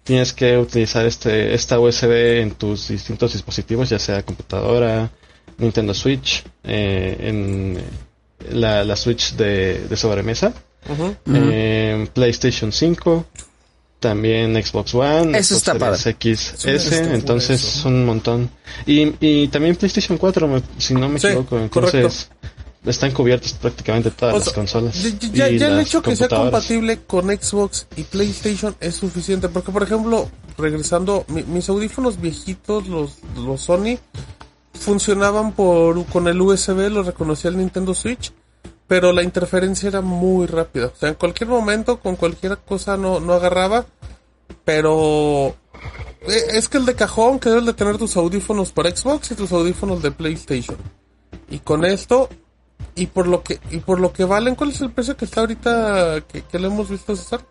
S9: Tienes que utilizar este, esta USB en tus distintos dispositivos, ya sea computadora, Nintendo Switch, eh, en la, la Switch de, de sobremesa, eh, PlayStation 5, también Xbox One,
S2: Eso
S9: Xbox
S2: está
S9: Series XS, entonces
S5: eso.
S9: son un montón. Y, y también PlayStation 4, me- si no me
S5: Sí,
S9: equivoco, entonces están cubiertos prácticamente todas
S5: O
S9: las consolas.
S5: Ya, el hecho que sea compatible con Xbox y PlayStation es suficiente. Porque, por ejemplo, regresando, mi- mis audífonos viejitos, los, los Sony, funcionaban por con el USB, lo reconocía el Nintendo Switch. Pero la interferencia era muy rápida. O sea, en cualquier momento, con cualquier cosa no, no agarraba. Pero eh, es que el de cajón que debes de tener tus audífonos para Xbox y tus audífonos de PlayStation. Y con esto y por lo que y por lo que valen, ¿cuál es el precio que está ahorita que, que le hemos visto César?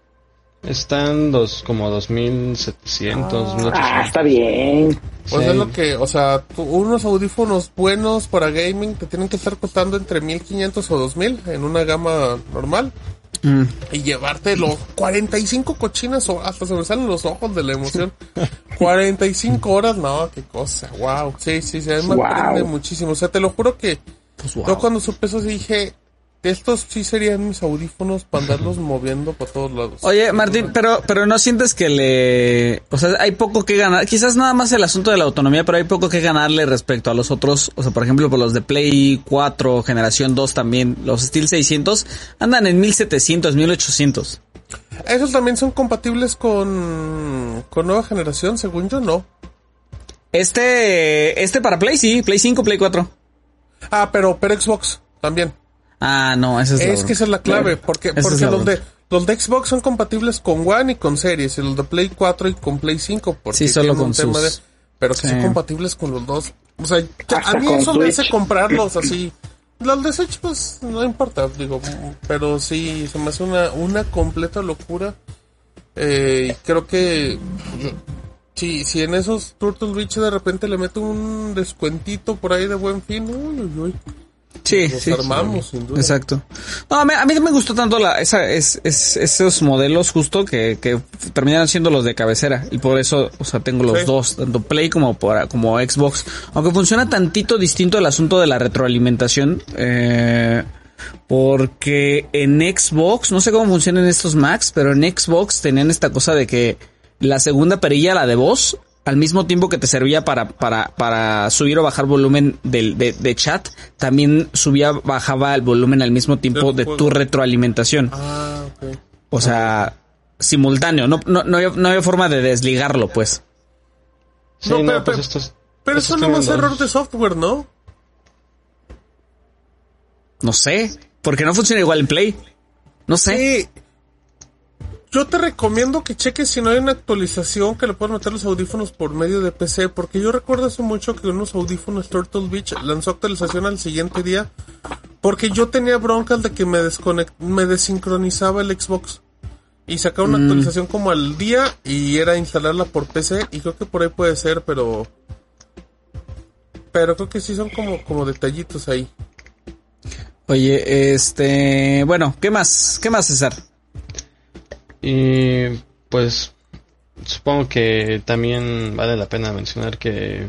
S9: Están dos, como 2700, 1800.
S6: Ah, está bien.
S5: Pues
S9: Sí.
S5: es lo que, o sea, tú- unos audífonos buenos para gaming te tienen que estar costando entre 1500 o 2000 en una gama normal.
S2: Mm.
S5: Y llevarte los 45 cochinas o hasta se me salen los ojos de la emoción. 45 horas, no, qué cosa, wow. Sí, sí, sí, a mí me
S6: Wow.
S5: aprende muchísimo. O sea, te lo juro que
S2: Pues wow.
S5: yo cuando supe eso dije, estos sí serían mis audífonos para andarlos moviendo por todos lados.
S2: Oye, Martín, pero, pero no sientes que le, o sea, hay poco que ganar. Quizás nada más el asunto de la autonomía, pero hay poco que ganarle respecto a los otros. O sea, por ejemplo, por los de Play 4, generación 2 también, los Steel 600 andan en 1700, 1800.
S5: Esos también son compatibles con, con nueva generación, según yo, no.
S2: Este, este para Play sí, Play 5, Play 4.
S5: Ah, pero, pero Xbox también.
S2: Ah, no, esa es, la
S5: Es que esa es la clave, porque,
S2: Esa
S5: porque los, de, los de Xbox son compatibles con One y con Series, y los de Play 4 y con Play 5, porque
S2: Sí, solo con
S5: un tema
S2: sus-
S5: de, pero que
S2: Sí.
S5: son compatibles con los dos. O sea, ya- a mí eso me hace comprarlos así. Los de Switch, pues, no importa, digo, pero sí, se me hace una, una completa locura. Eh, y creo que si, si en esos Turtle Beach de repente le meto un descuentito por ahí de buen fin, uy, uy, uy.
S2: Sí,
S5: Nos
S2: sí.
S5: armamos, sin duda.
S2: Exacto. No, a mí, a mí me gustó tanto la, esa, es, es- esos modelos justo que, que terminaron siendo los de cabecera. Y por eso, o sea, tengo los
S5: Sí.
S2: dos, tanto Play como, para, como Xbox. Aunque funciona tantito distinto el asunto de la retroalimentación. Eh, porque en Xbox, no sé cómo funcionan estos Macs, pero en Xbox tenían esta cosa de que la segunda perilla, la de voz, al mismo tiempo que te servía para, para, para subir o bajar volumen del, de, de chat, también subía, bajaba el volumen al mismo tiempo de tu retroalimentación.
S5: Ah, ok.
S2: O sea, simultáneo. No, no, no, había, no había forma de desligarlo, pues.
S9: Sí,
S5: No,
S9: no,
S5: pero-
S9: pues
S5: pero-
S9: estos...
S5: Pero
S9: estos
S5: eso no es error de software, ¿no?
S2: No sé. Porque no funciona igual en Play. No sé.
S5: Sí. Yo te recomiendo que cheques si no hay una actualización que le puedas meter los audífonos por medio de PC, porque yo recuerdo hace mucho que unos audífonos Turtle Beach lanzó actualización al siguiente día, porque yo tenía broncas de que me desconect me desincronizaba el Xbox. Y sacaba una actualización como al día y era instalarla por PC y creo que por ahí puede ser, pero pero creo que sí son como como detallitos ahí.
S2: Oye, este, bueno, ¿qué más? ¿Qué más, César?
S9: Y pues supongo que también vale la pena mencionar que,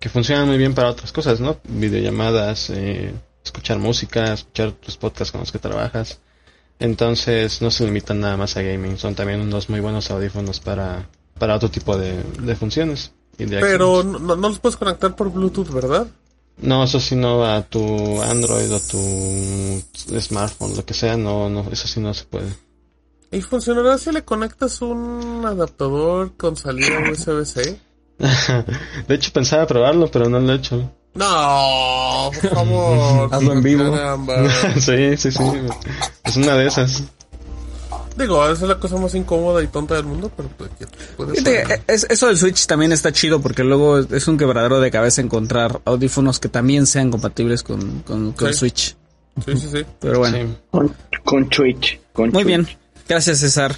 S9: que funcionan muy bien para otras cosas, ¿no? Videollamadas, eh, escuchar música, escuchar tus podcasts con los que trabajas. Entonces no se limitan nada más a gaming, son también unos muy buenos audífonos para, para otro tipo de, de funciones. Y de
S5: Pero no los puedes conectar por Bluetooth, ¿verdad?
S9: No, eso sí no a tu Android o tu smartphone, lo que sea, no, no, eso sí no se puede.
S5: ¿Y funcionará si le conectas un adaptador con salida USB-C? <laughs>
S9: de hecho pensaba probarlo, pero no lo he hecho.
S5: No, por favor. <laughs>
S2: Hazlo en vivo. <laughs>
S9: Sí, sí, sí. Es una de esas.
S5: Digo, esa es la cosa más incómoda y tonta del mundo, pero pues, que puede
S2: Fíjate,
S5: ser.
S2: eh, es- eso del Switch también está chido porque luego es un quebradero de cabeza encontrar audífonos que también sean compatibles con, con, con
S5: Sí.
S2: Switch.
S5: Sí, sí, sí.
S2: Pero bueno.
S9: Sí.
S6: Con, con Twitch. Con
S2: Muy
S6: Twitch.
S2: bien, gracias César.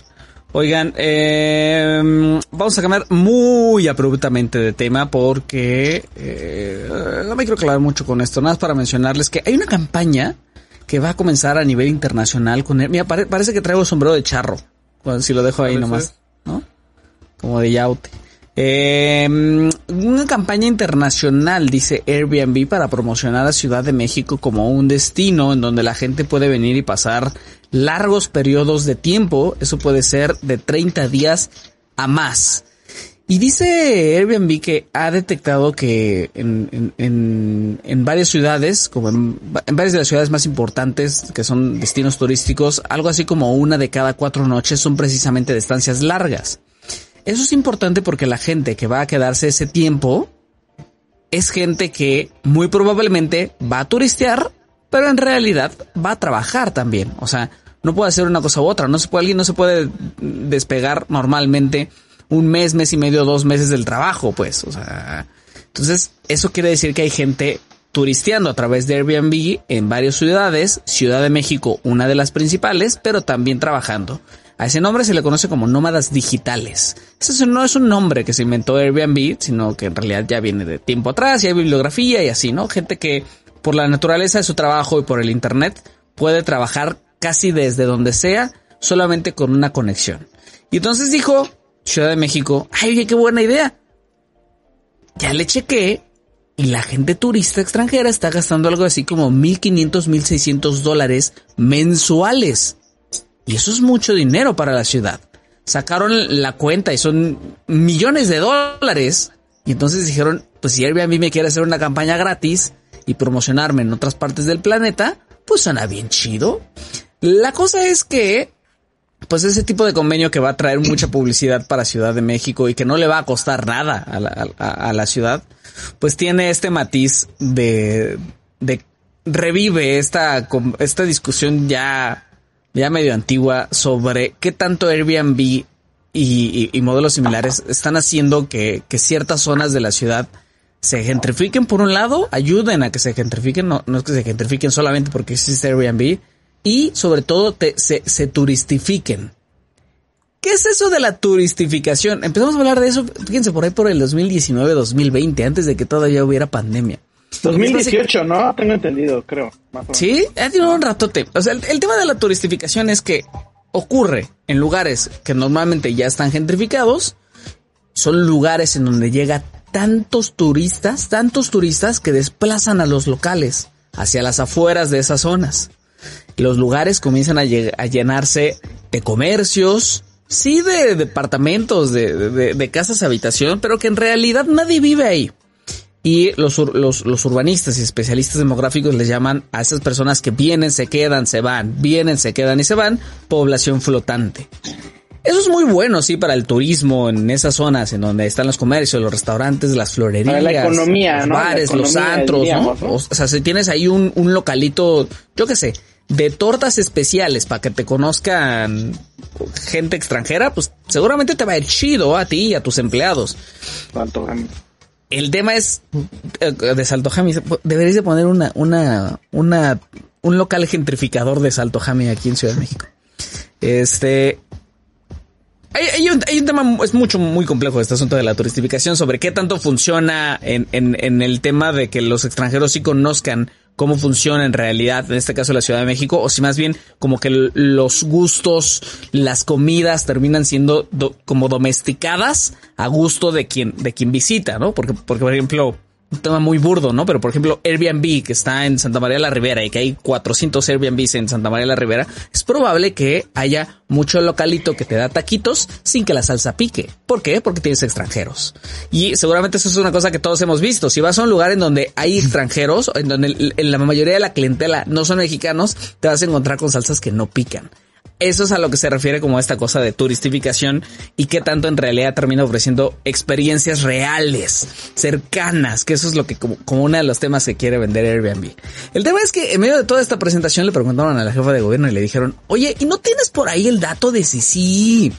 S2: Oigan, eh, vamos a cambiar muy abruptamente de tema porque eh, no me quiero clavar mucho con esto. Nada más para mencionarles que hay una campaña que va a comenzar a nivel internacional con él. Mira, pare- parece que traigo sombrero de charro. Si lo dejo ahí nomás, ¿no? Como de yaute. Eh, una campaña internacional, dice Airbnb, para promocionar a Ciudad de México como un destino en donde la gente puede venir y pasar largos periodos de tiempo. Eso puede ser de 30 días a más. Y dice Airbnb que ha detectado que en, en, en, varias ciudades, como en, en varias de las ciudades más importantes que son destinos turísticos, algo así como una de cada cuatro noches son precisamente de estancias largas. Eso es importante porque la gente que va a quedarse ese tiempo es gente que muy probablemente va a turistear, pero en realidad va a trabajar también. O sea, no puede hacer una cosa u otra. No se puede, alguien no se puede despegar normalmente un mes, mes y medio, dos meses del trabajo, pues, o sea, entonces eso quiere decir que hay gente turisteando a través de Airbnb en varias ciudades, Ciudad de México una de las principales, pero también trabajando. A ese nombre se le conoce como nómadas digitales. Ese no es un nombre que se inventó Airbnb, sino que en realidad ya viene de tiempo atrás y hay bibliografía y así, ¿no? Gente que por la naturaleza de su trabajo y por el Internet puede trabajar casi desde donde sea, solamente con una conexión. Y entonces dijo Ciudad de México, ay, oye, qué buena idea. Ya le chequé y la gente turista extranjera está gastando algo así como 1.500, 1.600 dólares mensuales. Y eso es mucho dinero para la ciudad. Sacaron la cuenta y son millones de dólares. Y entonces dijeron, pues si Airbnb me quiere hacer una campaña gratis y promocionarme en otras partes del planeta, pues suena bien chido. La cosa es que, pues ese tipo de convenio que va a traer mucha publicidad para Ciudad de México y que no le va a costar nada a la, a la ciudad, pues tiene este matiz de, de revive esta, esta discusión ya ya medio antigua sobre qué tanto Airbnb y, y, modelos similares están haciendo que, que, ciertas zonas de la ciudad se gentrifiquen. Por un lado, ayuden a que se gentrifiquen, no, no es que se gentrifiquen solamente porque existe Airbnb, y sobre todo te, se, se turistifiquen. ¿Qué es eso de la turistificación? Empezamos a hablar de eso, fíjense, por ahí por el 2019-2020, antes de que todavía hubiera pandemia.
S6: 2018, ¿no? Tengo entendido, creo.
S2: sí, ha tenido un ratote. O sea, el, tema de la turistificación es que ocurre en lugares que normalmente ya están gentrificados. Son lugares en donde llega tantos turistas, tantos turistas que desplazan a los locales hacia las afueras de esas zonas. Los lugares comienzan a, llenarse de comercios, sí de departamentos, de, de, de casas habitación, pero que en realidad nadie vive ahí. Y los, los, los, urbanistas y especialistas demográficos les llaman a esas personas que vienen, se quedan, se van, vienen, se quedan y se van, población flotante. Eso es muy bueno, sí, para el turismo en esas zonas en donde están los comercios, los restaurantes, las florerías,
S6: la economía,
S2: los
S6: ¿no?
S2: bares, los antros, ¿no? O sea, si tienes ahí un, un localito, yo qué sé, de tortas especiales para que te conozcan gente extranjera, pues seguramente te va a ir chido a ti y a tus empleados.
S6: ¿Cuánto
S2: el tema es eh, de Salto Jami. Deberías de poner una, una, una, un local gentrificador de Salto Jami aquí en Ciudad de México. Este, hay, un, hay, un, tema, es mucho, muy complejo este asunto de la turistificación sobre qué tanto funciona en, en, en el tema de que los extranjeros sí conozcan cómo funciona en realidad, en este caso la Ciudad de México, o si más bien como que los gustos, las comidas terminan siendo como domesticadas a gusto de quien, de quien visita, ¿no? Porque, porque por ejemplo, un tema muy burdo, ¿no? Pero por ejemplo, Airbnb, que está en Santa María la Ribera y que hay 400 Airbnbs en Santa María la Ribera, es probable que haya mucho localito que te da taquitos sin que la salsa pique. ¿Por qué? Porque tienes extranjeros. Y seguramente eso es una cosa que todos hemos visto. Si vas a un lugar en donde hay <laughs> extranjeros, en donde la mayoría de la clientela no son mexicanos, te vas a encontrar con salsas que no pican. Eso es a lo que se refiere como esta cosa de turistificación y que tanto en realidad termina ofreciendo experiencias reales, cercanas, que eso es lo que como, como uno de los temas que quiere vender Airbnb. El tema es que en medio de toda esta presentación le preguntaron a la jefa de gobierno y le dijeron, oye, ¿y no tienes por ahí el dato de si sí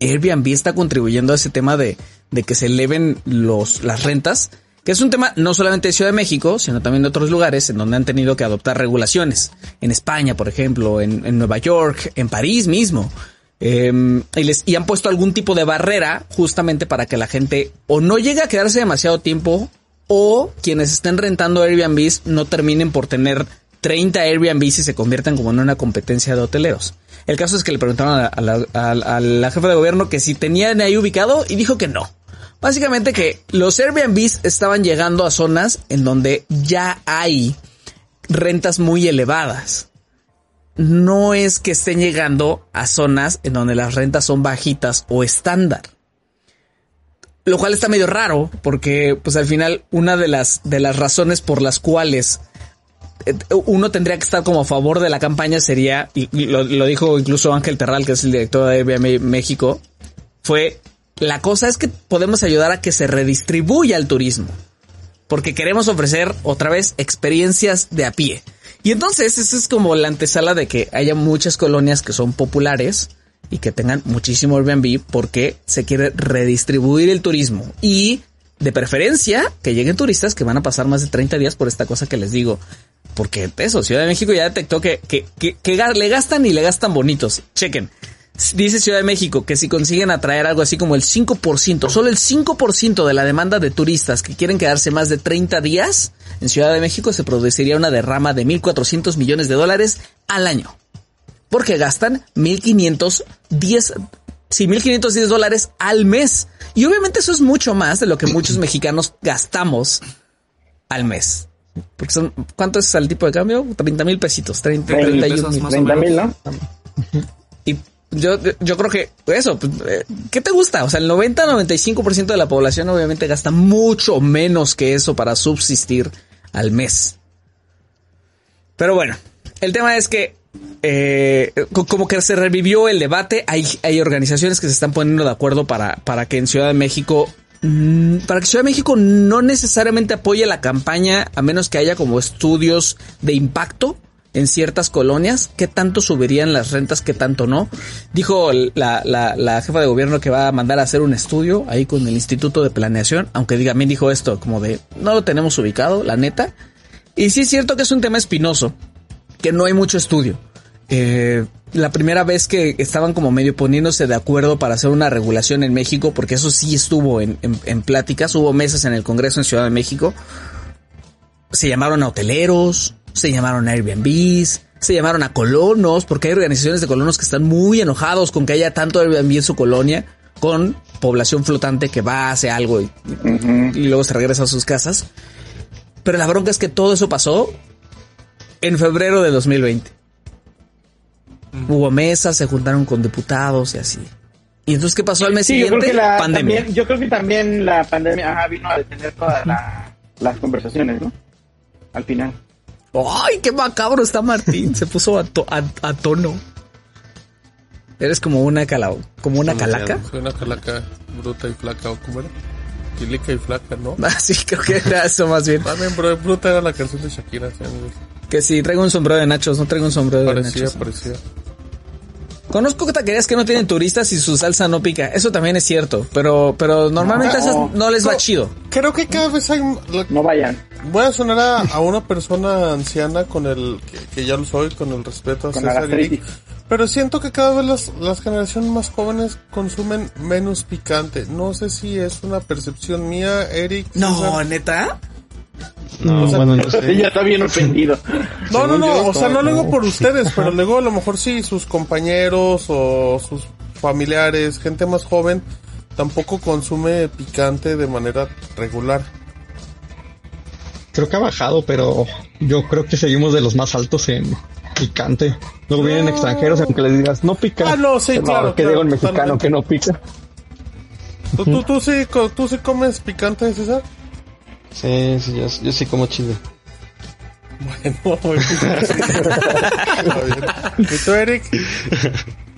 S2: Airbnb está contribuyendo a ese tema de, de que se eleven los, las rentas? Que es un tema no solamente de Ciudad de México, sino también de otros lugares en donde han tenido que adoptar regulaciones. En España, por ejemplo, en, Nueva York, en París mismo. Em, y, les, y han puesto algún tipo de barrera justamente para que la gente o no llegue a quedarse demasiado tiempo o quienes estén rentando Airbnbs no terminen por tener 30 Airbnbs y se conviertan como en una competencia de hoteleros. El caso es que le preguntaron a la, a la jefa de gobierno que si tenían ahí ubicado y dijo que no. Básicamente que los Airbnbs estaban llegando a zonas en donde ya hay rentas muy elevadas. No es que estén llegando a zonas en donde las rentas son bajitas o estándar. Lo cual está medio raro porque pues al final una de las de las razones por las cuales eh, uno tendría que estar como a favor de la campaña sería, y lo, lo dijo incluso Ángel Terral, que es el director de Airbnb México, fue la cosa es que podemos ayudar a que se redistribuya el turismo. Porque queremos ofrecer otra vez experiencias de a pie. Y entonces esa es como la antesala de que haya muchas colonias que son populares y que tengan muchísimo Airbnb porque se quiere redistribuir el turismo y de preferencia que lleguen turistas que van a pasar más de 30 días por esta cosa que les digo. Porque eso, Ciudad de México ya detectó que, que, que, que le gastan y le gastan bonitos. Chequen. Dice Ciudad de México que si consiguen atraer algo así como el 5%, solo el 5% de la demanda de turistas que quieren quedarse más de 30 días en Ciudad de México se produciría una derrama de 1.400 millones de dólares al año. Porque gastan 1.510, sí, 1.510 dólares al mes. Y obviamente eso es mucho más de lo que muchos <clears throat> mexicanos gastamos al mes. Porque son, ¿cuánto es el tipo de cambio? 30 mil pesitos, 30,
S6: 30
S2: 31
S8: pesos
S2: mil.
S8: más o
S6: 30 mil, ¿no? <laughs>
S2: Yo, yo creo que eso, pues, eh, ¿qué te gusta? O sea, el 90-95% de la población obviamente gasta mucho menos que eso para subsistir al mes. Pero bueno, el tema es que eh, co- como que se revivió el debate, hay, hay organizaciones que se están poniendo de acuerdo para, para que en Ciudad de México, mm, para que Ciudad de México no necesariamente apoye la campaña a menos que haya como estudios de impacto en ciertas colonias, qué tanto subirían las rentas, qué tanto no. Dijo la, jefa de gobierno que va a mandar a hacer un estudio ahí con el Instituto de Planeación, aunque diga, también dijo esto, como de, no lo tenemos ubicado, la neta. Y sí es cierto que es un tema espinoso, que no hay mucho estudio. Eh, la primera vez que estaban como medio poniéndose de acuerdo para hacer una regulación en México, porque eso sí estuvo en, en, en pláticas, hubo mesas en el Congreso en Ciudad de México, se llamaron a hoteleros, se llamaron a Airbnbs, se llamaron a colonos, porque hay organizaciones de colonos que están muy enojados con que haya tanto Airbnb en su colonia, con población flotante que va, hace algo y, y luego se regresa a sus casas. Pero la bronca es que todo eso pasó en febrero de 2020. Hubo mesas, se juntaron con diputados y así. Y entonces, ¿qué pasó al mes
S6: Sí, yo creo
S2: siguiente?
S6: que la
S2: Pandemia.
S6: también- yo creo que también la pandemia ajá, vino a detener todas la- las conversaciones, ¿no? Al final.
S2: ¡Ay, qué macabro está Martín! Se puso a, to- a- a tono. Eres como una cala, como una calaca.
S5: Soy una calaca bruta y flaca, ¿o cómo era? Quilica y flaca, ¿no? <laughs>
S2: Ah, sí, creo que era eso más bien.
S5: También, bro, bruta era la canción de Shakira. ¿sí?
S2: Que si traigo un sombrero de nachos, no traigo un sombrero de
S5: Parecía,
S2: nachos.
S5: parecía.
S2: Conozco taquerías que no tienen turistas y su salsa no pica. Eso también es cierto, pero, pero normalmente a esas no les va chido.
S5: Creo que cada vez hay... la-
S6: No vayan.
S5: Voy a sonar a, a una persona anciana con el... Que, que ya lo soy, con el respeto a
S6: Con
S5: César y. Pero siento que cada vez las, las generaciones más jóvenes consumen menos picante. No sé si es una percepción mía, Eric.
S2: No,
S5: César.
S2: neta.
S9: No,
S5: O sea,
S9: bueno, no <laughs> sé.
S6: Ya está bien ofendido.
S5: No, no, no,
S9: yo,
S5: o sea, no lo digo por ustedes, pero <laughs> luego a lo mejor sí, sus compañeros o sus familiares, gente más joven, tampoco consume picante de manera regular.
S10: Creo que ha bajado, pero yo creo que seguimos de los más altos en picante. Luego vienen
S5: No.
S10: extranjeros, aunque les digas, no pica.
S5: Ah, no, sí,
S10: No,
S5: claro,
S10: Que
S5: claro,
S10: diga un mexicano
S5: totalmente.
S10: que no pica.
S5: ¿Tú, tú, tú, sí, ¿Tú sí comes picante, César?
S9: Sí, sí, yo, yo sí como chile.
S5: Bueno. <laughs> ¿Y tú, Eric?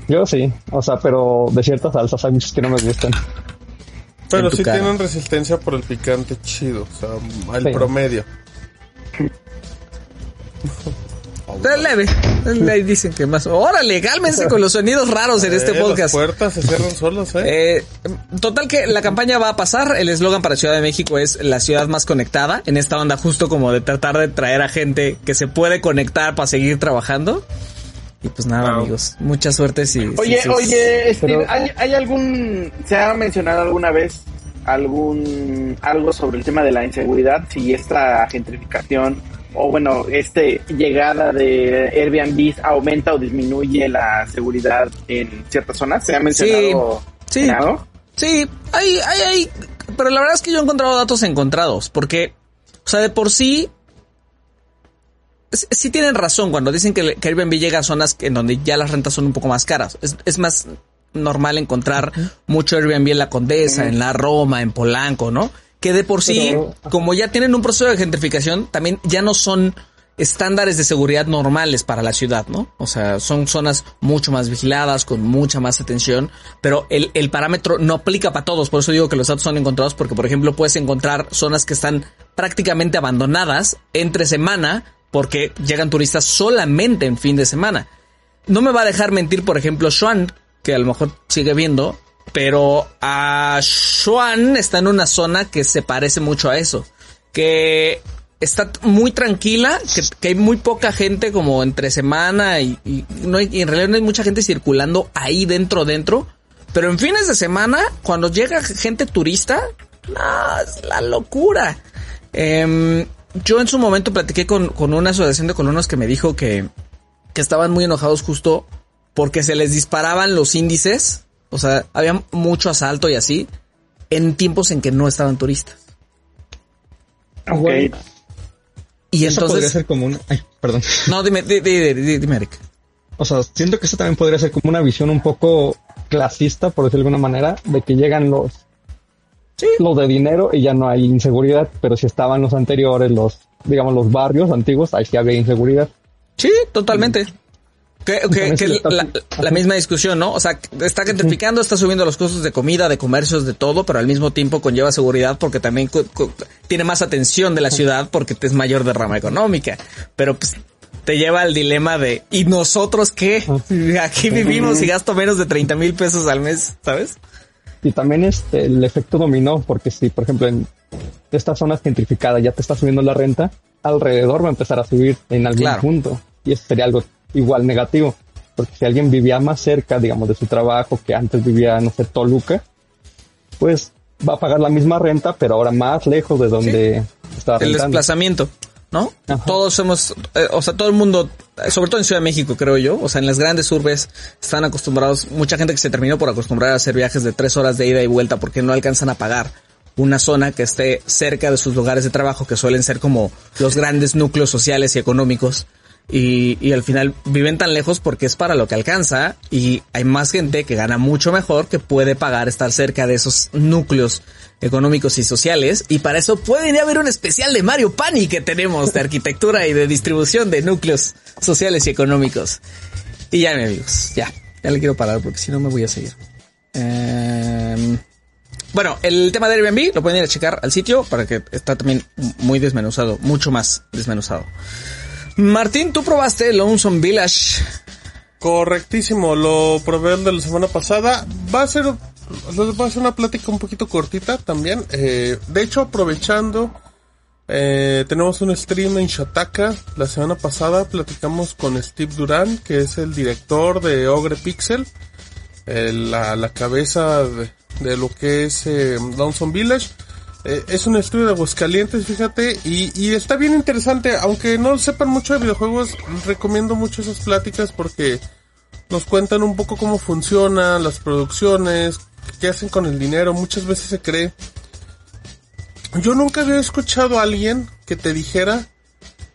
S10: Yo sí, o sea, pero de ciertas salsas hay muchas que no me gustan.
S5: Pero sí
S2: cara.
S5: tienen resistencia por el picante chido, o sea, el
S10: Sí.
S5: promedio. <laughs>
S2: Es leve. Le <laughs> dicen que más. Órale, cálmense con los sonidos raros en este
S5: Eh, Las
S2: podcast.
S5: puertas se cierran solas, ¿eh?
S2: Eh, total que la campaña va a pasar. El eslogan para Ciudad de México es la ciudad más conectada. En esta onda justo como de tratar de traer a gente que se puede conectar para seguir trabajando. Y pues nada,
S8: Wow.
S2: amigos. Mucha suerte si...
S6: Oye,
S2: si- si-
S6: oye, Steve,
S10: Pero-
S6: ¿hay, hay algún, se ha mencionado alguna vez algún, algo sobre el tema de la inseguridad? Si esta gentrificación o bueno, este llegada de Airbnb aumenta o disminuye la seguridad en ciertas zonas, ¿se ha mencionado?
S2: Sí, sí. Sí, hay, hay, hay. Pero la verdad es que yo he encontrado datos encontrados. Porque, o sea, de por sí. Sí tienen razón cuando dicen que, que Airbnb llega a zonas en donde ya las rentas son un poco más caras. Es, es más normal encontrar mucho Airbnb en la Condesa, en la Roma, en Polanco, ¿no? Que de por sí,
S10: Pero-
S2: como ya tienen un proceso de gentrificación, también ya no son estándares de seguridad normales para la ciudad, ¿no? O sea, son zonas mucho más vigiladas, con mucha más atención, pero el, el parámetro no aplica para todos, por eso digo que los datos son encontrados, porque por ejemplo puedes encontrar zonas que están prácticamente abandonadas entre semana, porque llegan turistas solamente en fin de semana. No me va a dejar mentir, por ejemplo, Swan, que a lo mejor sigue viendo, pero a Xuan está en una zona que se parece mucho a eso, que está muy tranquila, que, hay muy poca gente como entre semana y en realidad no hay mucha gente circulando ahí dentro, dentro. Pero en fines de semana, cuando llega gente turista, no, es la locura. Em, yo en su momento platiqué con, con una asociación de colonos que me dijo que, que estaban muy enojados justo porque se les disparaban los índices. O sea, había mucho asalto y así en tiempos en que no estaban turistas.
S6: Ok.
S2: Y
S10: Eso podría
S2: entonces,
S10: ser como un... Ay, perdón.
S2: no, dime, di- di- di- dime, Eric.
S10: O sea, siento que eso también podría ser como una visión un poco clasista, por decirlo de alguna manera, de que llegan los, los de dinero y ya no hay inseguridad, pero si estaban los anteriores, los, digamos, los barrios antiguos, ahí sí había inseguridad.
S2: Sí, totalmente. Que, que- que la, la misma discusión, ¿no? O sea, está gentrificando, está subiendo los costos de comida, de comercios, de todo, pero al mismo tiempo conlleva seguridad porque también co- co- tiene más atención de la ciudad porque es mayor derrama económica. Pero pues te lleva al dilema de, ¿y nosotros qué? Aquí vivimos y gasto menos de 30 mil pesos al mes, ¿sabes?
S10: Y también este, el efecto dominó, porque si, por ejemplo, en estas zonas gentrificadas ya te está subiendo la renta, alrededor va a empezar a subir en algún
S2: Claro.
S10: punto. Y eso sería algo igual negativo. Porque si alguien vivía más cerca, digamos, de su trabajo, que antes vivía, no sé, Toluca, pues va a pagar la misma renta, pero ahora más lejos de donde estaba
S2: El
S10: rentando.
S2: desplazamiento, ¿no?
S10: Ajá.
S2: Todos hemos, eh, o sea, todo el mundo, sobre todo en Ciudad de México, creo yo, o sea, en las grandes urbes están acostumbrados, mucha gente que se terminó por acostumbrar a hacer viajes de tres horas de ida y vuelta porque no alcanzan a pagar una zona que esté cerca de sus lugares de trabajo, que suelen ser como los grandes núcleos sociales y económicos. Y, y al final viven tan lejos porque es para lo que alcanza y hay más gente que gana mucho mejor que puede pagar estar cerca de esos núcleos económicos y sociales y para eso pueden haber un especial de Mario Pani que tenemos de arquitectura y de distribución de núcleos sociales y económicos. Y ya, amigos, ya, ya le quiero parar porque si no me voy a seguir. Em, bueno, el tema de Airbnb lo pueden ir a checar al sitio para que está también muy desmenuzado, mucho más desmenuzado. Martín, tú probaste Lonesome Village.
S5: Correctísimo, lo probé el de la semana pasada. Va a ser, va a ser una plática un poquito cortita también. Eh, de hecho, aprovechando, eh, tenemos un stream en Shataka. La semana pasada platicamos con Steve Duran, que es el director de Ogre Pixel, eh, la, la cabeza de, de lo que es Lonesome Village. Eh, es un estudio de Aguascalientes, fíjate, y, y está bien interesante, aunque no sepan mucho de videojuegos, recomiendo mucho esas pláticas porque nos cuentan un poco cómo funcionan las producciones, qué hacen con el dinero, muchas veces se cree. Yo nunca había escuchado a alguien que te dijera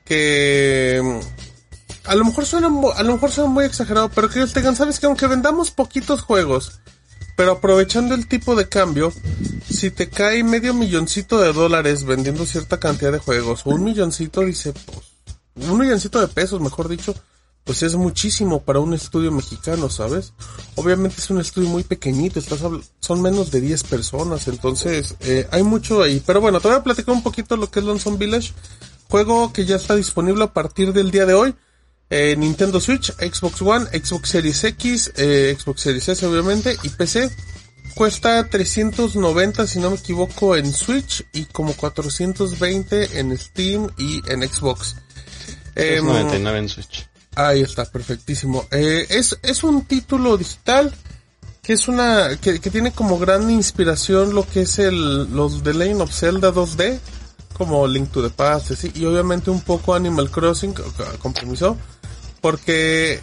S5: que mm, a lo mejor suena, a lo mejor suena muy exagerado, pero que ellos te digan, sabes que aunque vendamos poquitos juegos, pero aprovechando el tipo de cambio, si te cae medio milloncito de dólares vendiendo cierta cantidad de juegos, o un milloncito, dice, pues, un milloncito de pesos, mejor dicho, pues es muchísimo para un estudio mexicano, ¿sabes? Obviamente es un estudio muy pequeñito, estás son menos de 10 personas, entonces eh, hay mucho ahí. Pero bueno, te voy a platicar un poquito lo que es Lonesome Village, juego que ya está disponible a partir del día de hoy. Eh, Nintendo Switch, Xbox One, Xbox Series X, eh, Xbox Series S obviamente y PC. Cuesta 390 si no me equivoco en Switch y como 420 en Steam y en Xbox.
S9: Es
S5: Em,
S9: 99 en Switch.
S5: Ahí está, perfectísimo. Eh, es, es un título digital que es una, que, que tiene como gran inspiración lo que es el, los The Lane of Zelda 2D, como Link to the Past, así, y obviamente un poco Animal Crossing, co- co- con permiso, porque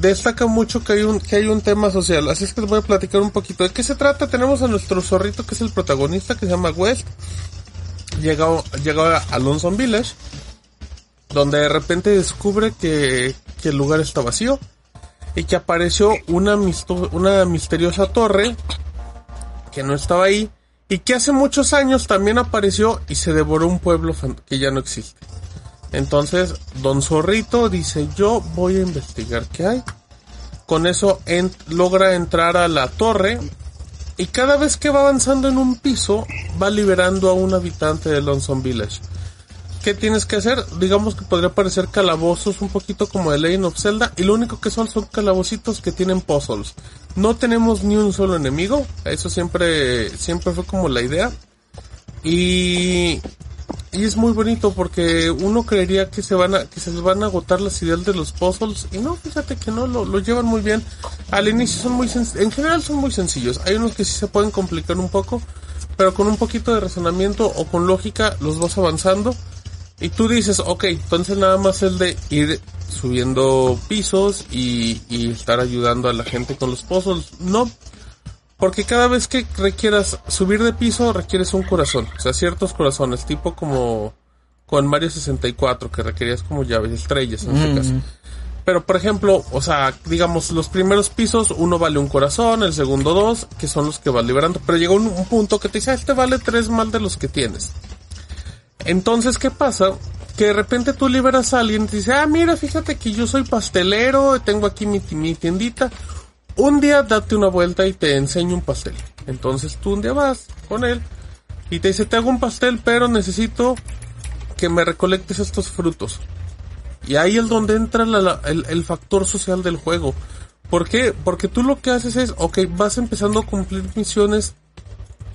S5: destaca mucho que hay un, que hay un tema social. Así es que les voy a platicar un poquito. ¿De qué se trata? Tenemos a nuestro zorrito que es el protagonista, que se llama West. Llega, llega a Lonesome Village donde de repente descubre que, que el lugar está vacío y que apareció una, misteriosa torre que no estaba ahí y que hace muchos años también apareció y se devoró un pueblo que ya no existe. Entonces, Don Zorrito dice, yo voy a investigar qué hay. Con eso logra entrar a la torre y cada vez que va avanzando en un piso va liberando a un habitante de Lonesome Village. ¿Qué tienes que hacer? Digamos que podría parecer calabozos un poquito como The Legend of Zelda y lo único que son son calabocitos que tienen puzzles. No tenemos ni un solo enemigo. Eso siempre, siempre fue como la idea. Y, y es muy bonito porque uno creería que se van a, que se van a agotar las ideas de los puzzles. Y no, fíjate que no, lo, lo llevan muy bien. Al inicio son muy, en general son muy sencillos. Hay unos que sí se pueden complicar un poco. Pero con un poquito de razonamiento o con lógica los vas avanzando. Y tú dices, ok, entonces nada más el de ir subiendo pisos y, y estar ayudando a la gente con los puzzles. No, porque cada vez que requieras subir de piso requieres un corazón. O sea, ciertos corazones, tipo como con Mario 64, que requerías como llaves, estrellas en este caso. Pero por ejemplo, o sea, digamos, los primeros pisos, uno vale un corazón, el segundo dos, que son los que vas liberando. Pero llega un, un punto que te dice, "Ah, este vale tres más de los que tienes. Entonces, ¿qué pasa? Que de repente tú liberas a alguien y te dice, ah, mira, fíjate que yo soy pastelero, tengo aquí mi, mi tiendita. Un día date una vuelta y te enseño un pastel. Entonces tú un día vas con él y te dice, te hago un pastel, pero necesito que me recolectes estos frutos. Y ahí es donde entra la- la- el, factor social del juego. ¿Por qué? Porque tú lo que haces es, ok, vas empezando a cumplir misiones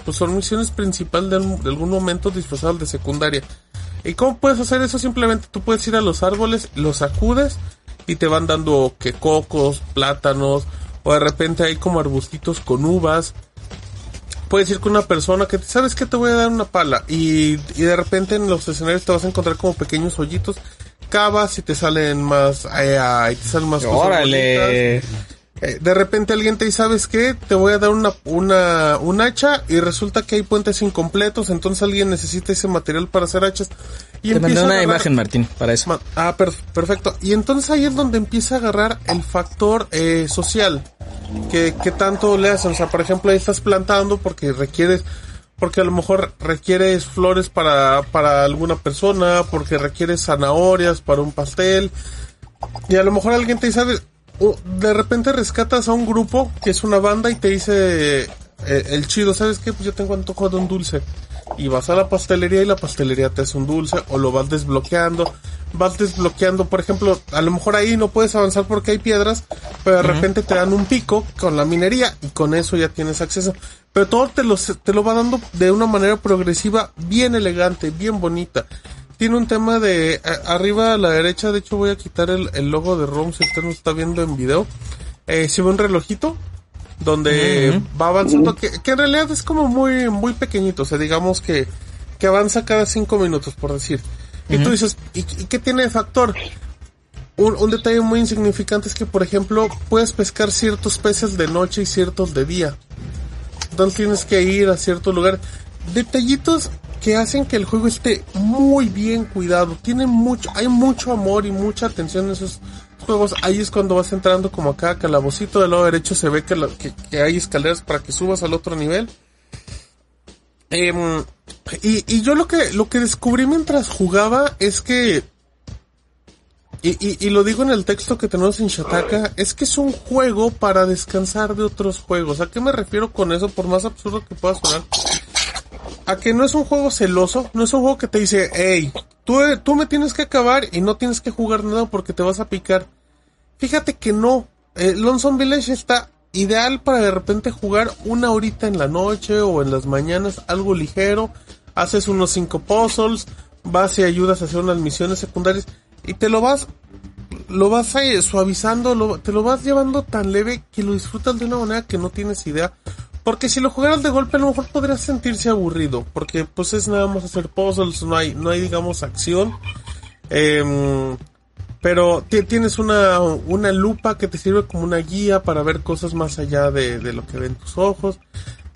S5: pues son misiones principales de, algún- de algún momento disfrazadas de secundaria. ¿Y cómo puedes hacer eso? Simplemente tú puedes ir a los árboles, los sacudes y te van dando que cocos, plátanos, o de repente hay como arbustitos con uvas. Puedes ir con una persona que, ¿sabes que Te voy a dar una pala. Y, y de repente en los escenarios te vas a encontrar como pequeños hoyitos. Cavas y te salen más, eh, y te salen más cosas
S2: Órale.
S5: Eh, de repente alguien te dice, ¿sabes qué? Te voy a dar una, una, un hacha y resulta que hay puentes incompletos, entonces alguien necesita ese material para hacer hachas. Y
S2: Te mandé una imagen, Martín, para eso.
S5: Ah, per- perfecto. Y entonces ahí es donde empieza a agarrar el factor eh, social que, que tanto le hacen. O sea, por ejemplo, ahí estás plantando porque requieres, porque a lo mejor requieres flores para, para alguna persona, porque requieres zanahorias para un pastel. Y a lo mejor alguien te dice, "¿Sabes? O de repente rescatas a un grupo que es una banda y te dice eh, el chido, ¿sabes qué? Pues yo tengo antojo de un dulce. Y vas a la pastelería y la pastelería te hace un dulce o lo vas desbloqueando. Vas desbloqueando, por ejemplo, a lo mejor ahí no puedes avanzar porque hay piedras, pero de repente te dan un pico con la minería y con eso ya tienes acceso. Pero todo te lo, te lo va dando de una manera progresiva, bien elegante, bien bonita tiene un tema de eh, arriba a la derecha, de hecho voy a quitar el, el logo de ROM si usted no está viendo en video. Eh, se ve un relojito donde va avanzando, que, que en realidad es como muy, muy pequeñito, o sea, digamos que, que avanza cada cinco minutos, por decir. Y tú dices, ¿y, y qué tiene de factor? Un, un detalle muy insignificante es que, por ejemplo, puedes pescar ciertos peces de noche y ciertos de día. Entonces tienes que ir a cierto lugar. Detallitos que hacen que el juego esté muy bien cuidado. Tiene mucho, hay mucho amor y mucha atención en esos juegos. Ahí es cuando vas entrando como acá, calabocito del lado derecho se ve que, que, hay escaleras para que subas al otro nivel. Em, y, yo lo que, lo que descubrí mientras jugaba es que y, y, y lo digo en el texto que tenemos en Shataka, es que es un juego para descansar de otros juegos. ¿A qué me refiero con eso? Por más absurdo que pueda sonar. A que no es un juego celoso, no es un juego que te dice, hey, tú, tú me tienes que acabar y no tienes que jugar nada porque te vas a picar. Fíjate que no. Eh, Lonesome Village está ideal para de repente jugar una horita en la noche o en las mañanas, algo ligero. Haces unos cinco puzzles, vas y ayudas a hacer unas misiones secundarias y te lo vas, lo vas eh, suavizando, lo- te lo vas llevando tan leve que lo disfrutas de una manera que no tienes idea. Porque si lo jugaras de golpe a lo mejor podrías sentirse aburrido, porque pues es nada más hacer puzzles, no hay, no hay digamos acción. Em, pero ti- tienes una, una lupa que te sirve como una guía para ver cosas más allá de, de lo que ven tus ojos.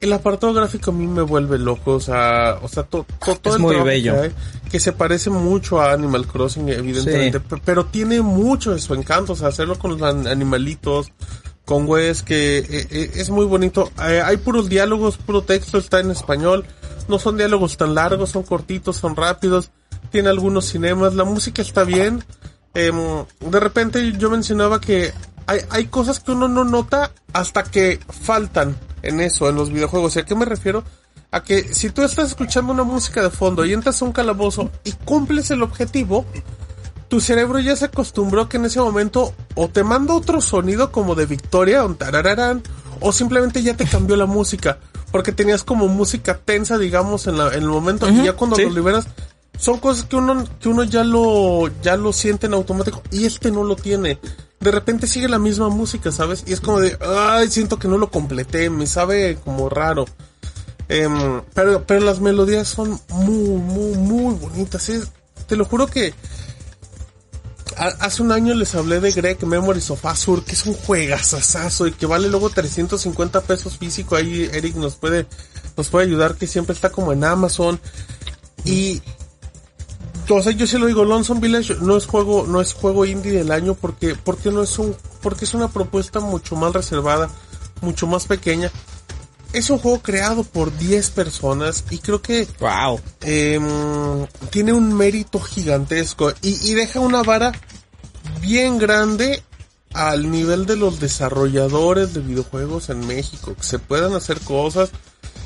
S5: El apartado gráfico a mí me vuelve loco, o sea, o sea, to- to- todo
S2: Es
S5: el
S2: muy bello.
S5: que hay, que se parece mucho a Animal Crossing, evidentemente,
S2: Sí.
S5: pero tiene mucho de su encanto, o sea, hacerlo con los an- animalitos, con güeyes que eh, eh, es muy bonito. Eh, hay puros diálogos, puro texto, está en español. No son diálogos tan largos, son cortitos, son rápidos. Tiene algunos cinemas, la música está bien. Em, de repente yo mencionaba que hay, hay cosas que uno no nota hasta que faltan en eso, en los videojuegos. ¿Y a qué me refiero? A que si tú estás escuchando una música de fondo y entras a un calabozo y cumples el objetivo, tu cerebro ya se acostumbró que en ese momento o te manda otro sonido como de victoria, un tarararán, o simplemente ya te cambió la música, porque tenías como música tensa, digamos, en, la, en el momento, y ya cuando lo liberas, son cosas que uno, que uno ya lo, ya lo siente en automático, y este no lo tiene. De repente sigue la misma música, ¿sabes? Y es como de, ay, siento que no lo completé, me sabe como raro. Em, pero, pero las melodías son muy, muy, muy bonitas. Es- te lo juro que hace un año les hablé de Greg Memories of Azure, que es un juegazazazo y que vale luego 350 pesos físico. Ahí Eric nos puede, nos puede ayudar, que siempre está como en Amazon. Y, o sea, yo se lo digo, Lonesome Village no es juego, no es juego indie del año porque, porque no es un, porque es una propuesta mucho más reservada, mucho más pequeña. Es un juego creado por 10 personas y creo que
S2: Wow.
S5: em, tiene un mérito gigantesco y, y deja una vara bien grande al nivel de los desarrolladores de videojuegos en México, que se puedan hacer cosas.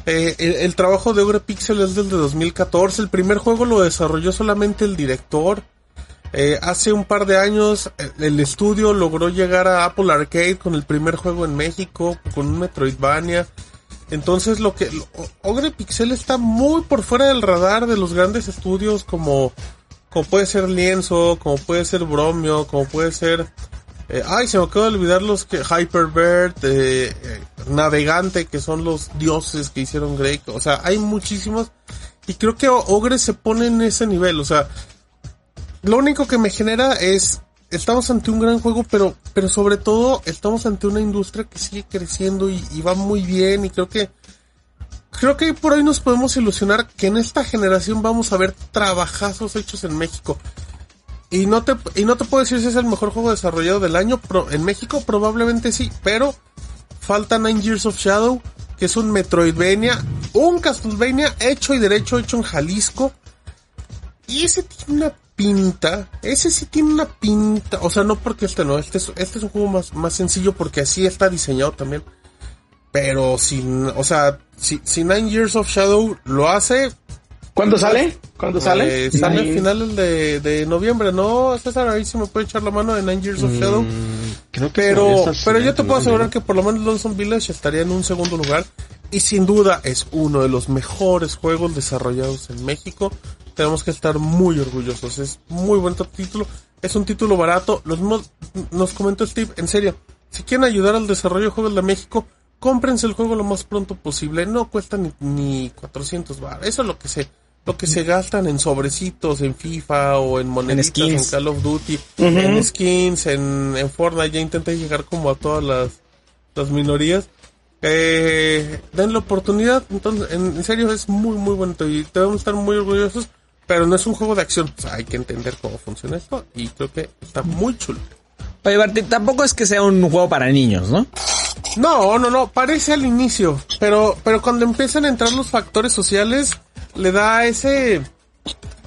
S5: Eh, el, el trabajo de Ogre Pixel es del de 2014, el primer juego lo desarrolló solamente el director. Eh, hace un par de años el, el estudio logró llegar a Apple Arcade con el primer juego en México, con un Metroidvania. Entonces lo que Ogre Pixel está muy por fuera del radar de los grandes estudios como como puede ser Lienzo, como puede ser Bromio, como puede ser eh, ay, se me acaba de olvidar los que Hyperbird, eh, eh, Navegante, que son los dioses que hicieron Grey, o sea, hay muchísimos. Y creo que Ogre se pone en ese nivel, o sea, lo único que me genera es estamos ante un gran juego, pero pero sobre todo estamos ante una industria que sigue creciendo y, va muy bien y creo que creo que por ahí nos podemos ilusionar que en esta generación vamos a ver trabajazos hechos en México. Y no te y no te puedo decir si es el mejor juego desarrollado del año, pero en México probablemente sí, pero falta Nine Years of Shadow, que es un Metroidvania, un Castlevania hecho y derecho, hecho en Jalisco. Y ese tiene una pinta, ese sí tiene una pinta, o sea, no porque este no, este es, este es un juego más, más sencillo porque así está diseñado también. Pero sin, o sea, si, si Nine Years of Shadow lo hace,
S6: ¿Cuándo sale? ¿Cuándo sale?
S5: eh, sale
S6: Sí.
S5: a finales de, de noviembre, ¿no? César, ahí sí me puede echar la mano de Nine Years of Shadow.
S9: Creo que
S5: Pero, pero yo te puedo
S9: ¿no?
S5: asegurar que por lo menos Lonesome Village estaría en un segundo lugar. Y sin duda es uno de los mejores juegos desarrollados en México. Tenemos que estar muy orgullosos. Es muy buen título. Es un título barato. Los mismos- nos comentó Steve, en serio, si quieren ayudar al desarrollo de juegos de México, cómprense el juego lo más pronto posible. No cuesta ni, ni 400 bar. Eso es lo que se, lo que se gastan en sobrecitos, en FIFA o en moneditas, en,
S2: skins.
S5: Call of Duty, en skins, en, en Fortnite. Ya intenté llegar como a todas las, las minorías. Eh, den la oportunidad. Entonces, en, en serio, es muy, muy bonito y debemos estar muy orgullosos. Pero no es un juego de acción. O sea, hay que entender cómo funciona esto y creo que está muy chulo.
S2: Oye, Barty, tampoco es que sea un juego para niños, ¿no?
S5: No, no, no, parece al inicio, pero, pero cuando empiezan a entrar los factores sociales, le da ese,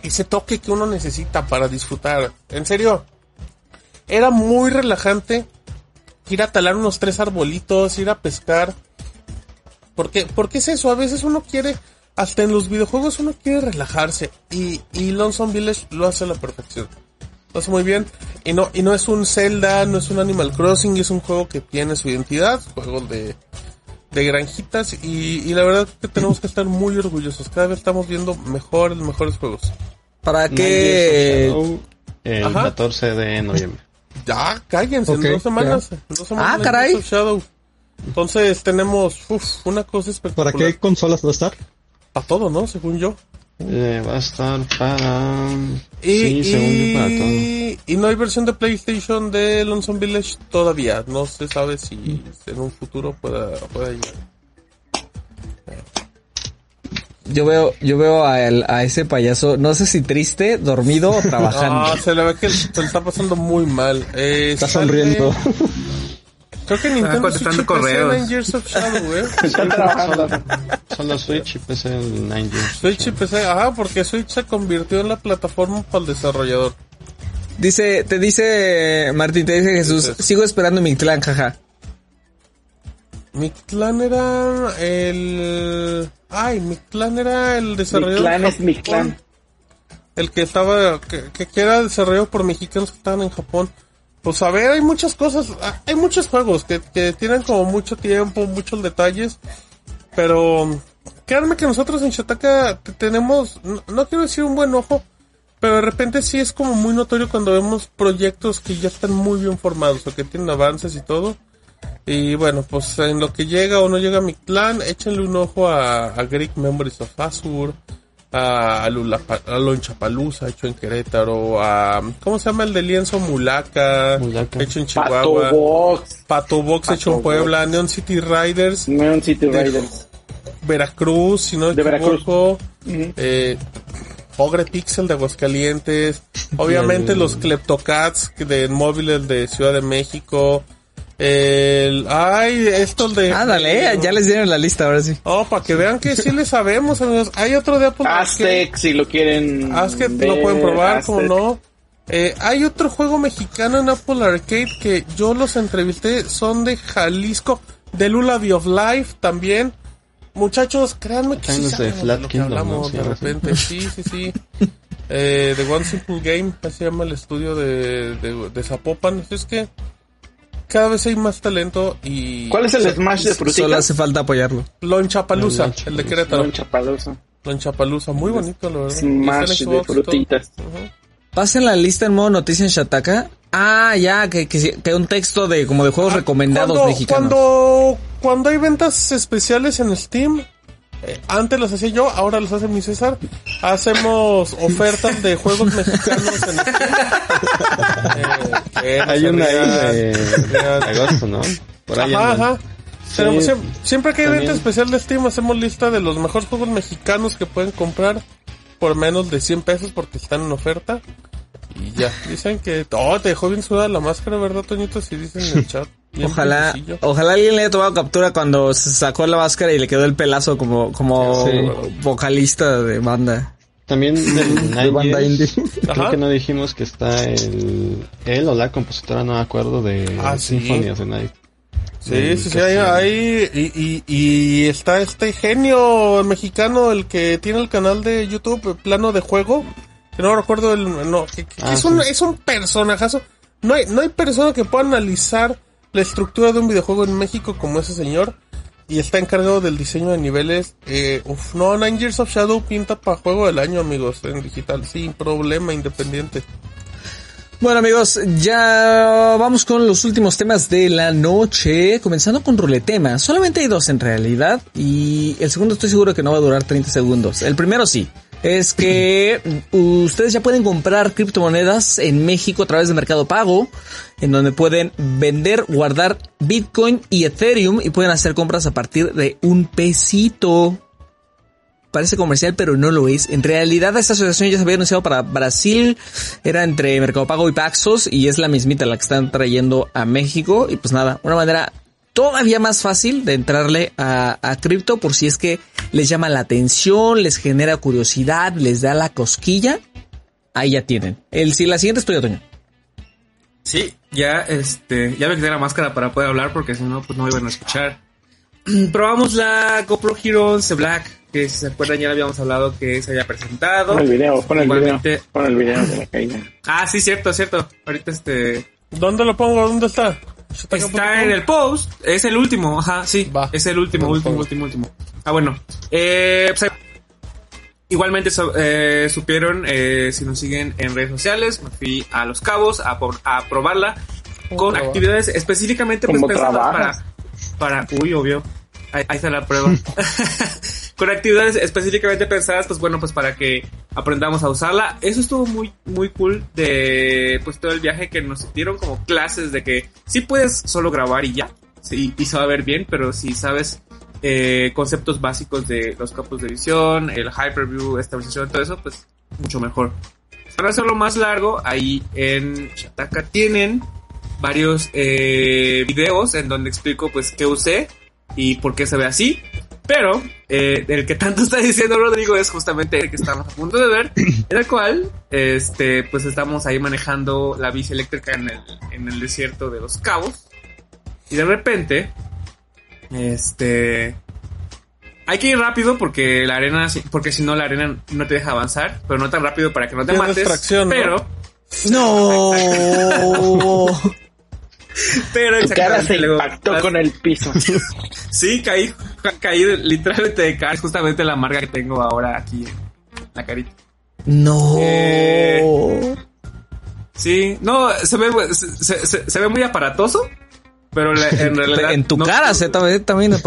S5: ese toque que uno necesita para disfrutar. En serio, era muy relajante ir a talar unos tres arbolitos, ir a pescar. Porque, porque es eso, a veces uno quiere, hasta en los videojuegos uno quiere relajarse y, y Lonesome Village lo hace a la perfección. Lo hace muy bien. Y no, y no es un Zelda, no es un Animal Crossing, es un juego que tiene su identidad, juego de, de granjitas y, y la verdad que tenemos que estar muy orgullosos. Cada vez estamos viendo mejores, mejores juegos.
S2: Para
S9: Shadow, el
S5: Ajá.
S9: 14 de noviembre.
S5: Ya, cállense, en dos semanas. en dos semanas
S2: Ah, caray.
S5: Entonces tenemos uf, una cosa espectacular.
S10: ¿Para qué consolas va a estar?
S5: Para todo, ¿no? Según yo.
S9: Eh, va a estar para...
S5: Y,
S9: sí, según yo, para todo.
S5: y, y no hay versión de PlayStation de Lonesome Village todavía. No se sabe si en un futuro pueda, pueda llegar.
S2: Yo veo, yo veo a, el- a ese payaso, no sé si triste, dormido o <laughs> trabajando.
S5: Ah, se le ve que se le está pasando muy mal. Eh,
S10: Está
S5: sale-
S10: sonriendo. <laughs>
S5: Creo que Nintendo Switch y PC
S8: correos.
S5: Nine Years of Shadow, <laughs> eh.
S6: Están trabajando.
S9: Solo Switch y PC el 9 Years.
S5: Switch y PC, ajá, porque Switch se convirtió en la plataforma para el desarrollador.
S2: Dice, te dice, Martín, te dice Jesús, sigo esperando mi clan, jaja.
S5: Mi clan era el... Ay, mi clan era el
S6: Mi
S5: desarrollador.
S6: clan
S5: de
S6: es mi clan.
S5: el que estaba, que, que era desarrollado por mexicanos que estaban en Japón. Pues a ver, hay muchas cosas, ah, hay muchos juegos que, que tienen como mucho tiempo, muchos detalles, pero créanme que nosotros en Shataka te- tenemos, no, quiero decir un buen ojo, pero de repente sí es como muy notorio cuando vemos proyectos que ya están muy bien formados o que tienen avances y todo. Y bueno, pues en lo que llega o no llega mi clan, échenle un ojo a, a Greek Memories of Azur, a, Lulapa- a Lonchapalooza, hecho en Querétaro, a, ¿cómo se llama el de lienzo? Mulaka,
S9: Mulaca.
S5: hecho en
S6: Pato
S5: Chihuahua.
S6: Box,
S5: Pato Box hecho en
S6: Pato
S5: Puebla, Neon City Riders,
S6: Neon City
S5: De-
S6: Riders.
S5: Veracruz, si no me
S6: De Veracruz.
S5: eh, Ogre Pixel de Aguascalientes, obviamente los Kleptocats que de móviles de Ciudad de México, el, ay, esto de...
S2: Ándale, ya les dieron la lista ahora sí.
S5: Oh, para que vean que sí le sabemos, amigos. Hay otro de Apple Arcade.
S6: Aztec, si lo quieren.
S5: Aztec lo pueden probar, como
S6: Aztec.
S5: no. Eh, hay otro juego mexicano en Apple Arcade que yo los entrevisté, son de Jalisco, de Lullaby of Life también. Muchachos, créanme que sí
S9: de Flat
S5: lo que
S9: Kingdom,
S5: hablamos
S9: ¿no? Sí,
S5: de repente. Sí, sí, sí. <laughs> Eh, The One Simple Game, así se llama el estudio de, de, de Zapopan. Es que cada vez hay más talento y...
S6: ¿Cuál es el Smash de
S2: Solo
S6: frutitas?
S2: hace falta apoyarlo.
S5: Lonchapalooza, el de Querétaro.
S6: Lonchapalooza.
S5: Lonchapalooza, muy bonito, la verdad.
S6: Smash de frutitas.
S2: Pasen la lista en modo noticias en Shataka. Ah, ya, que, que, que un texto de como de juegos recomendados
S5: Ah, cuando,
S2: mexicanos.
S5: Cuando, cuando hay ventas especiales en Steam, eh, antes las hacía yo, ahora las hace mi César. Hacemos ofertas de juegos mexicanos en Steam. <laughs> Eh,
S9: Hay una ahí de, de agosto, ¿no? Por ahí
S5: Ajá, ajá. Tenemos siempre, siempre que hay venta especial de Steam, hacemos lista de los mejores juegos mexicanos que pueden comprar por menos de 100 pesos porque están en oferta. Y ya, dicen que... Oh, te dejó bien sudada la máscara, ¿verdad, Toñito? Si dicen en el chat.
S2: Ojalá, ojalá alguien le haya tomado captura cuando se sacó la máscara y le quedó el pelazo como, como
S9: Sí.
S2: vocalista de banda.
S9: También del
S10: De banda indie.
S5: Ajá.
S9: creo que no dijimos que está el él o la compositora, no me acuerdo, de
S5: Ah, sí.
S9: Symphony of the Night.
S5: Sí, sí, sí, hay, y, y, y está este genio mexicano, el que tiene el canal de YouTube, Plano de Juego, que no recuerdo el, no, que, que
S9: Ah,
S5: es un,
S9: sí.
S5: es un personajazo. No hay, no hay persona que pueda analizar la estructura de un videojuego en México como ese señor. Y está encargado del diseño de niveles. Eh, uf, no, Nine of Shadow pinta para juego del año, amigos, en digital, sin problema, independiente.
S2: Bueno amigos, ya vamos con los últimos temas de la noche, comenzando con ruletema. Solamente hay dos en realidad y el segundo estoy seguro que no va a durar 30 segundos. El primero sí, es que ustedes ya pueden comprar criptomonedas en México a través de Mercado Pago, en donde pueden vender, guardar Bitcoin y Ethereum y pueden hacer compras a partir de un pesito parece comercial, pero no lo es. En realidad, esta asociación ya se había anunciado para Brasil, era entre Mercado Pago y Paxos, y es la mismita la que están trayendo a México. Y pues nada, una manera todavía más fácil de entrarle a, a cripto por si es que les llama la atención, les genera curiosidad, les da la cosquilla. Ahí ya tienen. El, si la siguiente es tuya, Toño.
S8: Sí, ya este, ya me quité la máscara para poder hablar porque si no, pues no me iban a escuchar. Probamos la GoPro Hero 11 Black, que si se acuerdan ya habíamos hablado que se había presentado.
S6: Pon el video, pon el
S8: Igualmente-
S6: video. Pon el video de la caída.
S8: Ah, sí, cierto, cierto. Ahorita este
S5: ¿Dónde lo pongo? ¿Dónde está?
S8: Está en el post, es el último, ajá, sí,
S5: Va.
S8: es el último, último, último, último. Ah, bueno. Eh, pues, igualmente so- eh, supieron, eh, si nos siguen en redes sociales, me fui a Los Cabos a, por- a probarla con
S5: trabajas?
S8: actividades específicamente pues,
S6: ¿Cómo
S8: pensadas para, para, uy, obvio, ahí, ahí está la prueba. <laughs> <laughs> con actividades específicamente pensadas, pues bueno, pues para que aprendamos a usarla. Eso estuvo muy, muy cool de pues todo el viaje que nos dieron como clases de que sí puedes solo grabar y ya, sí, y se va a ver bien, pero si sabes eh, conceptos básicos de los campos de visión, el hyperview, estabilización, todo eso, pues mucho mejor. Para hacerlo más largo, ahí en Shataka tienen varios eh, videos en donde explico pues qué usé y por qué se ve así. Pero eh, el que tanto está diciendo Rodrigo es justamente el que estamos a punto de ver, en el cual este pues estamos ahí manejando la bici eléctrica en el, en el desierto de los cabos. Y de repente, este hay que ir rápido porque la arena, porque si no la arena no te deja avanzar, pero no tan rápido para que no te mates. pero,
S3: No. <laughs> <laughs>
S8: pero
S6: Tu cara se
S8: luego-
S6: impactó con el piso. <laughs>
S8: Sí, caí, ca- caí literalmente de cara, es justamente la marca que tengo ahora aquí en la carita.
S3: No.
S8: Eh, Sí, no, se ve, se, se- se ve muy aparatoso, pero la- en <laughs> realidad...
S2: En tu
S8: no-
S2: cara se también, también es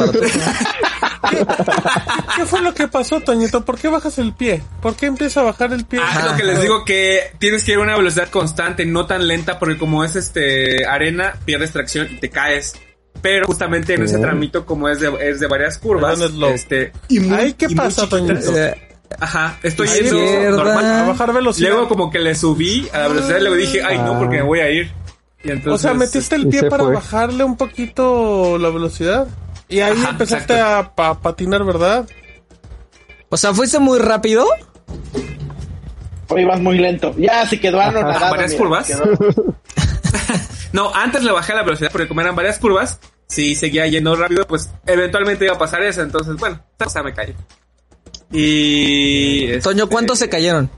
S5: ¿Qué fue lo que pasó, Toñito? ¿Por qué bajas el pie? ¿Por qué empieza a bajar el pie?
S8: Ah, es lo que les digo que tienes que ir a una velocidad constante, no tan lenta, porque como es este arena, pierdes tracción y te caes. Pero justamente en ese tramito, como es de, es de varias curvas,
S5: es
S8: este, y muy,
S5: Ay, ¿qué
S8: y
S5: pasa. Toñito?
S8: Ajá, estoy yendo normal.
S5: A bajar velocidad.
S8: Luego como que le subí a la velocidad y luego dije, ay no, porque me voy a ir. Y entonces,
S5: o sea, metiste el pie
S10: se
S5: para
S10: fue.
S5: bajarle un poquito la velocidad. Y ahí
S8: Ajá,
S5: empezaste a, pa- patinar, ¿verdad?
S2: O sea, fuiste muy rápido.
S6: Hoy vas muy lento. Ya se quedó anonadado.
S8: varias
S6: mira,
S8: curvas.
S6: quedó. <laughs>
S8: No, antes le bajé la velocidad porque como eran varias curvas, si seguía yendo rápido, pues eventualmente iba a pasar eso. Entonces, bueno, o sea, me caí. Y...
S2: Toño,
S8: este,
S2: ¿cuántos se cayeron?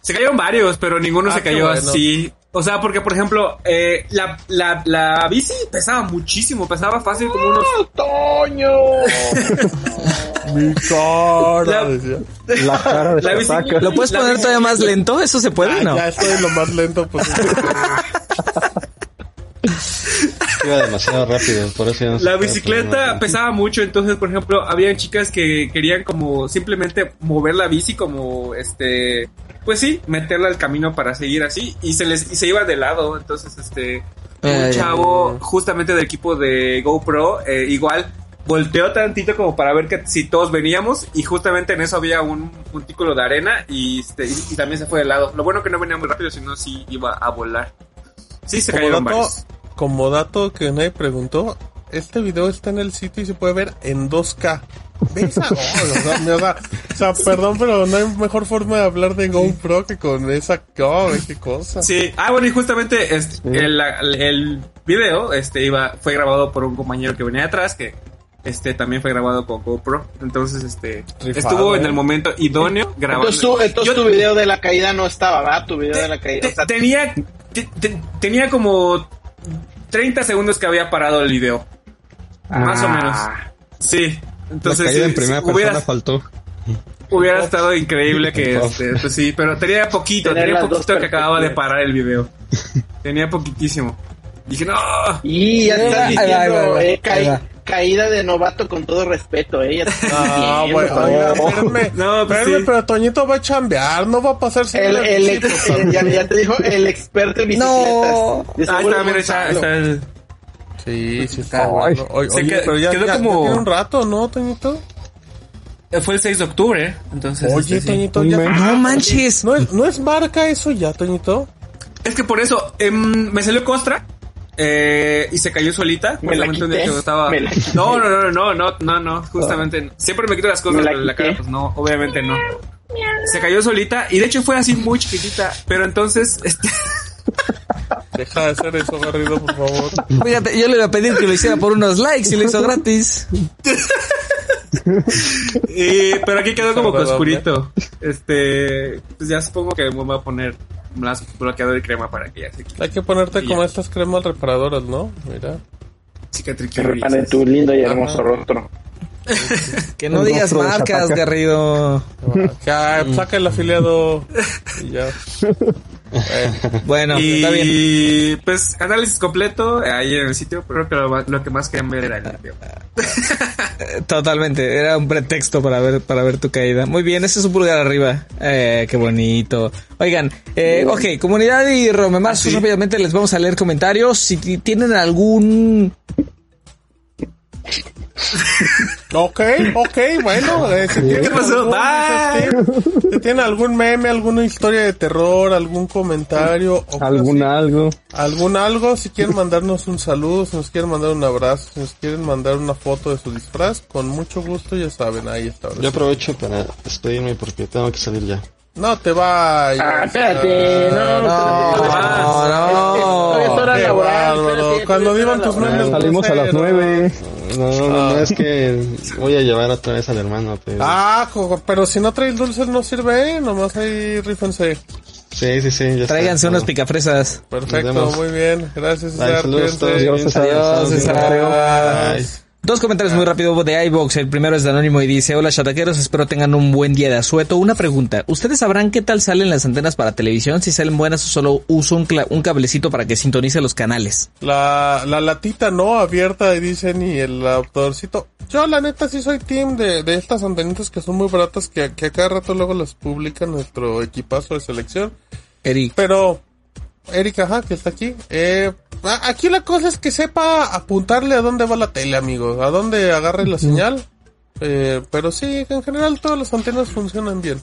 S8: Se cayeron varios, pero ninguno
S5: Ah,
S8: se
S5: qué
S8: cayó
S5: bueno.
S8: así. O sea, porque por ejemplo, eh, la, la, la bici pesaba muchísimo, pesaba fácil como unos...
S6: ¡Toño! <laughs>
S5: Mi cara.
S8: La-
S10: cara de
S8: La bici-.
S2: ¿Lo puedes
S8: La
S2: poner
S8: bici-
S2: todavía más lento? ¿Eso se puede?
S5: Ah,
S2: No.
S5: Ya estoy lo más lento pues. <laughs>
S9: Iba demasiado rápido, por eso ya no se
S8: La bicicleta pesaba mucho, entonces, por ejemplo, había chicas que querían como simplemente mover la bici como este, pues sí, meterla al camino para seguir así y se les y se iba de lado, entonces este un chavo justamente del equipo de GoPro eh, igual volteó tantito como para ver que si todos veníamos y justamente en eso había un montículo de arena y, este, y, y también se fue de lado. Lo bueno que no venía muy rápido, sino sí iba a volar. Sí, se
S5: Como
S8: cayeron
S5: dato,
S8: varios.
S5: Como dato que nadie preguntó, este video está en el sitio y se puede ver en 2K. ¿Ves? Ah, oh, o, sea, o perdón, pero no hay mejor forma de hablar de GoPro que con esa... Oh, qué cosa.
S8: Sí, ah, bueno, y justamente este, el, el video este, iba, fue grabado por un compañero que venía atrás, que este también fue grabado con GoPro. Entonces, este
S5: Rifado,
S8: estuvo en
S5: ¿eh?
S8: el momento idóneo grabando.
S6: Entonces, tu, entonces
S8: Yo
S6: tu video de la caída no estaba, ¿verdad? Tu video de la caída.
S8: te-
S6: O sea,
S8: tenía, te- te- tenía como 30 segundos que había parado el video. Más o
S6: Ah.
S8: menos. Sí.
S9: La
S8: Entonces,
S9: caída en primera
S8: hubiera,
S9: faltó.
S8: hubiera estado increíble que,
S9: Off.
S8: este, pues sí, pero tenía poquito,
S6: Tener
S8: tenía poquito que acababa de parar el video. <laughs> Tenía poquitísimo. Dije, no.
S6: Y ya estás
S2: Ahí va, ahí va, ahí
S6: diciendo, eh, caí-. Caída de novato con todo respeto, eh. Ya te estás
S5: Ah,
S6: diciendo,
S5: bueno, oiga, espérenme, <laughs>
S8: No, pues sí.
S5: pero Toñito va a chambear, no va a pasar sin
S6: El, el
S5: bici,
S6: ex- eh, ya, ya te dijo el experto en bicicletas.
S2: No.
S8: Ah, está, mira, está, está el-
S5: Sí, sí está
S10: Ay.
S5: bueno. Oye,
S8: Se
S5: oye,
S8: qued-
S5: pero ya,
S8: quedó
S5: ya- ya
S8: como-
S5: tiene un rato, ¿no, Toñito?
S8: Fue el 6 de octubre, entonces.
S5: Oye,
S8: este, sí.
S5: Toñito,
S10: Un
S5: ya...
S2: No manches.
S5: ¿No es, ¿No es marca eso ya, Toñito?
S8: Es que por eso em, me salió costra eh, y se cayó solita.
S6: Me la quité,
S8: que estaba.
S6: me la quité.
S8: No, no, no, no, no, no, no, justamente. no. Siempre me quito las cosas
S6: la
S8: pero la cara, pues no, obviamente no. Se cayó solita y de hecho fue así muy chiquitita, pero entonces, este, <laughs>
S5: Deja de hacer eso, Garrido, por favor.
S2: Fíjate, yo le iba a pedir que lo hiciera por unos likes y lo hizo gratis. <laughs>
S8: y- pero aquí quedó como que oscurito. Este, pues ya supongo que me voy a poner más bloqueador y crema para que ya se quite.
S5: Hay que ponerte
S8: Y
S5: como
S8: ya.
S5: estas cremas reparadoras, ¿no? Mira.
S8: Cicatriz
S6: Que reparen tu lindo y hermoso rostro. <laughs>
S2: Que no
S10: El
S2: digas
S10: de
S2: marcas. Garrido.
S5: Ya, saca el afiliado. Y ya. <laughs>
S2: Bueno, está bien.
S8: Y pues análisis completo eh, ahí en el sitio, pero creo que lo, lo que más querían ver era el video.
S2: Eh, Totalmente, era un pretexto para ver para ver tu caída. Muy bien, ese es un pulgar arriba. Eh, qué bonito. Oigan, eh, ok, comunidad y Romemar,
S8: sí.
S2: rápidamente les vamos a leer comentarios. Si ti- tienen algún
S5: Ok, ok, bueno. eh, si tienen
S8: pasó?
S5: algún-
S8: Bye.
S5: Si tienen algún meme, alguna historia de terror, algún comentario, o
S10: Algún algo.
S5: algún algo, si quieren mandarnos un saludo, si nos quieren mandar un abrazo, si nos quieren mandar una foto de su disfraz, con mucho gusto, ya saben, ahí está.
S9: Yo aprovecho para despedirme porque tengo que salir ya.
S5: No te vayas.
S6: Ah, espérate, no,
S2: No, no,
S6: Es hora
S5: Qué
S6: laboral,
S5: bárbaro.
S6: espérate,
S5: Cuando
S6: es hora
S5: digan tus
S6: laboral.
S5: memes.
S10: Salimos a las
S5: groseros.
S10: nueve.
S9: No, no, no, no, es que <laughs> voy a llevar otra vez al hermano. Pero...
S5: Ah, jo- pero si no trae el dulce no sirve, ¿eh? Nomás ahí rífense.
S9: Sí, sí, sí. Ya está.
S2: Tráiganse unos picafresas.
S5: Perfecto, muy bien. Gracias,
S9: Bye,
S5: César.
S9: saludos a todos.
S10: Adiós, César.
S2: Adiós, César. Dos comentarios muy rápido de iBox. El primero es de Anónimo y dice, hola chataqueros, espero tengan un buen día de asueto. Una pregunta, ¿ustedes sabrán qué tal salen las antenas para televisión? Si salen buenas o solo uso un, cablecito para que sintonice los canales.
S5: La, la latita no abierta y dicen y el adaptadorcito. Yo la neta sí soy team de, de estas antenitas que son muy baratas que, que a cada rato luego las publica nuestro equipazo de selección.
S2: Eric.
S5: Pero, Erika, ajá, que está aquí. Eh, aquí la cosa es que sepa apuntarle a dónde va la tele, amigo. A dónde agarre la señal. Eh, pero sí, en general todas las antenas funcionan bien.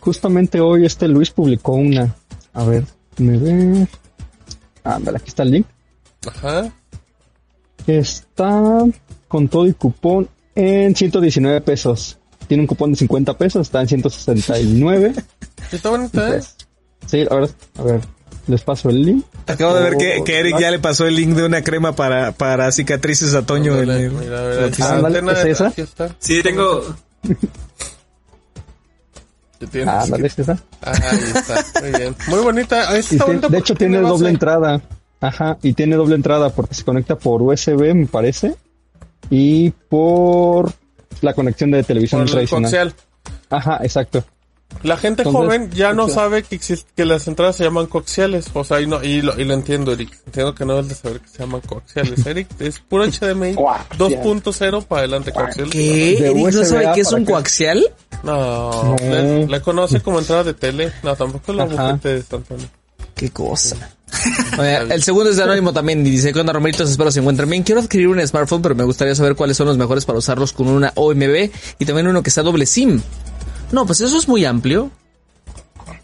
S10: Justamente hoy este Luis publicó una. A ver, me ve. Ándale, aquí está el link.
S5: Ajá.
S10: Está con todo y cupón en 119 pesos. Tiene un cupón de 50 pesos, está en 169. <laughs>
S5: Está bonita, ¿eh?
S10: Sí, verdad, a ver, les paso el link.
S2: Acabo de ver que, que Eric ya le pasó el link de una crema para, para cicatrices a Toño. en
S5: Ándale,
S2: el-
S5: mira, mira,
S10: Ah,
S5: antena,
S10: ¿es esa?
S8: Sí, tengo. <laughs>
S10: Ah, dale, esa.
S5: Ahí está, muy bien. Muy bonita. Está bonita
S10: de hecho tiene
S5: base.
S10: doble entrada. Ajá, y tiene doble entrada porque se conecta por USB, me parece. Y por la conexión de televisión
S5: Por el
S10: tradicional.
S5: coaxial.
S10: Ajá, exacto.
S5: La gente
S10: Entonces,
S5: joven ya no sabe que existe, que las entradas se llaman coaxiales. O sea, y, no, y, lo, y lo entiendo, Eric. Entiendo que no debes de saber que se llaman coaxiales. <laughs> Eric, es puro HDMI
S6: Coaxial.
S5: 2.0 para adelante coaxial.
S2: ¿Qué? ¿Eric no sabe qué es un coaxial?
S5: No, le conoce como entrada de tele. No, tampoco la de instantáneo.
S2: Qué cosa. <laughs> Oye, el segundo es de Anónimo también y dice, ¿qué onda, Romeritos? Espero se encuentren bien. Quiero adquirir un smartphone, pero me gustaría saber cuáles son los mejores para usarlos con una OMB y también uno que sea doble SIM. No, pues eso es muy amplio.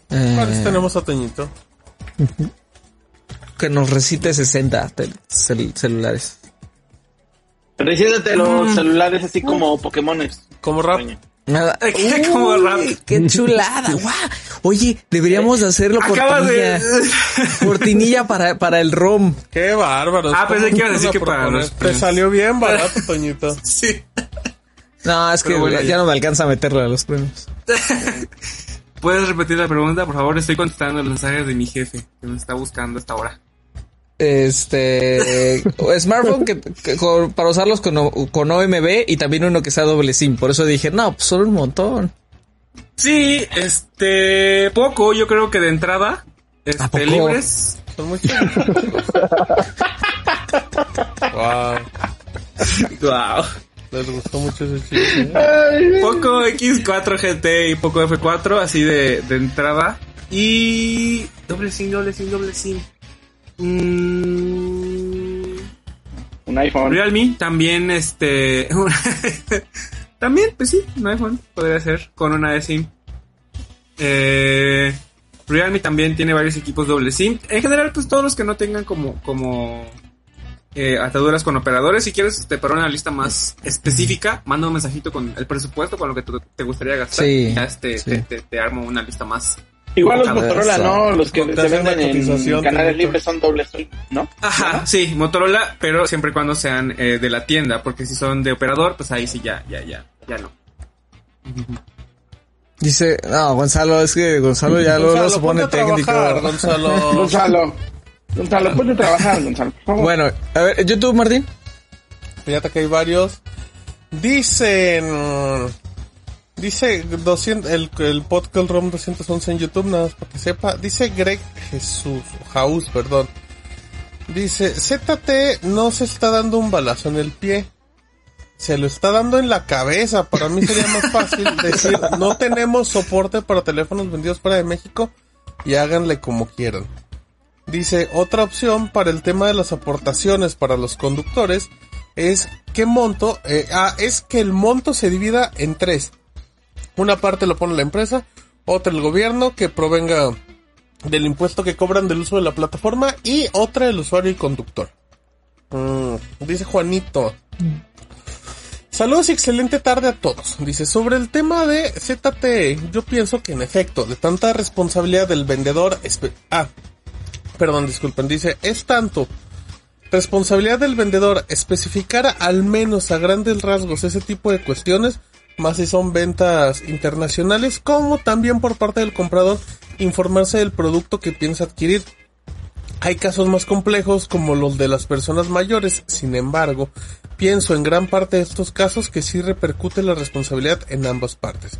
S2: Eh,
S5: ¿Cuáles tenemos a Toñito?
S2: que nos recite 60 tel- cel- celulares.
S6: Recídete los celulares así como Pokémones.
S5: Como rap.
S2: Nada. <laughs>
S8: Como
S2: Uy,
S8: rap.
S2: ¡Qué chulada! <laughs> ¡Guau! Oye, deberíamos hacerlo
S8: Acabas
S2: cortinilla.
S8: de. <laughs>
S2: Cortinilla para, para el ROM.
S5: Qué bárbaro.
S8: Ah, pensé que ibas a decir que para los
S5: Te salió bien barato, Toñito.
S8: Sí.
S2: No, es que
S8: bueno,
S2: ya, no me alcanza a meterlo a los premios. <laughs>
S8: ¿Puedes repetir la pregunta, por favor? Estoy contestando los mensajes de mi jefe, que me está buscando hasta ahora.
S2: Este <laughs> smartphone que, para usarlos con, con OMB y también uno que sea doble SIM. Por eso dije, no, pues son un montón.
S8: Sí, este. Poco, yo creo que de entrada. Este,
S2: poco?
S8: libres.
S5: Son muy wow.
S8: Wow. <laughs>
S5: Les gustó mucho ese chiste. ¿eh?
S8: Poco X4 GT y Poco F4, así de, de entrada. Y. Doble SIM, doble SIM, doble SIM. Mm,
S6: Un iPhone.
S8: Realme también, este. <laughs> también, pues sí, un iPhone podría ser con una SIM. Eh, Realme también tiene varios equipos doble SIM. En general, pues todos los que no tengan como, como eh, ataduras con operadores. Si quieres, este, para una lista más específica, manda un mensajito con el presupuesto, con lo que te gustaría gastar.
S2: Sí,
S8: Y ya este,
S2: sí.
S8: te, te- te armo una lista más.
S6: Igual los Motorola. ¿no? Los que
S5: Te
S6: se venden en canales libres son doble SIM, ¿no?
S8: Ajá, sí, Motorola, pero siempre y cuando sean eh, de la tienda, porque si son de operador, pues ahí sí ya, ya, ya, ya no.
S2: Dice, no, Gonzalo, es que Gonzalo ya luego
S5: Gonzalo,
S2: se pone técnico.
S5: trabajar, Gonzalo. <laughs>
S6: Gonzalo. Gonzalo, ponte a trabajar, Gonzalo, por favor.
S2: Bueno, a ver, YouTube, Martín.
S5: Fíjate que hay varios. Dicen. Dice 200, el, el podcast ROM 211 en YouTube, nada más para que sepa. Dice Greg Jesús, Jaús, perdón. Dice, ZT no se está dando un balazo en el pie. Se lo está dando en la cabeza. Para mí sería más fácil <laughs> decir, no tenemos soporte para teléfonos vendidos fuera de México y háganle como quieran. Dice, otra opción para el tema de las aportaciones para los conductores es qué monto, eh, ah, es que el monto se divida en tres. Una parte lo pone la empresa, otra el gobierno que provenga del impuesto que cobran del uso de la plataforma y otra el usuario y conductor. Mm, dice Juanito. Saludos y excelente tarde a todos. Dice, sobre el tema de ZTE, yo pienso que en efecto, de tanta responsabilidad del vendedor... Ah, perdón, disculpen. Dice, es tanto Responsabilidad del vendedor, especificar al menos a grandes rasgos ese tipo de cuestiones, más si son ventas internacionales, como también por parte del comprador informarse del producto que piensa adquirir. Hay casos más complejos como los de las personas mayores, sin embargo, pienso en gran parte de estos casos que sí repercute la responsabilidad en ambas partes.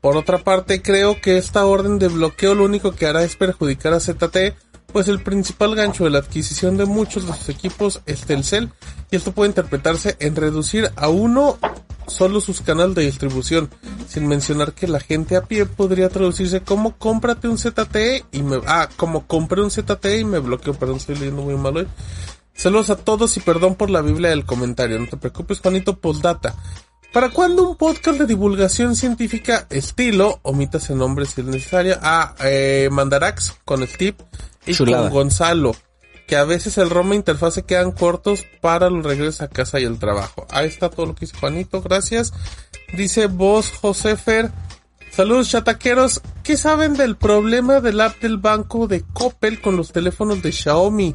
S5: Por otra parte, creo que esta orden de bloqueo lo único que hará es perjudicar a ZTE, pues el principal gancho de la adquisición de muchos de sus equipos es Telcel, y esto puede interpretarse en reducir a uno solo sus canales de distribución, sin mencionar que la gente a pie podría traducirse como cómprate un ZTE y me... Ah, como compré un ZTE y me bloqueo, perdón, estoy leyendo muy mal hoy. Saludos a todos y perdón por la Biblia del comentario, no te preocupes Juanito, postdata. ¿Para cuándo un podcast de divulgación científica estilo, omitas el nombre si es necesario, a eh, Mandarax con Steve y
S2: Chulada.
S5: con Gonzalo? Que a veces el ROM e interfase quedan cortos para los regresos a casa y el trabajo. Ahí está todo lo que dice Juanito, gracias. Dice vos, Josefer. Saludos chataqueros. ¿Qué saben del problema del app del banco de Coppel con los teléfonos de Xiaomi?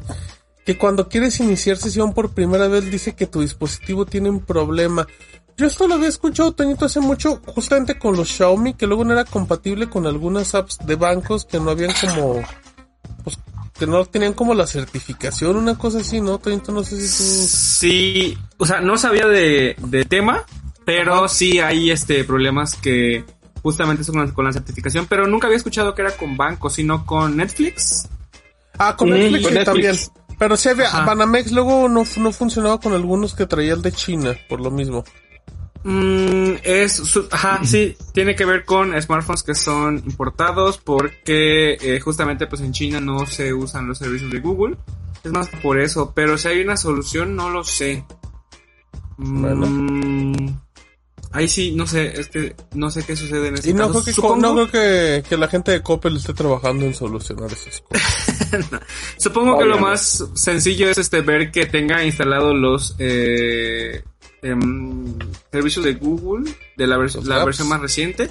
S5: Que cuando quieres iniciar sesión por primera vez dice que tu dispositivo tiene un problema. Yo esto lo había escuchado, Toñito, hace mucho, justamente con los Xiaomi, que luego no era compatible con algunas apps de bancos que no habían como, pues, que no tenían como la certificación, una cosa así, ¿no? Toñito, no sé si tú...
S8: Sí, o sea, no sabía de, de tema, pero sí hay este problemas que justamente son con la, con la certificación, pero nunca había escuchado que era con bancos, sino con Netflix.
S5: Ah, con
S8: Mm,
S5: Netflix,
S8: con Netflix.
S5: también. Pero sí había,
S8: Ajá.
S5: Banamex luego no, no funcionaba con algunos que traía el de China, por lo mismo.
S8: Mm, es, su- ajá, <clears throat> sí, tiene que ver con smartphones que son importados porque eh, justamente pues en China no se usan los servicios de Google. Es más por eso, pero si hay una solución no lo sé. Mm, ahí sí, no sé, es que no sé qué sucede en este
S5: Y no
S8: caso.
S5: creo, que,
S8: Supongo-
S5: no creo que, que la gente de Coppel esté trabajando en solucionar esas cosas. <laughs>
S8: Supongo que lo más sencillo es este ver que tenga instalados los eh, em, servicios de Google de la, vers- versión más reciente.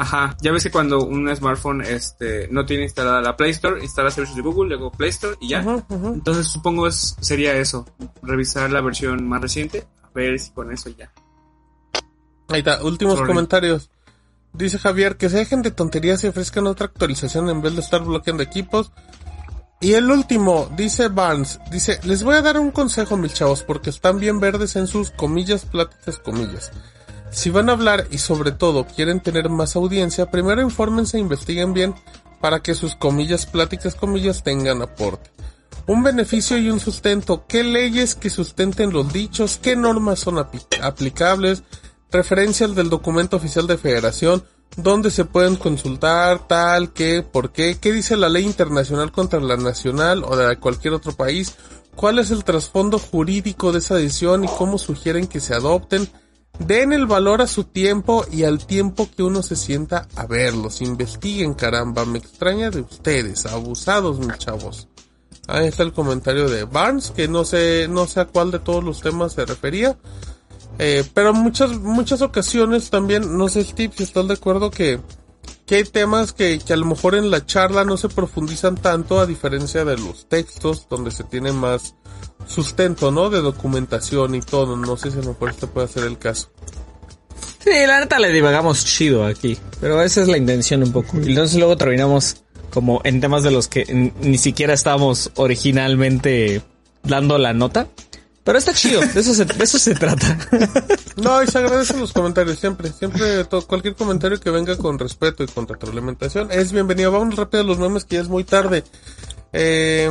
S8: Ajá, ya ves que cuando un smartphone este no tiene instalada la Play Store, instala servicios de Google, luego Play Store y ya. Entonces supongo es sería eso, revisar la versión más reciente, a ver si con eso ya.
S5: Ahí está, últimos
S8: Sorry.
S5: comentarios. Dice Javier que se dejen de tonterías y ofrezcan otra actualización en vez de estar bloqueando equipos. Y el último, dice Barnes, dice, les voy a dar un consejo, mis chavos, porque están bien verdes en sus comillas, pláticas, comillas. Si van a hablar y sobre todo quieren tener más audiencia, primero infórmense e investiguen bien para que sus comillas, pláticas, comillas tengan aporte. Un beneficio y un sustento. ¿Qué leyes que sustenten los dichos? ¿Qué normas son api- aplicables? Referencias del documento oficial de federación. ¿Dónde se pueden consultar? Tal, qué, por qué. ¿Qué dice la ley internacional contra la nacional o de cualquier otro país? ¿Cuál es el trasfondo jurídico de esa decisión y cómo sugieren que se adopten? Den el valor a su tiempo y al tiempo que uno se sienta a verlos. Investiguen, caramba. Me extraña de ustedes. Abusados, mis chavos. Ahí está el comentario de Barnes, que no sé, no sé a cuál de todos los temas se refería. Eh, pero muchas, muchas ocasiones también, no sé Steve si estás de acuerdo que, que hay temas que, que a lo mejor en la charla no se profundizan tanto a diferencia de los textos donde se tiene más sustento, ¿no? De documentación y todo. No sé si a lo mejor este puede ser el caso.
S2: Sí, la neta le divagamos chido aquí. Pero esa es la intención un poco. Y entonces luego terminamos como en temas de los que ni siquiera estábamos originalmente dando la nota. Pero está chido, de eso se, eso se trata. <laughs>
S5: No, y se agradecen los comentarios siempre. Siempre, cualquier comentario que venga con respeto y con retroalimentación es bienvenido. Vamos rápido a los memes que ya es muy tarde. Eh,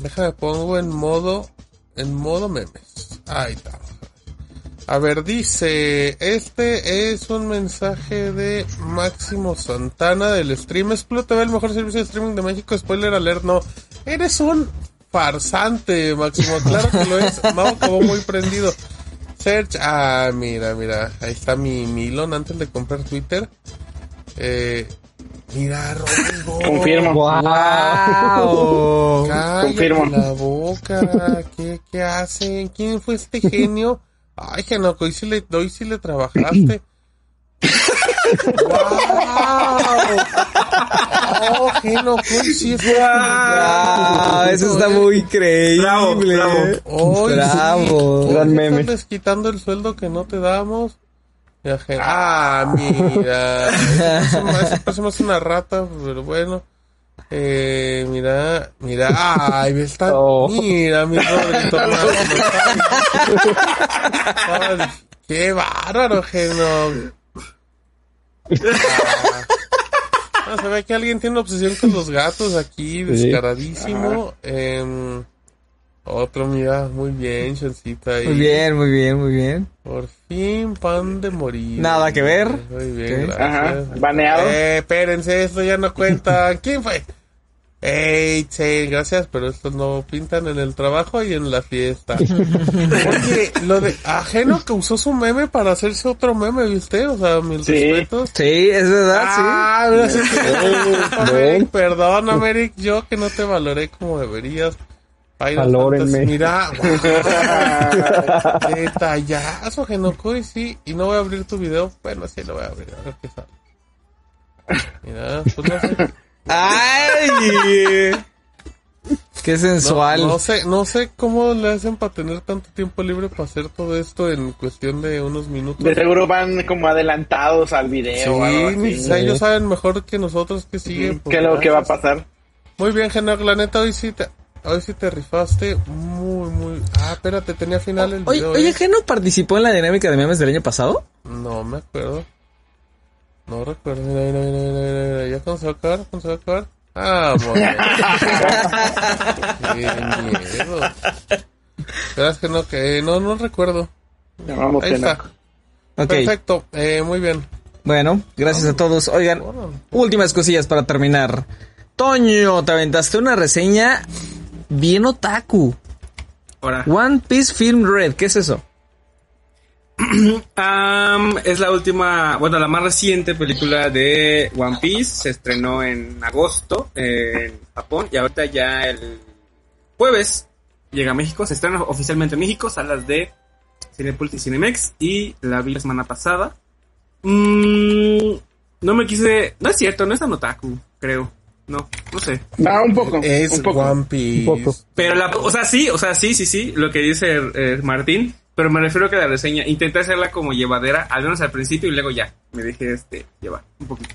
S5: déjame pongo en modo, en modo memes. Ahí está. A ver, dice, este es un mensaje de Máximo Santana del stream. TV, el mejor servicio de streaming de México. Spoiler alert, no. Eres un farsante, Máximo. Claro que lo es. Mau acabó muy prendido. Search, ah, mira, mira. Ahí está mi, mi Elon antes de comprar Twitter. Eh, mira, Rodrigo.
S6: Confirmo.
S2: Wow.
S5: Cállate
S6: Confirmo.
S5: la boca. ¿Qué, qué hacen? ¿Quién fue este genio? Ay, Genoco, hoy sí le, hoy sí le trabajaste. <clears throat> ¡Wow! ¡Oh, ajeno, pues sí, es
S2: Ah, eso está muy increíble.
S8: Bravo, bravo.
S5: Hoy
S2: Bravo.
S5: sí,
S10: Gran meme.
S5: estás quitando el sueldo que no te damos. Ah, mira. Eso me- eso me hace una rata, pero bueno. Eh, mira, mira, ay, me está, <laughs>
S10: Oh.
S5: mira, mi. <laughs> Ay, qué bárbaro, Geno. Ah, <laughs> se ve que alguien tiene una obsesión con los gatos aquí, descaradísimo. Em, otro, mira, muy bien, Chancita. ahí.
S2: Muy bien, muy bien, muy bien.
S5: Por fin, pan de morir.
S2: Nada que ver.
S5: Muy bien.
S6: Ajá,
S5: gracias.
S6: baneado.
S5: Eh, espérense, esto ya no cuenta. <laughs> ¿Quién fue? Ey, sí, gracias, pero esto no pintan en el trabajo y en la fiesta. <laughs> Oye, lo de ajeno que usó su meme para hacerse otro meme, ¿viste? O sea, mil
S6: Sí.
S5: respetos.
S2: Sí, es verdad,
S5: Ah, mira, sí, <laughs> sí.
S10: ven.
S5: Americ, perdón, Americ, yo que no te valoré como deberías. Ay,
S10: Valórenme.
S5: Mira, <laughs> guau. detallazo, Genokoi, sí. Y no voy a abrir tu video. Bueno, sí lo voy a abrir, a ver qué sale. Mira, pues no sé.
S2: Sí. ¡Ay! Qué sensual.
S5: no sé, no sé cómo le hacen para tener tanto tiempo libre para hacer todo esto en cuestión de unos minutos.
S6: De seguro van como adelantados al video. o algo
S5: Sí, sea, ellos saben mejor que nosotros que sigue.
S6: ¿Qué es lo que va a pasar?
S5: Muy bien, Genok, la neta, hoy sí te, hoy sí te rifaste muy, muy... Ah, espérate, tenía final el
S2: Oye,
S5: video.
S2: oye,
S5: ¿eh?
S2: ¿Geno participó en la dinámica de memes del año pasado?
S5: No me acuerdo. No recuerdo, mira, mira, mira, mira, mira, mira. ¿Ya cuándo se va a acabar? ¿Cuándo se va a acabar? Ah, bueno. <laughs> Qué miedo. Verás que no, que no, no recuerdo. Ahí está. Perfecto, eh, muy bien.
S2: Bueno, gracias a todos. Oigan, últimas cosillas para terminar. Toño, te aventaste una reseña bien otaku.
S8: Ahora.
S2: One Piece Film Red, ¿qué es eso? <clears throat>
S8: Es la última, bueno, la más reciente película de One Piece. Se estrenó en agosto en Japón y ahorita ya el jueves llega a México. Se estrena oficialmente en México, salas de Cinepolis y Cinemex y la vi la semana pasada. Mm, no me quise, no es cierto, no es tan otaku, creo. No, no sé.
S6: No, un poco.
S5: Es
S6: un poco.
S5: One Piece.
S10: Un poco.
S8: Pero la, o sea, sí, o sea, sí, sí, sí, lo que dice eh, Martín, pero me refiero que la reseña, intenté hacerla como llevadera, al menos al principio y luego ya, me dejé este, llevar un poquito.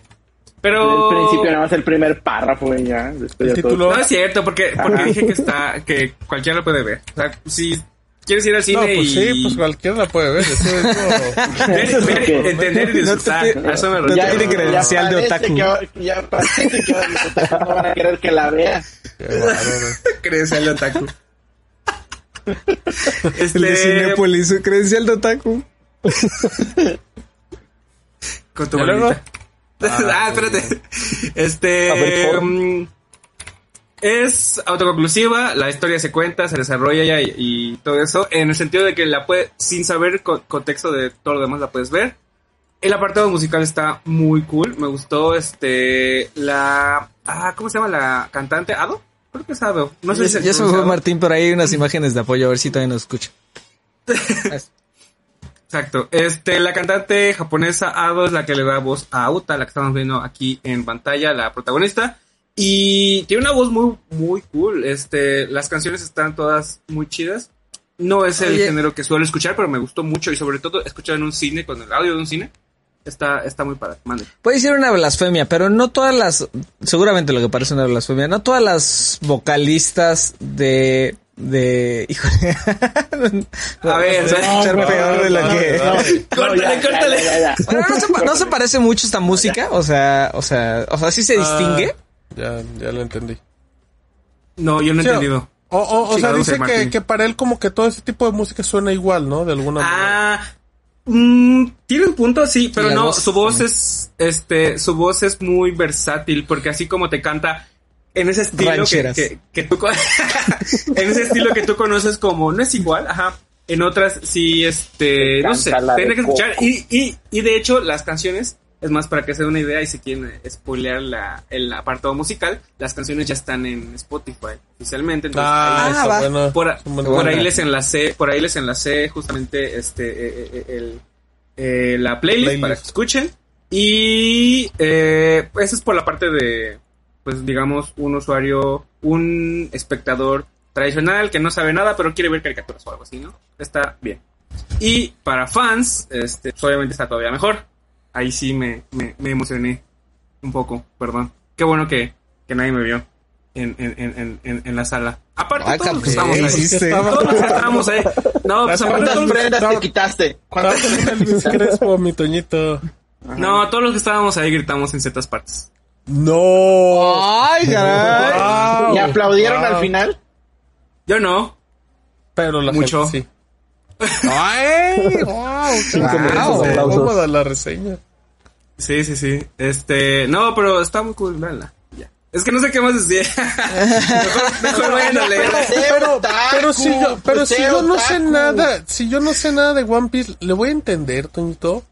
S8: Pero...
S6: En el principio nada más el primer párrafo y ya. Después
S5: El
S6: ya todo.
S5: título.
S8: No es cierto, porque, porque dije que está, que cualquiera lo puede ver. O sea, si quieres ir al
S5: No,
S8: cine
S5: pues
S8: y...
S5: sí, pues cualquiera la puede ver. Eso es <laughs> lo-
S8: ver, ver, entender y disfrutar.
S2: No te-
S8: a eso me
S2: no
S8: refiero.
S2: te tiene credencial de otaku.
S6: que ya parece que los otakus no van a querer que la vea. <laughs>
S8: Credencial de otaku. <laughs>
S2: El de
S8: Este,
S2: Cinépolis, su credencial de otaku.
S8: Con tu bolita. <laughs> Ah, espérate.
S10: A ver,
S8: Este. mm, es autoconclusiva, la historia se cuenta, se desarrolla ya y, y todo eso, en el sentido de que la puedes, sin saber co- contexto de todo lo demás, la puedes ver. El apartado musical está muy cool, me gustó este. La. Ah, ¿cómo se llama la cantante? ¿Ado? Creo que es Ado. No sé
S2: Ya,
S8: si se
S2: ya fue. Martín, pero ahí hay unas imágenes de apoyo, a ver si todavía nos escucha. <laughs>
S8: Exacto. Este, la cantante japonesa Ado es la que le da voz a Uta, la que estamos viendo aquí en pantalla, la protagonista. Y tiene una voz muy, muy cool. Este, las canciones están todas muy chidas. No es el
S2: Oye.
S8: género que suelo escuchar, pero me gustó mucho y sobre todo escuchar en un cine, con el audio de un cine. Está, está muy para. Mande.
S2: Puede ser una blasfemia, pero no todas las, seguramente lo que parece una blasfemia, no todas las vocalistas de, de, <laughs> híjole,
S8: A ver,
S2: se va a escuchar
S8: no,
S2: peor de lo
S5: no,
S2: que,
S5: no.
S8: Córtale, córtale.
S2: Bueno, no, se, no se parece mucho esta música, o sea, o sea, o sea, sí se distingue.
S5: Ah, ya, ya lo entendí.
S8: No, yo no he
S5: Sí,
S8: entendido.
S5: O, o, o
S8: Sí,
S5: sea, dice que, que para él como que todo ese tipo de música suena igual, ¿no? De alguna manera.
S8: Ah, mm, tiene un punto, sí, pero no,
S2: voz
S8: su voz
S2: también.
S8: es, este, su voz es muy versátil, porque así como te canta en ese estilo que, que, que tú, <laughs> en ese estilo que tú conoces como, no es igual, ajá. En otras sí, este, no sé, tendré que escuchar. Y, y, y de hecho, las canciones, es más para que se den una idea y si quieren spoilear la, el apartado musical, las canciones ya están en Spotify oficialmente. Entonces,
S5: Ah,
S8: ahí
S5: bueno.
S8: por, ahí les enlacé, por ahí les enlacé justamente este eh, eh, el, eh, la playlist,
S5: Playlist.
S8: para que escuchen. Y eh, eso es por la parte de pues digamos, un usuario, un espectador tradicional que no sabe nada, pero quiere ver caricaturas o algo así, ¿no? Está bien. Y para fans, este, pues, obviamente está todavía mejor. Ahí sí me, me, me emocioné un poco, perdón. Qué bueno que, que nadie me vio en, en, en, en, en la sala. Aparte,
S2: Ay,
S8: todos los que estábamos ahí. Todos los que estábamos ahí. No, pues aparte
S6: ¿Cuántas prendas te quitaste?
S5: el Luis Crespo, <laughs> mi Toñito.
S8: No, todos los que estábamos ahí gritamos en ciertas partes.
S5: No.
S2: Ay, caray.
S5: Wow.
S6: ¿Y aplaudieron
S5: Wow.
S6: al final?
S8: Yo no.
S5: Pero la
S8: Mucho.
S5: gente sí.
S2: Ay, <laughs>
S5: Wow,
S10: Cinco minutos de
S5: cómoda la reseña.
S8: Sí, sí, sí. Este, no, pero está muy cool, véanla. Ya. Es que no sé qué más decir. <laughs> mejor, mejor vayan a leer.
S5: Pero, pero si yo, pero si yo no sé nada, si yo no sé nada de One Piece, ¿le voy a entender, Toñito?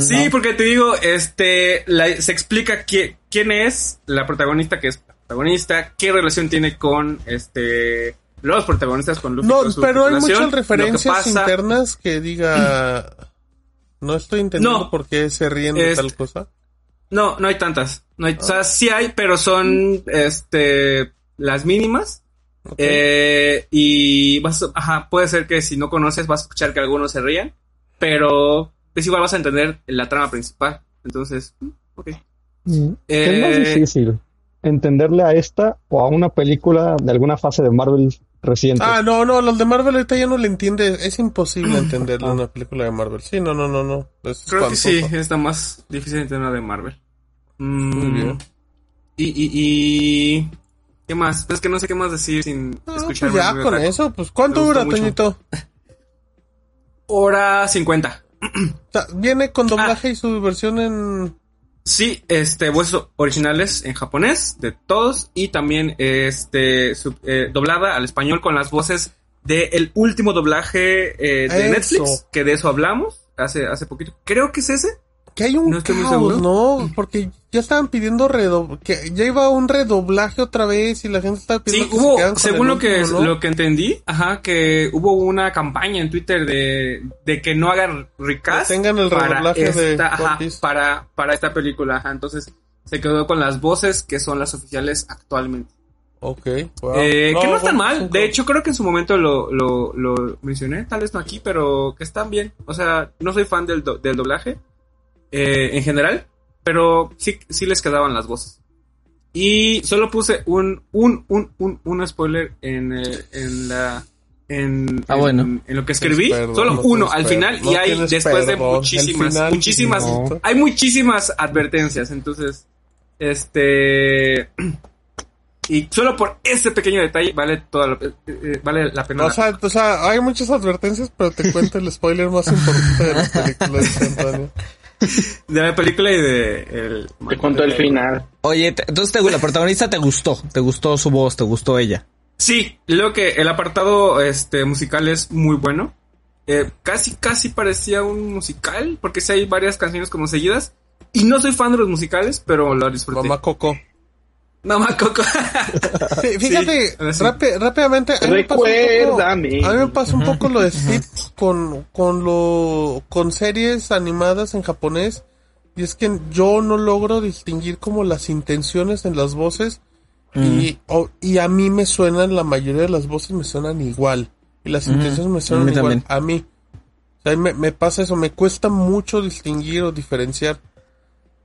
S8: Sí, porque te digo, este, la- se explica qui- quién es la protagonista, que es la protagonista, qué relación tiene con, este, los protagonistas con Luffy.
S5: No,
S8: con su
S5: pero hay muchas referencias
S8: lo que pasa-
S5: internas que diga, no estoy entendiendo
S8: No.
S5: por qué se ríen de
S8: Es-
S5: tal cosa.
S8: No, no hay tantas. No hay, O sea, sí hay, pero son, este, las mínimas. Eh, y vas, a- ajá, puede ser que si no conoces vas a escuchar que algunos se rían, pero es igual vas a entender la trama principal. Entonces, mm, ok.
S10: ¿Qué es más
S8: Eh,
S10: difícil? ¿Entenderle a esta o a una película de alguna fase de Marvel reciente?
S5: Ah, no, no, los de Marvel ahorita ya no le entiende, es imposible <clears throat> entenderle una película de Marvel. Sí, no, no, no, no. Es
S8: Creo que sí, es la más difícil de entender de Marvel. Mm,
S5: Muy bien.
S8: Y, y, y... ¿Qué más? Es que no sé qué más decir sin
S5: Ah, pues
S8: escuchar.
S5: ya con eso, pues ¿cuánto dura. Toñito? <laughs>
S8: Hora 50.
S5: O sea, Viene con doblaje y su versión en...
S8: Sí, este, voces originales en japonés de todos y también este sub- eh, doblada al español con las voces del último doblaje eh, de
S5: Eso.
S8: Netflix, que de eso hablamos hace hace poquito. Creo que es ese.
S5: Que hay un
S8: No
S5: caos,
S8: seguro.
S5: ¿no? Porque ya estaban pidiendo redo... que ya iba un redoblaje otra vez y la gente estaba
S8: Sí,
S5: pidiendo que se
S8: hubo,
S5: con
S8: según lo que
S5: último, ¿no?
S8: lo que entendí, ajá, que hubo una campaña en Twitter de, de que no hagan
S5: Que tengan el
S8: para
S5: redoblaje de
S8: esta,
S5: One
S8: ajá, para para esta película, ajá. Entonces se quedó con las voces que son las oficiales actualmente.
S5: Ok. wow.
S8: Eh, que no están
S5: bueno,
S8: mal. De hecho, creo que en su momento lo, lo, lo mencioné. Tal vez no aquí, pero que están bien. O sea, no soy fan del, do- del doblaje eh, en general, pero sí, sí les quedaban las voces. Y solo puse un, un, un, un, un spoiler en, eh, en la. En,
S2: Ah,
S8: en-
S2: bueno.
S8: en lo que escribí,
S5: Perdón,
S8: solo
S5: no
S8: uno al final
S5: no
S8: y hay después de
S5: perdón.
S8: Muchísimas,
S5: final,
S8: muchísimas,
S5: no.
S8: hay muchísimas advertencias, entonces, este, y solo por ese pequeño detalle vale toda la, eh, eh, vale la pena.
S5: O sea, o sea, hay muchas advertencias, pero te cuento el spoiler más importante de las películas, dice Antonio. <laughs> <laughs>
S8: de la película y de el,
S6: Te contó el final.
S2: Oye, te- entonces te, la protagonista te gustó, te gustó su voz, te gustó ella.
S8: Sí, lo que el apartado este musical es muy bueno. Eh, casi, casi parecía un musical, porque sí hay varias canciones como seguidas. Y no soy fan de los musicales, pero lo disfruté.
S5: Mamá Coco.
S8: Mamá Coco. <laughs>
S5: Sí, fíjate,
S8: Sí,
S5: rápidamente, a mí me pasó un poco-
S6: Recuérdame.
S5: A mí me pasa un poco lo de Steve con, con lo, con series animadas en japonés. Y es que yo no logro distinguir como las intenciones en las voces. Y, o- y a mí me suenan, la mayoría de las voces me suenan igual. Y las intenciones me suenan
S2: A mí
S5: igual.
S2: también.
S5: A mí. O sea, me, me pasa eso, me cuesta mucho distinguir o diferenciar.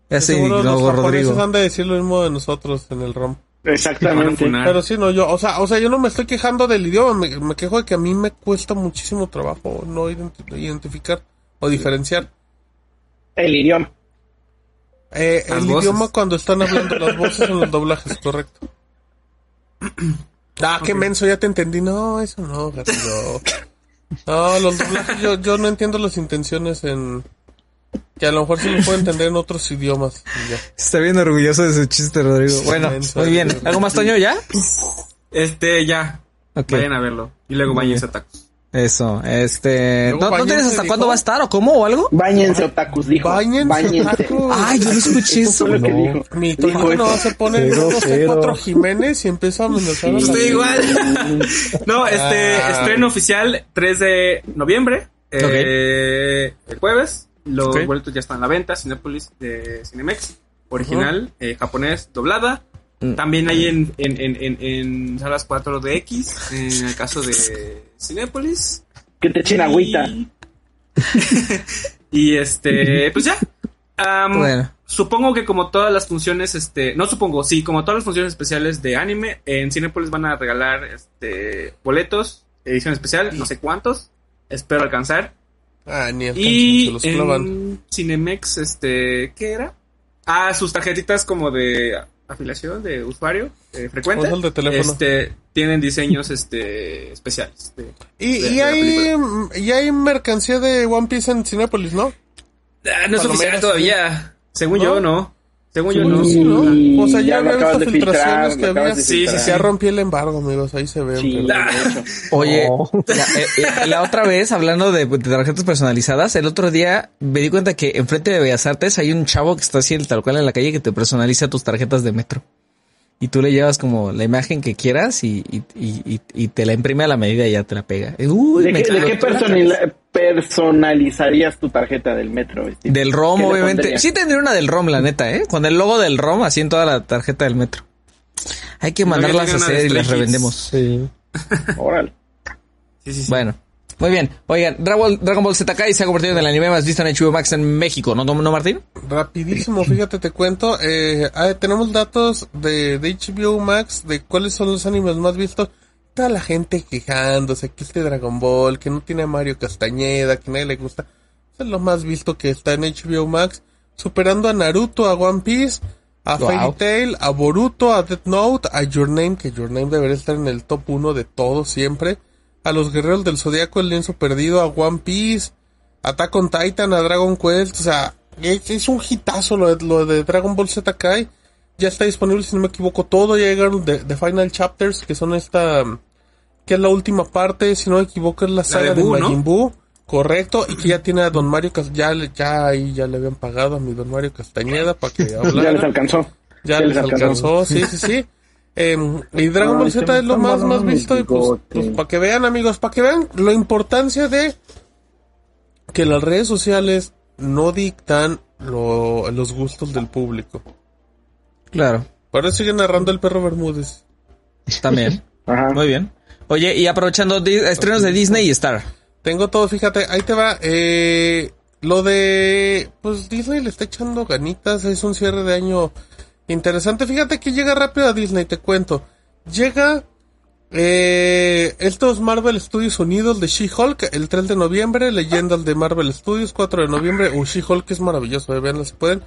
S5: Seguro los
S2: luego Rodrigo.
S5: han de decir lo mismo de nosotros en el ROM.
S6: Exactamente.
S5: Pero sí, no, yo, o sea, o sea, yo no me estoy quejando del idioma, me, me quejo de que a mí me cuesta muchísimo trabajo no identi- identificar o diferenciar.
S6: El idioma.
S5: Eh, el
S8: voces.
S5: idioma cuando están hablando las voces en los doblajes, correcto. Ah, qué menso, ya te entendí. No, eso no, gato, no. No, los doblajes, yo, yo no entiendo las intenciones en... Que a lo mejor sí lo puedo entender en otros idiomas. ya.
S2: Está bien orgulloso de su chiste, Rodrigo. Bueno, muy bien. ¿Algo más, Toño, ya?
S8: Este, ya.
S2: Ok.
S8: Vayan a verlo. Y luego bañense tacos.
S2: Eso, este...
S5: Luego
S2: ¿No, no tienes hasta cuándo va a estar o cómo o algo?
S6: Báñense, otakus, dijo.
S5: Báñense,
S6: Báñense.
S5: otakus.
S2: Ay, yo no escuché eso.
S10: no.
S6: dijo.
S5: Mi Toño no se pone
S10: Cero,
S5: no sé, cuatro Jiménez y empieza a amenazar
S8: Estoy igual. no, este,
S5: Ah.
S8: estreno oficial 3 de noviembre. eh, El jueves. Los boletos ya están a la venta. Cinepolis de Cinemex. Original, eh, japonés, doblada.
S2: Mm.
S8: También hay en, en, en, en, en salas 4DX, en el caso de Cinépolis.
S6: Que te echen agüita. <laughs>
S8: Y este, pues ya.
S2: Bueno.
S8: Supongo que como todas las funciones, este, no supongo, sí, como todas las funciones especiales de anime, en Cinepolis van a regalar este boletos, edición especial, no sé cuántos, espero alcanzar.
S5: Ah, ni
S8: Y
S5: se los clavan.
S8: en Cinemex, este, ¿qué era? Ah, sus tarjetitas como de afiliación de usuario eh, frecuente.
S5: Control de teléfono.
S8: Este, tienen diseños este especiales. de-
S5: Y,
S8: de-
S5: y
S8: de
S5: hay,
S8: película.
S5: y hay mercancía de One Piece en Cinépolis, ¿no?
S8: Ah, no es oficial todavía. Según
S5: ¿No?
S8: yo, no. Según yo, no.
S5: Sí,
S8: Sí, sí,
S6: filtrar.
S8: sí.
S5: Ya rompí el embargo, amigos, ahí se.
S6: Sí, hecho. <laughs>
S2: Oye,
S10: Oh.
S2: la, eh, la- la otra vez, hablando de, de tarjetas personalizadas, el otro día me di cuenta que enfrente de Bellas Artes hay un chavo que está así tal cual en la calle que te personaliza tus tarjetas de metro. Y tú le llevas como la imagen que quieras y, y, y- te la imprime a la medida y ya te la pega. Uy,
S6: ¿De
S2: me
S6: qué, de qué
S2: cabeza.
S6: personalizarías tu tarjeta del metro? Steve?
S2: Del ROM,
S6: ¿Qué le
S2: obviamente. Sí tendría una del ROM, la neta, ¿eh? Con el logo del ROM, así en toda la tarjeta del metro. Hay que
S8: No,
S2: mandarlas a hacer y las revendemos.
S10: Sí.
S6: Órale.
S8: Sí, sí, sí.
S2: Bueno, muy bien. Oigan, Dragon Ball, Z Kai se ha convertido en el anime más visto en HBO Max en México, ¿no, no, Martín?
S5: Rapidísimo, fíjate, te cuento. Eh, tenemos datos de, de HBO Max de cuáles son los animes más vistos. Toda la gente quejándose que este Dragon Ball, que no tiene a Mario Castañeda, que a nadie le gusta. Es lo más visto que está en HBO Max. Superando a Naruto, a One Piece, a
S2: Wow.
S5: Fairy Tail, a Boruto, a Death Note, a Your Name, que Your Name debería estar en el top 1 de todo siempre. A los Guerreros del Zodiaco, el lienzo perdido, a One Piece, Attack on Titan, a Dragon Quest, o sea, es, es un hitazo lo de, lo de Dragon Ball Z Kai. Ya está disponible, si no me equivoco, todo. Ya llegaron de, de Final Chapters, que son esta, que es la última parte, si no me equivoco, es la saga de,
S8: Buu, ¿no?
S5: Majin Buu. Correcto, y que ya tiene a Don Mario ya, le- ya ahí ya le habían pagado a mi Don Mario Castañeda para que <laughs>
S6: Ya
S5: hablara.
S6: les alcanzó.
S5: Ya les alcanzó, sí, sí, sí. <laughs> Em, y Dragon Ball Z es lo más, más visto. Y pues, pues para que vean, amigos, para que vean la importancia de que las redes sociales no dictan lo- los gustos del público.
S2: Claro,
S5: Por eso sigue narrando el perro Bermúdez.
S2: también. <laughs>
S6: Ajá.
S2: Muy bien. Oye, y aprovechando estrenos de Disney y Star.
S5: Tengo todo, fíjate, ahí te va. Eh, lo de, pues Disney le está echando ganitas, es un cierre de año interesante. Fíjate que llega rápido a Disney, te cuento. Llega eh, estos Marvel Studios Unidos de She-Hulk el 3 de noviembre, Leyendas de Marvel Studios 4 de noviembre. Uh, She-Hulk es maravilloso, eh, veanlo si pueden.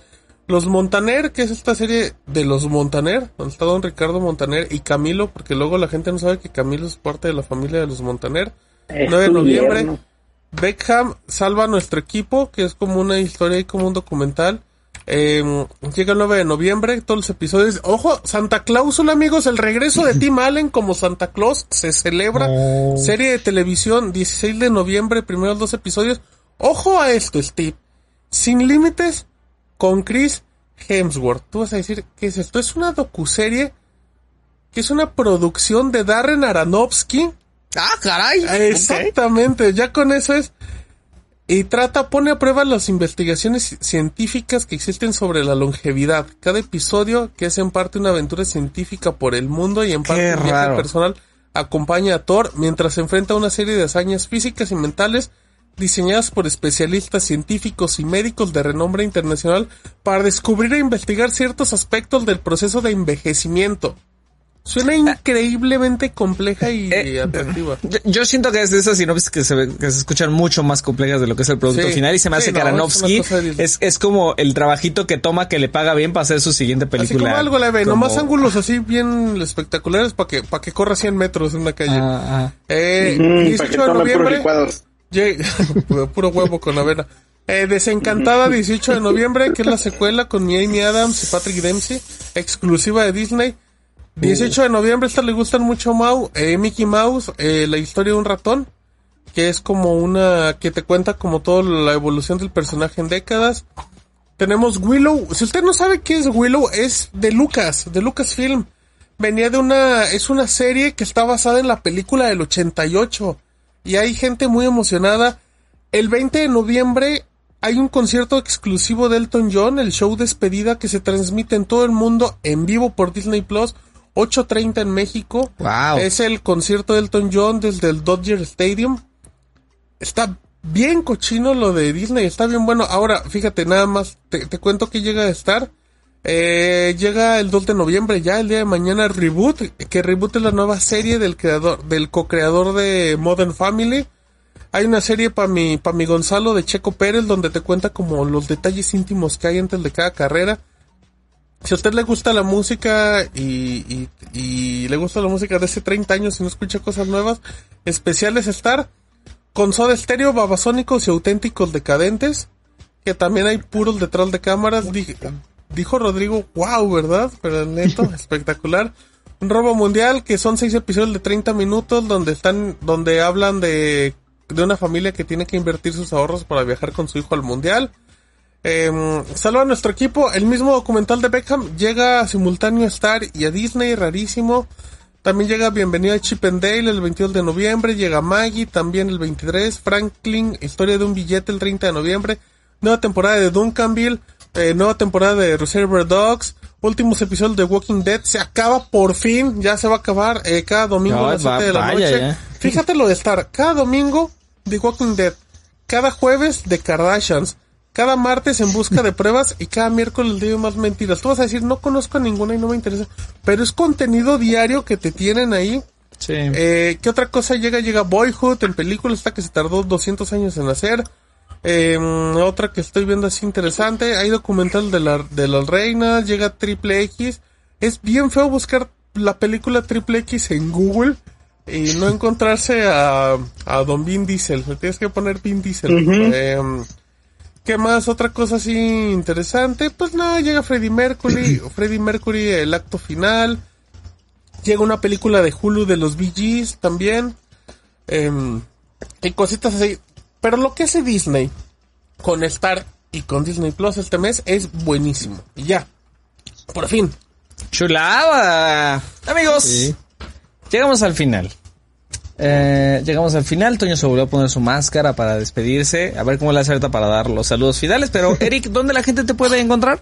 S5: Los Montaner, que es esta serie de los Montaner, donde está don Ricardo Montaner y Camilo, porque luego la gente no sabe que Camilo es parte de la familia de los Montaner.
S6: Es
S5: 9 de noviembre. Beckham salva a nuestro equipo, que es como una historia y como un documental. Eh, llega el 9 de noviembre, todos los episodios. Ojo, Santa Cláusula, amigos, el regreso de Tim Allen como Santa Claus se celebra.
S10: Oh.
S5: Serie de televisión, 16 de noviembre, primeros dos episodios. Ojo a esto, Steve. Sin límites con Chris Hemsworth. Tú vas a decir, ¿qué es esto? Es una docuserie que es una producción de Darren Aronofsky.
S2: Ah, caray.
S5: Exactamente, ya con eso es. Y trata, pone a prueba las investigaciones científicas que existen sobre la longevidad. Cada episodio, que es en parte una aventura científica por el mundo y en parte un viaje personal, acompaña a Thor mientras se enfrenta a una serie de hazañas físicas y mentales diseñadas por especialistas científicos y médicos de renombre internacional para descubrir e investigar ciertos aspectos del proceso de envejecimiento. Suena increíblemente compleja y
S2: Eh,
S5: atractiva.
S2: Yo, yo siento que es de esas sinopsis que se, que se escuchan mucho más complejas de lo que es el producto
S5: Sí.
S2: final y se me
S5: Sí,
S2: hace
S5: no, es
S2: Aronofsky
S5: de
S2: es, es como el trabajito que toma que le paga bien para hacer su siguiente película.
S5: Así como algo leve,
S2: Como-
S5: nomás ángulos así bien espectaculares para que, para que corra 100 metros en una calle.
S2: Ah, ah.
S5: Eh,
S6: Mm, para que
S5: 18 de noviembre. <laughs> puro, puro huevo con avena. Eh, Desencantada, 18 de noviembre, que es la secuela con Amy Adams y Patrick Dempsey, exclusiva de Disney. 18 de noviembre, esta le gustan mucho Mau, eh, Mickey Mouse, eh, la historia de un ratón, que es como una, que te cuenta como toda la evolución del personaje en décadas. Tenemos Willow, si usted no sabe qué es Willow, es de Lucas, de Lucasfilm. Venía de una, es una serie que está basada en la película del 88. Y hay gente muy emocionada. El 20 de noviembre hay un concierto exclusivo de Elton John, el show despedida que se transmite en todo el mundo en vivo por Disney Plus. 8.30 en México.
S2: Wow.
S5: Es el concierto de Elton John desde el Dodger Stadium. Está bien cochino lo de Disney, está bien bueno. Ahora, fíjate, nada más, te, te cuento que llega a estar. Eh, llega el 2 de noviembre ya, el día de mañana, Reboot, que Reboot es la nueva serie del creador, del co-creador de Modern Family. Hay una serie para mi, para mi Gonzalo de Checo Pérez, donde te cuenta como los detalles íntimos que hay antes de cada carrera. Si a usted le gusta la música y, y, y le gusta la música de hace 30 años y no escucha cosas nuevas, especiales estar con Soda Stereo, Babasónicos y Auténticos Decadentes, que también hay puros detrás de cámaras. Dijo Rodrigo, wow, ¿verdad? Pero neto, <laughs> espectacular. Un robo mundial que son seis episodios de 30 minutos donde están, donde hablan de, de una familia que tiene que invertir sus ahorros para viajar con su hijo al mundial. Eh, a nuestro equipo. El mismo documental de Beckham llega a simultáneo a Star y a Disney, rarísimo. También llega Bienvenido a Chip and Dale el 22 de noviembre. Llega Maggie también el 23. Franklin, Historia de un billete el 30 de noviembre. Nueva temporada de Duncanville. eh, nueva temporada de Reservoir Dogs. Últimos episodios de Walking Dead. Se acaba por fin. Ya se va a acabar eh, cada domingo a las
S2: No,
S5: 7 de la noche.
S2: ya.
S5: Fíjate lo de estar. Cada domingo de Walking Dead. Cada jueves de Kardashians. Cada martes en busca de pruebas y cada miércoles de más mentiras. Tú vas a decir, no conozco a ninguna y no me interesa. Pero es contenido diario que te tienen ahí.
S2: Sí.
S5: Eh, ¿Qué otra cosa llega? Llega Boyhood, en película está que se tardó 200 años en hacer. Eh, otra que estoy viendo así interesante. Hay documental de la, de las reinas. Llega Triple X. Es bien feo buscar la película Triple X en Google y no encontrarse a, a Don Vin Diesel. Le tienes que poner Vin Diesel. Eh, ¿Qué más? Otra cosa así interesante. Pues no, llega Freddie Mercury. <clears throat> Freddie Mercury, el acto final. Llega una película de Hulu de los Bee Gees también. Em, y cositas así. Pero lo que hace Disney con Star y con Disney Plus este mes es buenísimo. Y ya. Por fin.
S2: Chulada. Amigos,
S10: Sí.
S2: llegamos al final. Eh, llegamos al final. Toño se volvió a poner su máscara para despedirse. A ver cómo le hace ahorita para dar los saludos finales. Pero, <laughs> Eric, ¿dónde la gente te puede encontrar?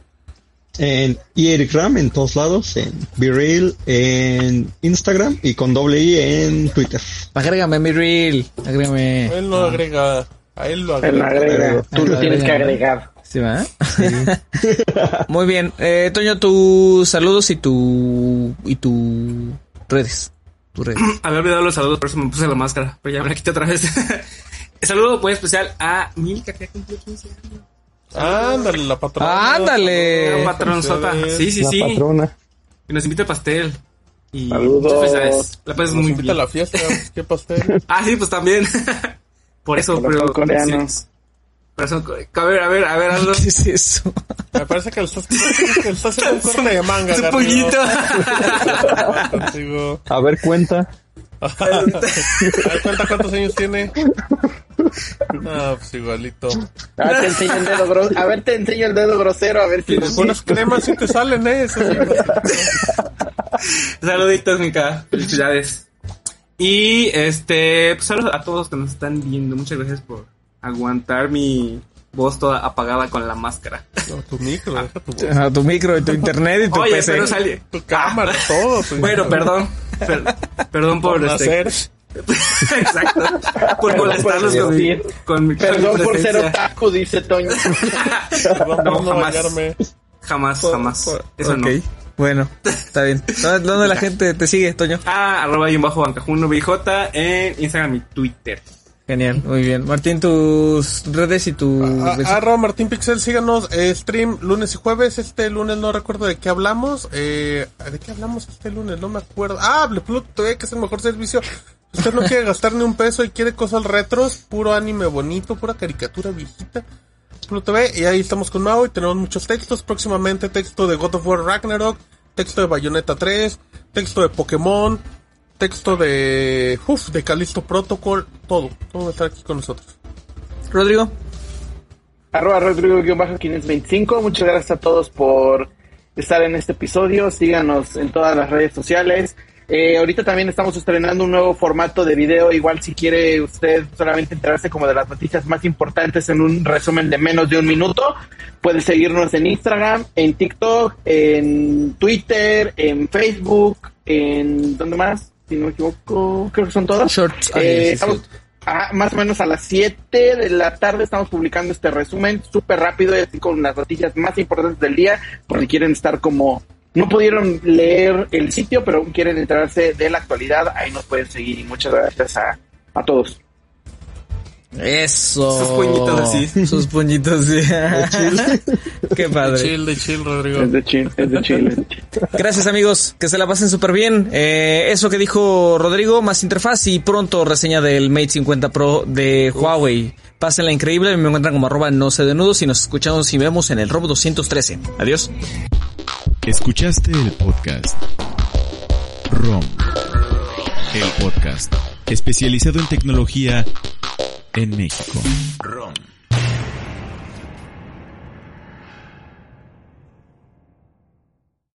S10: En y Eric Ram en todos lados, en BeReal, en Instagram y con doble I en Twitter.
S2: Agrégame reel. Agrégame.
S5: Él no agrega. A él lo
S6: Él lo
S5: agrega.
S6: agrega. Tú lo tienes que agregar.
S2: ¿Sí va? <laughs> Muy bien. Eh, Toño, tus saludos y tu... y tu... redes. Tu. <clears throat>
S8: Había olvidado los saludos, por eso me puse la máscara. Pero ya me la quité otra vez. <laughs> Saludo muy especial a Milka, que cumplió 15 años.
S5: Ándale, la patrona.
S2: Ándale.
S8: Gran patronzota. Sí, sí,
S10: la
S8: sí.
S10: patrona.
S8: Y nos invita a pastel. Y
S6: Saludos.
S8: La pasas
S5: Nos
S8: muy
S5: invita a
S8: bien.
S5: la fiesta. <laughs> ¿Qué pastel?
S8: Ah, sí, pues también. <laughs> Por eso, pero.
S6: coreano.
S8: sí. Corazón A ver, a ver, a ver, hazlo. <laughs>
S2: ¿Qué es eso?
S5: Me parece que le estás, que le estás haciendo un <laughs> corte de manga.
S8: Es un poquito. <laughs>
S10: A ver, cuenta.
S5: A ver, cuenta cuántos años tiene. Ah, pues igualito.
S6: A ver, te enseño el dedo grosero. A ver, te enseño el dedo grosero. A ver si.
S5: Le pones crema, sí te salen, ¿eh? Eso.
S8: Saluditos, Mica. Felicidades. Y este, pues saludos a todos que nos están viendo. Muchas gracias por aguantar mi voz toda apagada con la máscara.
S5: No, tu micro, deja tu voz.
S2: A tu micro y tu internet y tu
S8: Oye,
S2: PC.
S8: pero salí.
S5: Tu cámara, todo. tu-
S8: Bueno, perdón. Per- perdón por,
S5: Por
S8: este. <laughs> Exacto. Por molestarlos con mi, con mi, con mi
S6: Perdón por ser otaku, dice Toño.
S5: Perdón <laughs> por
S8: No,
S5: no
S8: jamás.
S5: bañarme.
S8: Jamás, jamás. Eso
S2: ok.
S8: no.
S2: Bueno, está bien. ¿Dónde dónde la <laughs> gente te sigue, Toño?
S8: Ah, arroba y un bajo bancajuno BJ en Instagram y Twitter.
S2: Genial, muy bien. Martín, tus redes y tu...
S5: A- a- Arroba Martín Pixel, síganos. eh, stream lunes y jueves. Este lunes no recuerdo de qué hablamos. Eh, ¿De qué hablamos este lunes? No me acuerdo. Ah, Pluto TV, que es el mejor servicio. Usted no quiere gastar ni un peso y quiere cosas retros, puro anime bonito, pura caricatura viejita. Pluto TV, y ahí estamos con Mao y tenemos muchos textos. Próximamente texto de God of War Ragnarok, texto de Bayonetta 3, texto de Pokémon, texto de. Uf, de Callisto Protocol, todo. Todo va a estar aquí con nosotros.
S2: Rodrigo.
S6: Arroba Rodrigo-525. Muchas gracias a todos por estar en este episodio. Síganos en todas las redes sociales. Eh, ahorita también estamos estrenando un nuevo formato de video. Igual si quiere usted solamente enterarse como de las noticias más importantes en un resumen de menos de un minuto, puede seguirnos en Instagram, en TikTok, en Twitter, en Facebook, en ¿dónde más? Si no me equivoco, creo que son todas.
S2: Shorts. Ah,
S6: Eh, estamos- ah, más o menos a las 7 de la tarde estamos publicando este resumen súper rápido y así con las noticias más importantes del día, por si quieren estar como no pudieron leer el sitio, pero quieren enterarse de la actualidad, ahí nos pueden seguir y muchas gracias a, a todos.
S2: Eso.
S8: Sus puñitos así.
S2: Sus puñitos, sí. <laughs> Qué
S5: De
S2: padre.
S5: chill, de chill, Rodrigo.
S6: Es de chill, es de chill. es de chill.
S2: Gracias amigos, que se la pasen súper bien. Eh, eso que dijo Rodrigo, más interfaz y pronto reseña del Mate 50 Pro de Huawei. Pásenla increíble, me encuentran como arroba no sé de nudos y nos escuchamos y vemos en el Robo 213. Adiós.
S1: Escuchaste el podcast ROM, el podcast especializado en tecnología en México. ROM.